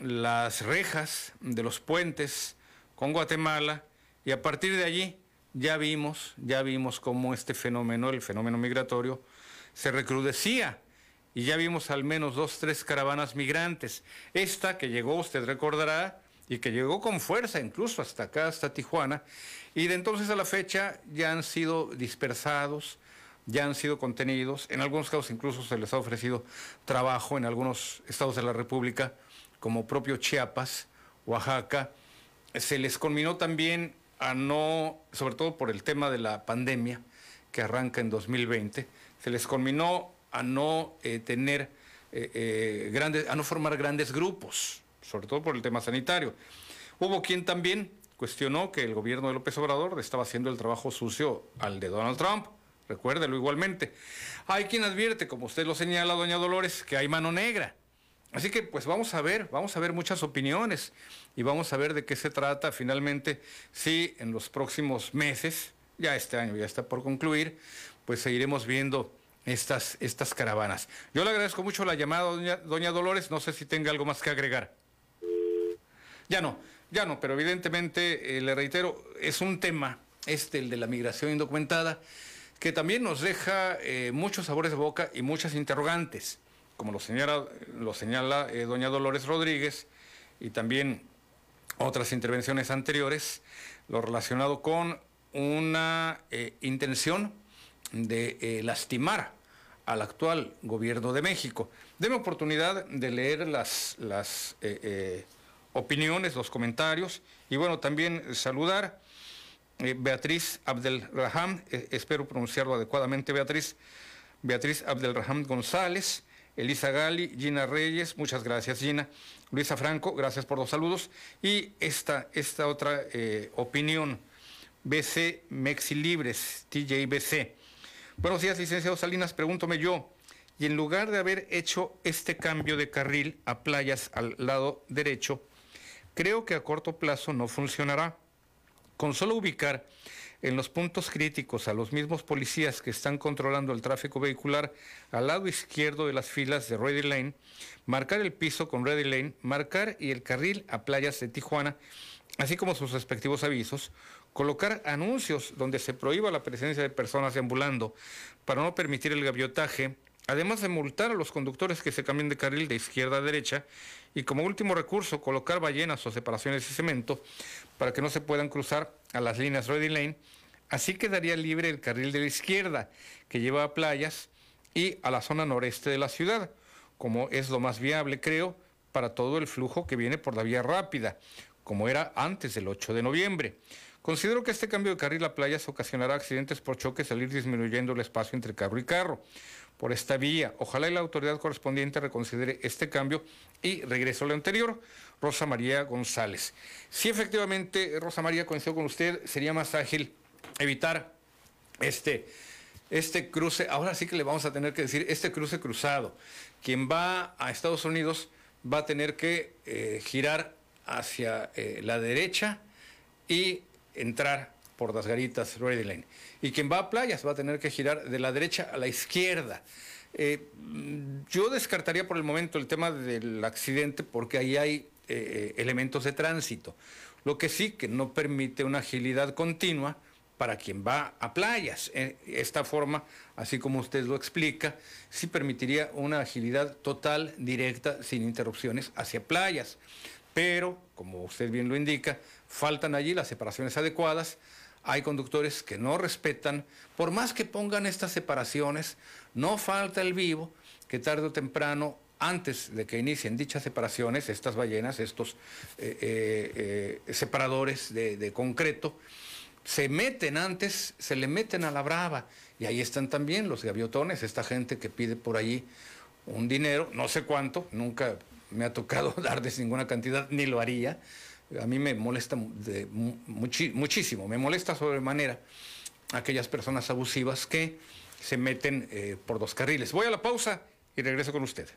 las rejas de los puentes con Guatemala y a partir de allí ya vimos, ya vimos cómo este fenómeno, el fenómeno migratorio, se recrudecía y ya vimos al menos dos, tres caravanas migrantes. Esta que llegó, usted recordará, y que llegó con fuerza incluso hasta acá, hasta Tijuana, y de entonces a la fecha ya han sido dispersados, ya han sido contenidos, en algunos casos incluso se les ha ofrecido trabajo en algunos estados de la República, como propio Chiapas, Oaxaca. Se les conminó también a no, sobre todo por el tema de la pandemia que arranca en 2020, se les conminó a no eh, tener eh, eh, grandes, a no formar grandes grupos, sobre todo por el tema sanitario. Hubo quien también cuestionó que el gobierno de López Obrador estaba haciendo el trabajo sucio al de Donald Trump. Recuérdelo igualmente. Hay quien advierte, como usted lo señala, doña Dolores, que hay mano negra. Así que pues vamos a ver, vamos a ver muchas opiniones y vamos a ver de qué se trata finalmente si en los próximos meses, ya este año ya está por concluir, pues seguiremos viendo estas, estas caravanas. Yo le agradezco mucho la llamada, doña, doña Dolores, no sé si tenga algo más que agregar. Ya no, ya no, pero evidentemente, eh, le reitero, es un tema, este, el de la migración indocumentada, que también nos deja eh, muchos sabores de boca y muchas interrogantes, como lo señala, eh, doña Dolores Rodríguez y también otras intervenciones anteriores, lo relacionado con una eh, intención de eh, lastimar al actual gobierno de México. Deme oportunidad de leer las, las opiniones, los comentarios y bueno, también saludar Beatriz Abdelraham, espero pronunciarlo adecuadamente, Beatriz, Beatriz Abdelraham González, Elisa Gali, Gina Reyes, muchas gracias Gina, Luisa Franco, gracias por los saludos, y esta, esta otra eh, opinión, BC Mexilibres, TJBC. Buenos días, licenciado Salinas, pregúntome yo, y en lugar de haber hecho este cambio de carril a playas al lado derecho, creo que a corto plazo no funcionará. Con solo ubicar en los puntos críticos a los mismos policías que están controlando el tráfico vehicular al lado izquierdo de las filas de Ready Lane, marcar el piso con Ready Lane, marcar y el carril a playas de Tijuana, así como sus respectivos avisos, colocar anuncios donde se prohíba la presencia de personas deambulando para no permitir el gaviotaje, además de multar a los conductores que se cambien de carril de izquierda a derecha y como último recurso colocar ballenas o separaciones de cemento para que no se puedan cruzar a las líneas Ready Lane. Así quedaría libre el carril de la izquierda que lleva a playas y a la zona noreste de la ciudad, como es lo más viable, creo, para todo el flujo que viene por la vía rápida, como era antes del 8 de noviembre. Considero que este cambio de carril a playas ocasionará accidentes por choques al ir disminuyendo el espacio entre carro y carro por esta vía. Ojalá y la autoridad correspondiente reconsidere este cambio y regreso a lo anterior. Rosa María González. Sí, efectivamente, Rosa María, coincido con usted, sería más ágil evitar este, este cruce, ahora sí que le vamos a tener que decir, este cruce cruzado. Quien va a Estados Unidos va a tener que eh, girar hacia eh, la derecha y entrar por las garitas Ready. Y quien va a playas va a tener que girar de la derecha a la izquierda. Eh, yo descartaría por el momento el tema del accidente porque ahí hay eh, elementos de tránsito. Lo que sí que no permite una agilidad continua para quien va a playas. Esta forma, así como usted lo explica, sí permitiría una agilidad total, directa, sin interrupciones hacia playas. Pero, como usted bien lo indica, faltan allí las separaciones adecuadas. Hay conductores que no respetan, por más que pongan estas separaciones, no falta el vivo que tarde o temprano antes de que inicien dichas separaciones, estas ballenas, estos eh, eh, eh, separadores de, concreto, se meten antes, se le meten a la brava. Y ahí están también los gaviotones, esta gente que pide por allí un dinero, no sé cuánto, nunca me ha tocado darles ninguna cantidad, ni lo haría. A mí me molesta muchísimo, me molesta sobremanera aquellas personas abusivas que se meten por dos carriles. Voy a la pausa y regreso con usted.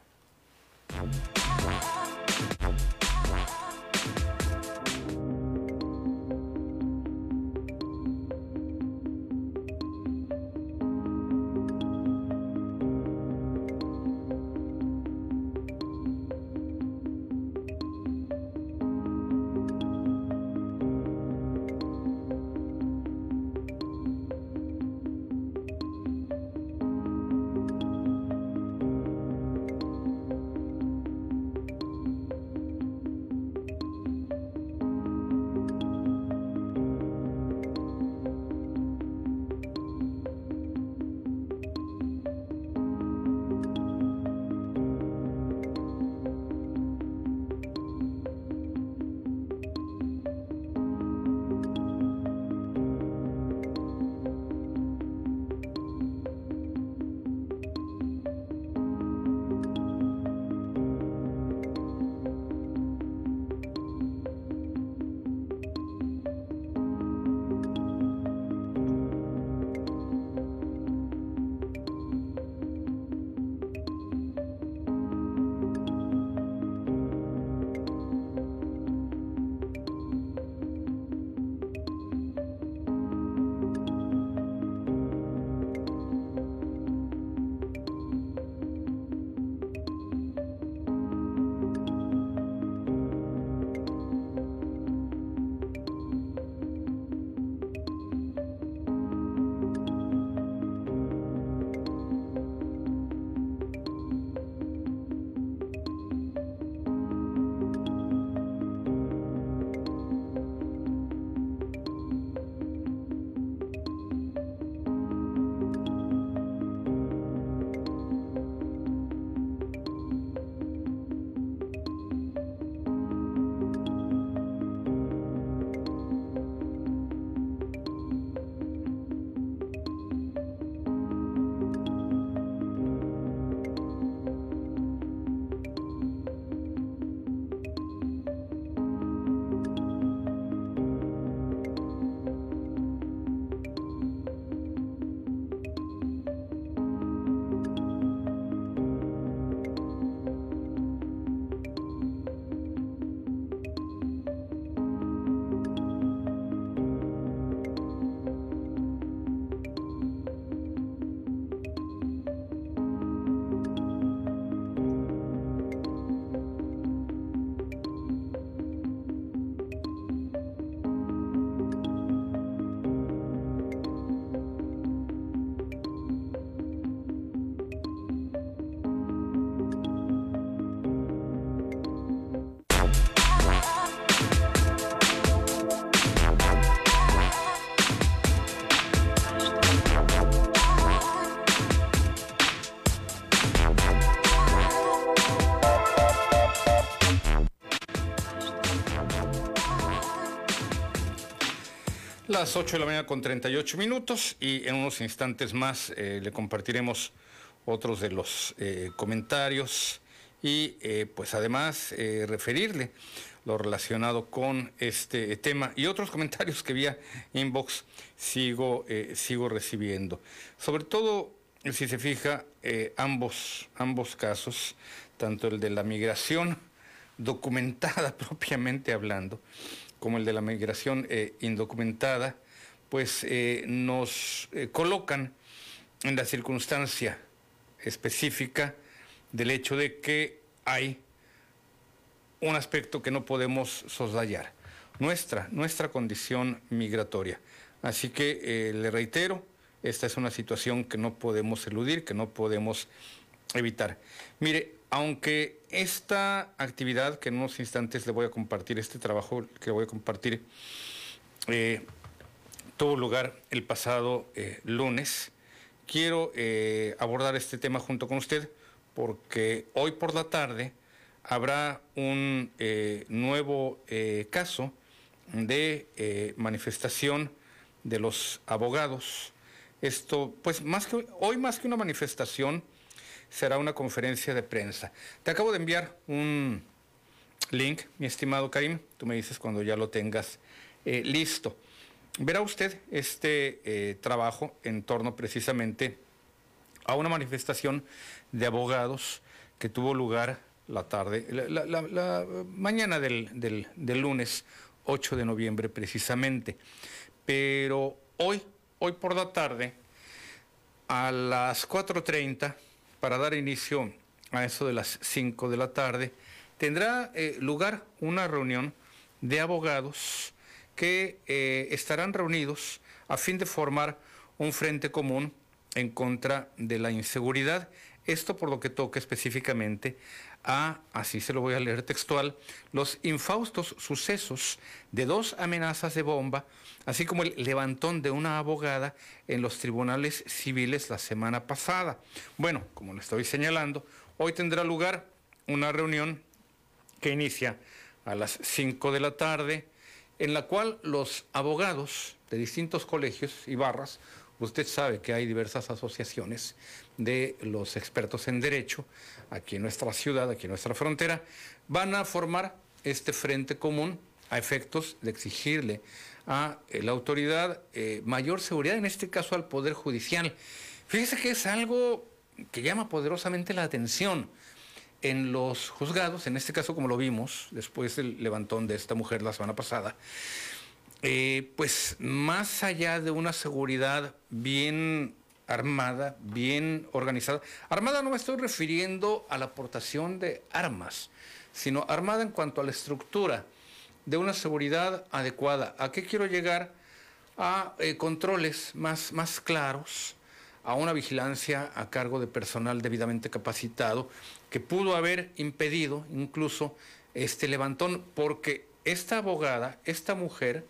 Las 8 de la mañana con 38 minutos y en unos instantes más eh, le compartiremos otros de los eh, comentarios y eh, pues además referirle lo relacionado con este tema y otros comentarios que vía inbox sigo, sigo recibiendo. Sobre todo, si se fija, ambos, ambos casos, tanto el de la migración documentada propiamente hablando, como el de la migración eh, indocumentada, pues eh, nos eh, colocan en la circunstancia específica del hecho de que hay un aspecto que no podemos soslayar, nuestra, nuestra condición migratoria. Así que le reitero, esta es una situación que no podemos eludir, que no podemos evitar. Mire, aunque esta actividad, que en unos instantes le voy a compartir, este trabajo que voy a compartir, eh, tuvo lugar el pasado eh, lunes, quiero eh, abordar este tema junto con usted porque hoy por la tarde habrá un nuevo caso de manifestación de los abogados. Esto, pues más que hoy más que una manifestación, será una conferencia de prensa. Te acabo de enviar un link, mi estimado Karim, tú me dices cuando ya lo tengas eh, listo. Verá usted este eh, trabajo en torno precisamente a una manifestación de abogados que tuvo lugar la tarde, la, mañana del, del lunes 8 de noviembre precisamente. Pero hoy hoy por la tarde a las 4.30 para dar inicio a eso de las 5 de la tarde, tendrá eh, lugar una reunión de abogados que eh, estarán reunidos a fin de formar un frente común en contra de la inseguridad. Esto por lo que toca específicamente a, así se lo voy a leer textual, los infaustos sucesos de dos amenazas de bomba, así como el levantón de una abogada en los tribunales civiles la semana pasada. Bueno, como le estoy señalando, hoy tendrá lugar una reunión que inicia a las 5 de la tarde, en la cual los abogados de distintos colegios y barras, usted sabe que hay diversas asociaciones de los expertos en derecho, aquí en nuestra ciudad, aquí en nuestra frontera, van a formar este frente común a efectos de exigirle a eh, la autoridad eh, mayor seguridad, en este caso al Poder Judicial. Fíjese que es algo que llama poderosamente la atención en los juzgados, en este caso como lo vimos después del levantón de esta mujer la semana pasada, eh, pues más allá de una seguridad bien armada, bien organizada. Armada no me estoy refiriendo a la aportación de armas, sino armada en cuanto a la estructura de una seguridad adecuada. ¿A qué quiero llegar? A eh, controles más, más claros, a una vigilancia a cargo de personal debidamente capacitado que pudo haber impedido incluso este levantón, porque esta abogada, esta mujer,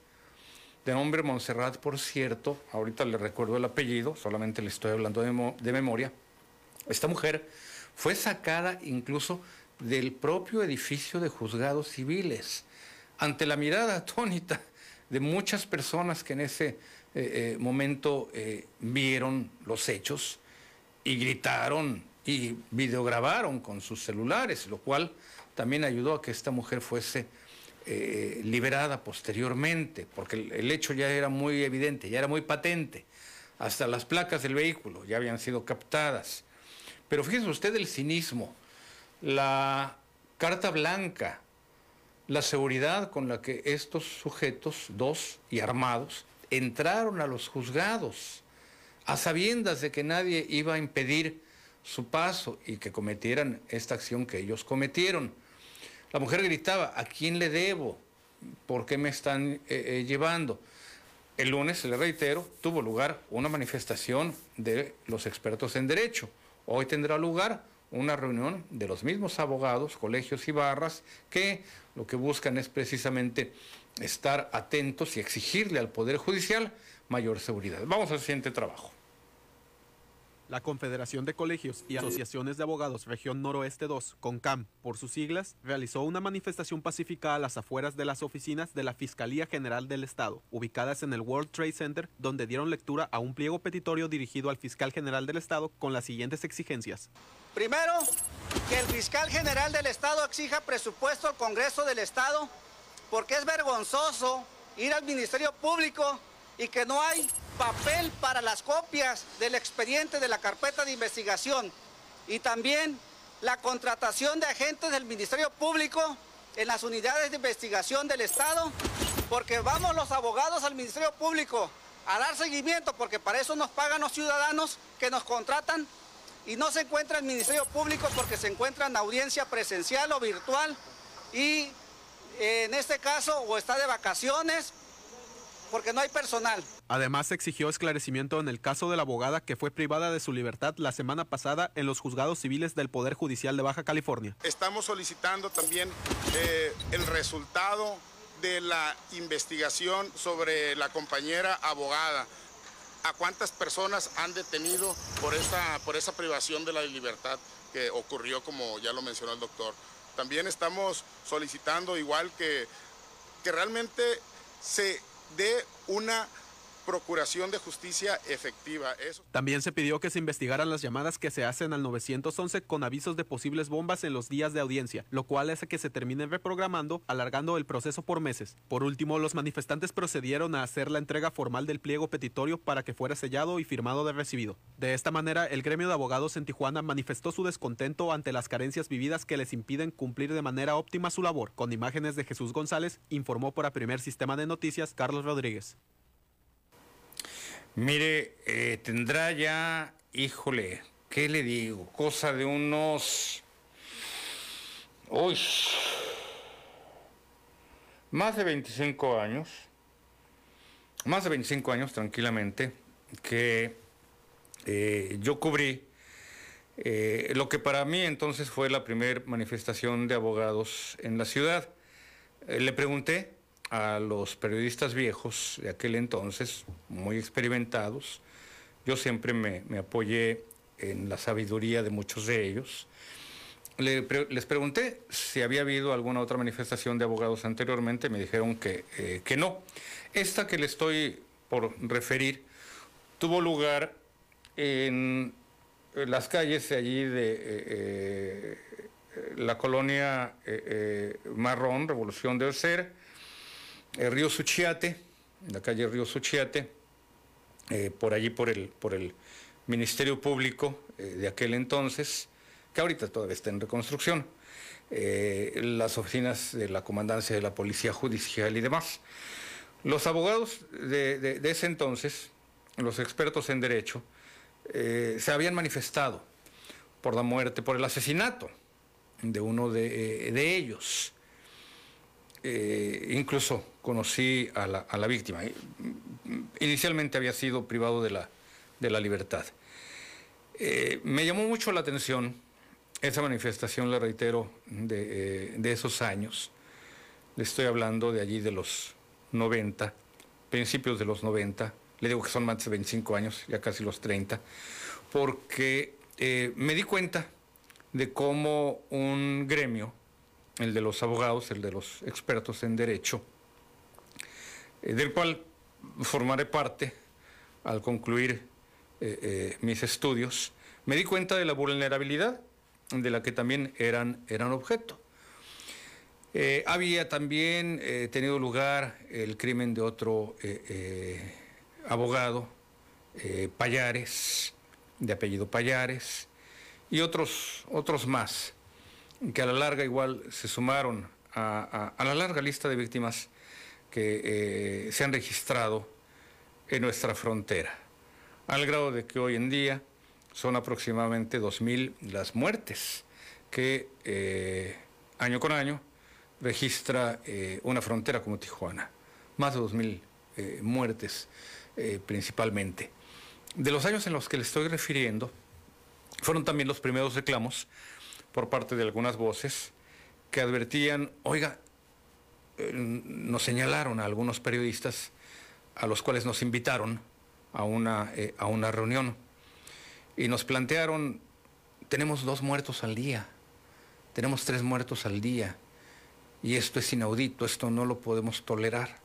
de nombre Montserrat, por cierto, ahorita le recuerdo el apellido, solamente le estoy hablando de, memoria, esta mujer fue sacada incluso del propio edificio de juzgados civiles, ante la mirada atónita de muchas personas que en ese eh, eh, momento eh, vieron los hechos y gritaron y videograbaron con sus celulares, lo cual también ayudó a que esta mujer fuese eh, liberada posteriormente, porque el, hecho ya era muy evidente, ya era muy patente. Hasta las placas del vehículo ya habían sido captadas. Pero fíjese usted el cinismo, la carta blanca, la seguridad con la que estos sujetos, dos y armados, entraron a los juzgados, a sabiendas de que nadie iba a impedir su paso y que cometieran esta acción que ellos cometieron. La mujer gritaba, ¿a quién le debo? ¿Por qué me están eh, eh, llevando? El lunes, le reitero, tuvo lugar una manifestación de los expertos en derecho. Hoy tendrá lugar una reunión de los mismos abogados, colegios y barras que lo que buscan es precisamente estar atentos y exigirle al Poder Judicial mayor seguridad. Vamos al siguiente trabajo. La Confederación de Colegios y Asociaciones de Abogados Región Noroeste 2, CONCAM, por sus siglas, realizó una manifestación pacífica a las afueras de las oficinas de la Fiscalía General del Estado, ubicadas en el World Trade Center, donde dieron lectura a un pliego petitorio dirigido al fiscal general del Estado con las siguientes exigencias. Primero, que el fiscal general del Estado exija presupuesto al Congreso del Estado, porque es vergonzoso ir al Ministerio Público y que no hay papel para las copias del expediente de la carpeta de investigación. Y también la contratación de agentes del Ministerio Público en las unidades de investigación del Estado, porque vamos los abogados al Ministerio Público a dar seguimiento, porque para eso nos pagan los ciudadanos que nos contratan y no se encuentra el Ministerio Público porque se encuentra en audiencia presencial o virtual y en este caso o está de vacaciones porque no hay personal. Además, exigió esclarecimiento en el caso de la abogada que fue privada de su libertad la semana pasada en los juzgados civiles del Poder Judicial de Baja California. Estamos solicitando también eh, el resultado de la investigación sobre la compañera abogada. ¿A cuántas personas han detenido por esa, por esa privación de la libertad que ocurrió, como ya lo mencionó el doctor? También estamos solicitando, igual que, que realmente se de una procuración de justicia efectiva. También se pidió que se investigaran las llamadas que se hacen al 911 con avisos de posibles bombas en los días de audiencia, lo cual hace que se terminen reprogramando, alargando el proceso por meses. Por último, los manifestantes procedieron a hacer la entrega formal del pliego petitorio para que fuera sellado y firmado de recibido. De esta manera, el gremio de abogados en Tijuana manifestó su descontento ante las carencias vividas que les impiden cumplir de manera óptima su labor. Con imágenes de Jesús González, informó para Primer Sistema de Noticias Carlos Rodríguez. Mire, eh, tendrá ya, híjole, ¿qué le digo? Cosa de unos... Uy, más de 25 años, más de 25 años tranquilamente, que eh, yo cubrí eh, lo que para mí entonces fue la primera manifestación de abogados en la ciudad. le pregunté a los periodistas viejos de aquel entonces, muy experimentados. Yo siempre me, apoyé en la sabiduría de muchos de ellos. les pregunté si había habido alguna otra manifestación de abogados anteriormente, me dijeron que, eh, que no. Esta que le estoy por referir tuvo lugar en las calles de allí de eh, eh, la colonia Marrón, Revolución de Ocer, el río Suchiate, la calle Río Suchiate, eh, por allí por el, por el Ministerio Público eh, de aquel entonces, que ahorita todavía está en reconstrucción, eh, las oficinas de la Comandancia de la Policía Judicial y demás. Los abogados de, ese entonces, los expertos en derecho, se habían manifestado por la muerte, por el asesinato de uno de ellos. Eh, incluso conocí a la, víctima. Inicialmente había sido privado de la, de la libertad. Eh, me llamó mucho la atención esa manifestación, le reitero, de, eh, esos años. Le estoy hablando de allí de los 90, principios de los 90. Le digo que son más de 25 años, ya casi los 30, porque me di cuenta de cómo un gremio el de los abogados, el de los expertos en derecho, eh, del cual formaré parte al concluir eh, eh, mis estudios, me di cuenta de la vulnerabilidad de la que también eran, eran objeto. había también tenido lugar el crimen de otro abogado, Payares, de apellido Payares, y otros, otros más que a la larga igual se sumaron a, la larga lista de víctimas que eh, se han registrado en nuestra frontera, al grado de que hoy en día son aproximadamente 2.000 las muertes que eh, año con año registra eh, una frontera como Tijuana, más de 2.000 muertes principalmente. De los años en los que le estoy refiriendo, fueron también los primeros reclamos por parte de algunas voces que advertían, oiga, eh, nos señalaron a algunos periodistas a los cuales nos invitaron a una, eh, a una reunión y nos plantearon, tenemos dos muertos al día, tenemos tres muertos al día y esto es inaudito, esto no lo podemos tolerar.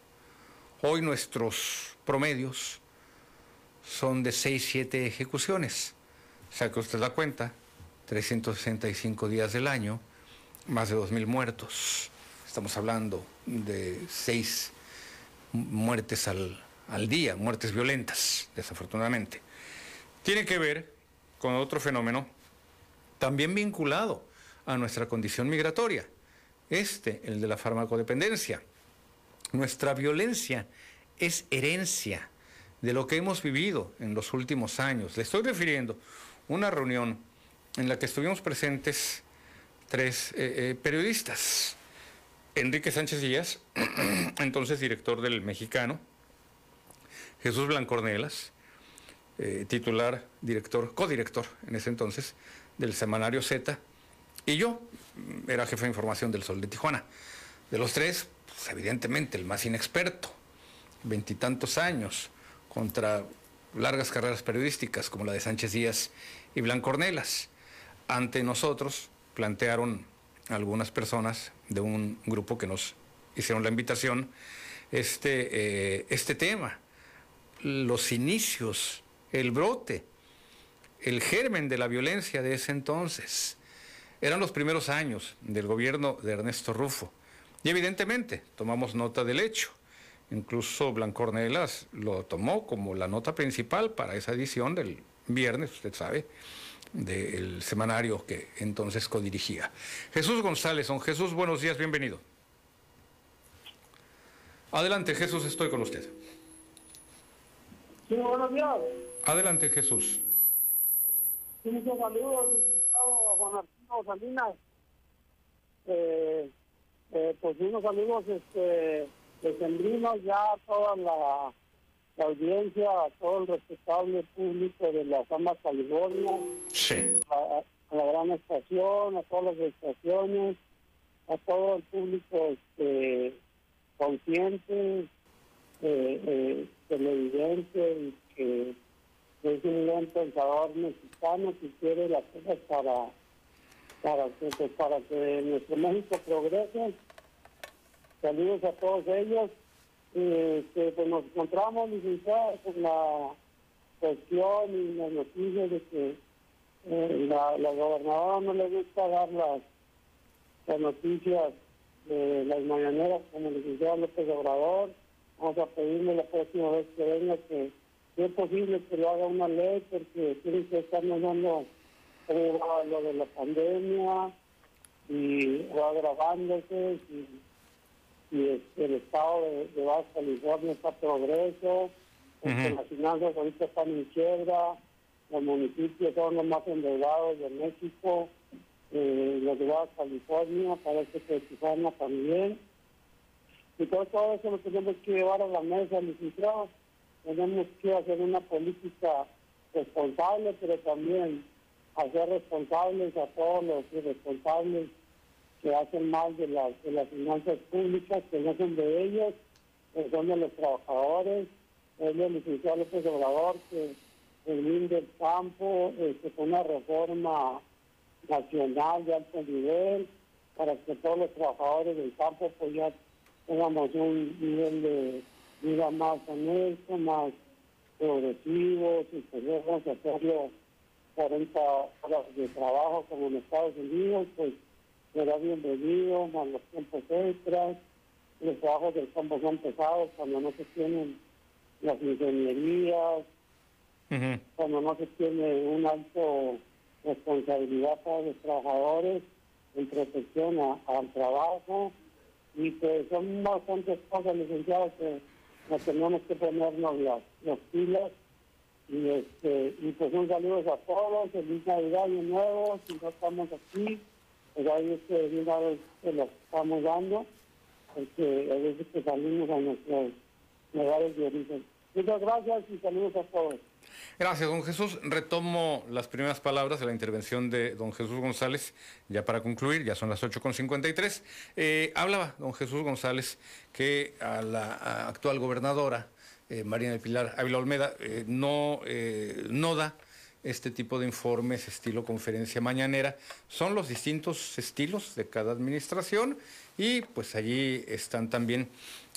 Hoy nuestros promedios son de seis, siete ejecuciones. O sea que usted da cuenta, 365 días del año, más de 2.000 muertos. Estamos hablando de seis muertes al, al día, muertes violentas, desafortunadamente. Tiene que ver con otro fenómeno también vinculado a nuestra condición migratoria, este, el de la farmacodependencia. Nuestra violencia es herencia de lo que hemos vivido en los últimos años. Le estoy refiriendo una reunión en la que estuvimos presentes tres eh, eh, periodistas. Enrique Sánchez Díaz, entonces director del Mexicano, Jesús Blancornelas, eh, titular, director, codirector en ese entonces del semanario Z, y yo mm, era jefe de información del Sol de Tijuana. De los tres, pues, evidentemente el más inexperto, veintitantos años, contra largas carreras periodísticas como la de Sánchez Díaz y Blancornelas. Ante nosotros plantearon algunas personas de un grupo que nos hicieron la invitación este, eh, este tema, los inicios, el brote, el germen de la violencia de ese entonces. Eran los primeros años del gobierno de Ernesto Rufo y evidentemente tomamos nota del hecho. Incluso Blancornelas lo tomó como la nota principal para esa edición del viernes, usted sabe, del semanario que entonces codirigía. Jesús González, don Jesús, buenos días, bienvenido. Adelante, Jesús, estoy con usted. Sí, buenos días. Adelante, Jesús. Sí, muchos saludos, a Juan Arturo Salinas. Eh, eh, pues unos saludos este, decembrinos ya toda la la audiencia, a todo el respetable público de la Fama California, a, la gran estación, a todas las estaciones, a todo el público este, consciente, eh, eh, televidente que es un gran pensador mexicano que quiere las cosas para para que, pues, para que nuestro México progrese. Saludos a todos ellos este, pues nos encontramos, licenciada, con la cuestión y la noticia de que eh, la, gobernadora no le gusta dar las, las noticias de las mañaneras como el licenciado López Obrador. Vamos a pedirle la próxima vez que venga que si es posible que lo haga una ley porque tiene que estarnos dando lo de la pandemia y va agravándose y y este, el estado de, Baja California está progreso, las finanzas ahorita están en quiebra, los municipios son los más endeudados de México, eh, los de Baja California, parece que Tijuana también. Y todo, todo eso lo tenemos que llevar a la mesa, licenciado. Tenemos que hacer una política responsable, pero también hacer responsables a todos los irresponsables que hacen mal de las, de las finanzas públicas, que no son de ellos, que son de los trabajadores, es el licenciado López Obrador, que el del campo, este, con una reforma nacional de alto nivel, para que todos los trabajadores del campo pues ya tengamos un nivel de vida más honesto, más progresivo, si podemos hacerlo 40 horas de trabajo como en Estados Unidos, pues será bienvenido, más los tiempos extras, los trabajos del campo son pesados cuando no se tienen las ingenierías, cuando no se tiene un alto responsabilidad para los trabajadores en protección al trabajo. Y que son bastantes cosas licenciados que nos tenemos que ponernos las, las pilas. Y este y pues un saludo a todos, feliz Navidad y Nuevo, si no estamos aquí pero ahí es que de una vez estamos dando, porque a veces que salimos a nuestros lugares de origen. Muchas gracias y saludos a todos. Gracias, don Jesús. Retomo las primeras palabras de la intervención de don Jesús González, ya para concluir, ya son las 8.53. Eh, hablaba don Jesús González que a la actual gobernadora, eh, María del Pilar Ávila Olmeda, eh, no, eh, no da este tipo de informes, estilo conferencia mañanera, son los distintos estilos de cada administración y pues allí están también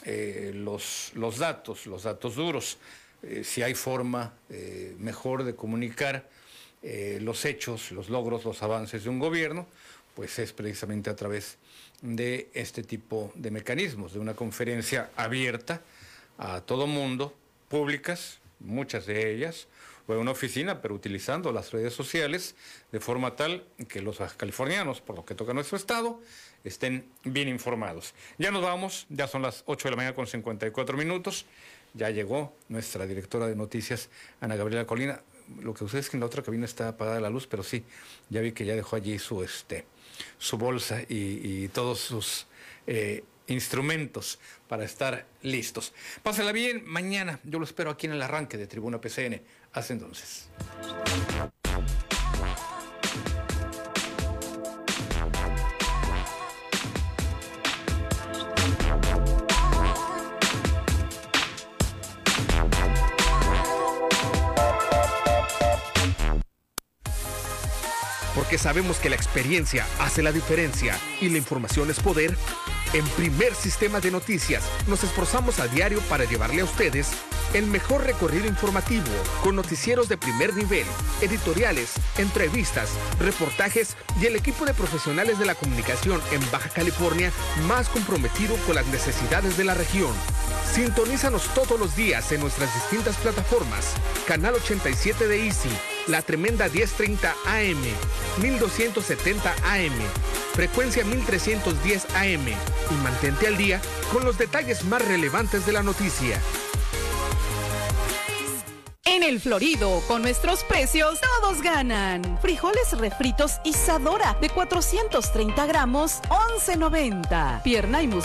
eh, los, los datos, los datos duros. Eh, si hay forma eh, mejor de comunicar los hechos, los logros, los avances de un gobierno, pues es precisamente a través de este tipo de mecanismos, de una conferencia abierta a todo mundo, públicas, muchas de ellas, o en una oficina, pero utilizando las redes sociales de forma tal que los californianos, por lo que toca nuestro estado, estén bien informados. Ya nos vamos, ya son las 8 de la mañana con 54 minutos. Ya llegó nuestra directora de noticias, Ana Gabriela Colina. Lo que ustedes es que en la otra cabina está apagada la luz, pero sí, ya vi que ya dejó allí su, este, su bolsa y, todos sus eh, instrumentos para estar listos. Pásenla bien, mañana yo lo espero aquí en el arranque de Tribuna PCN. Hasta entonces. Porque sabemos que la experiencia hace la diferencia y la información es poder. En primer sistema de noticias nos esforzamos a diario para llevarle a ustedes el mejor recorrido informativo con noticieros de primer nivel, editoriales, entrevistas, reportajes y el equipo de profesionales de la comunicación en Baja California más comprometido con las necesidades de la región. Sintonízanos todos los días en nuestras distintas plataformas. Canal 87 de Easy, la tremenda 1030 AM, 1270 AM, frecuencia 1310 AM y mantente al día con los detalles más relevantes de la noticia. En el Florido, con nuestros precios, todos ganan. Frijoles refritos Isadora de 430 gramos, 11.90. Pierna y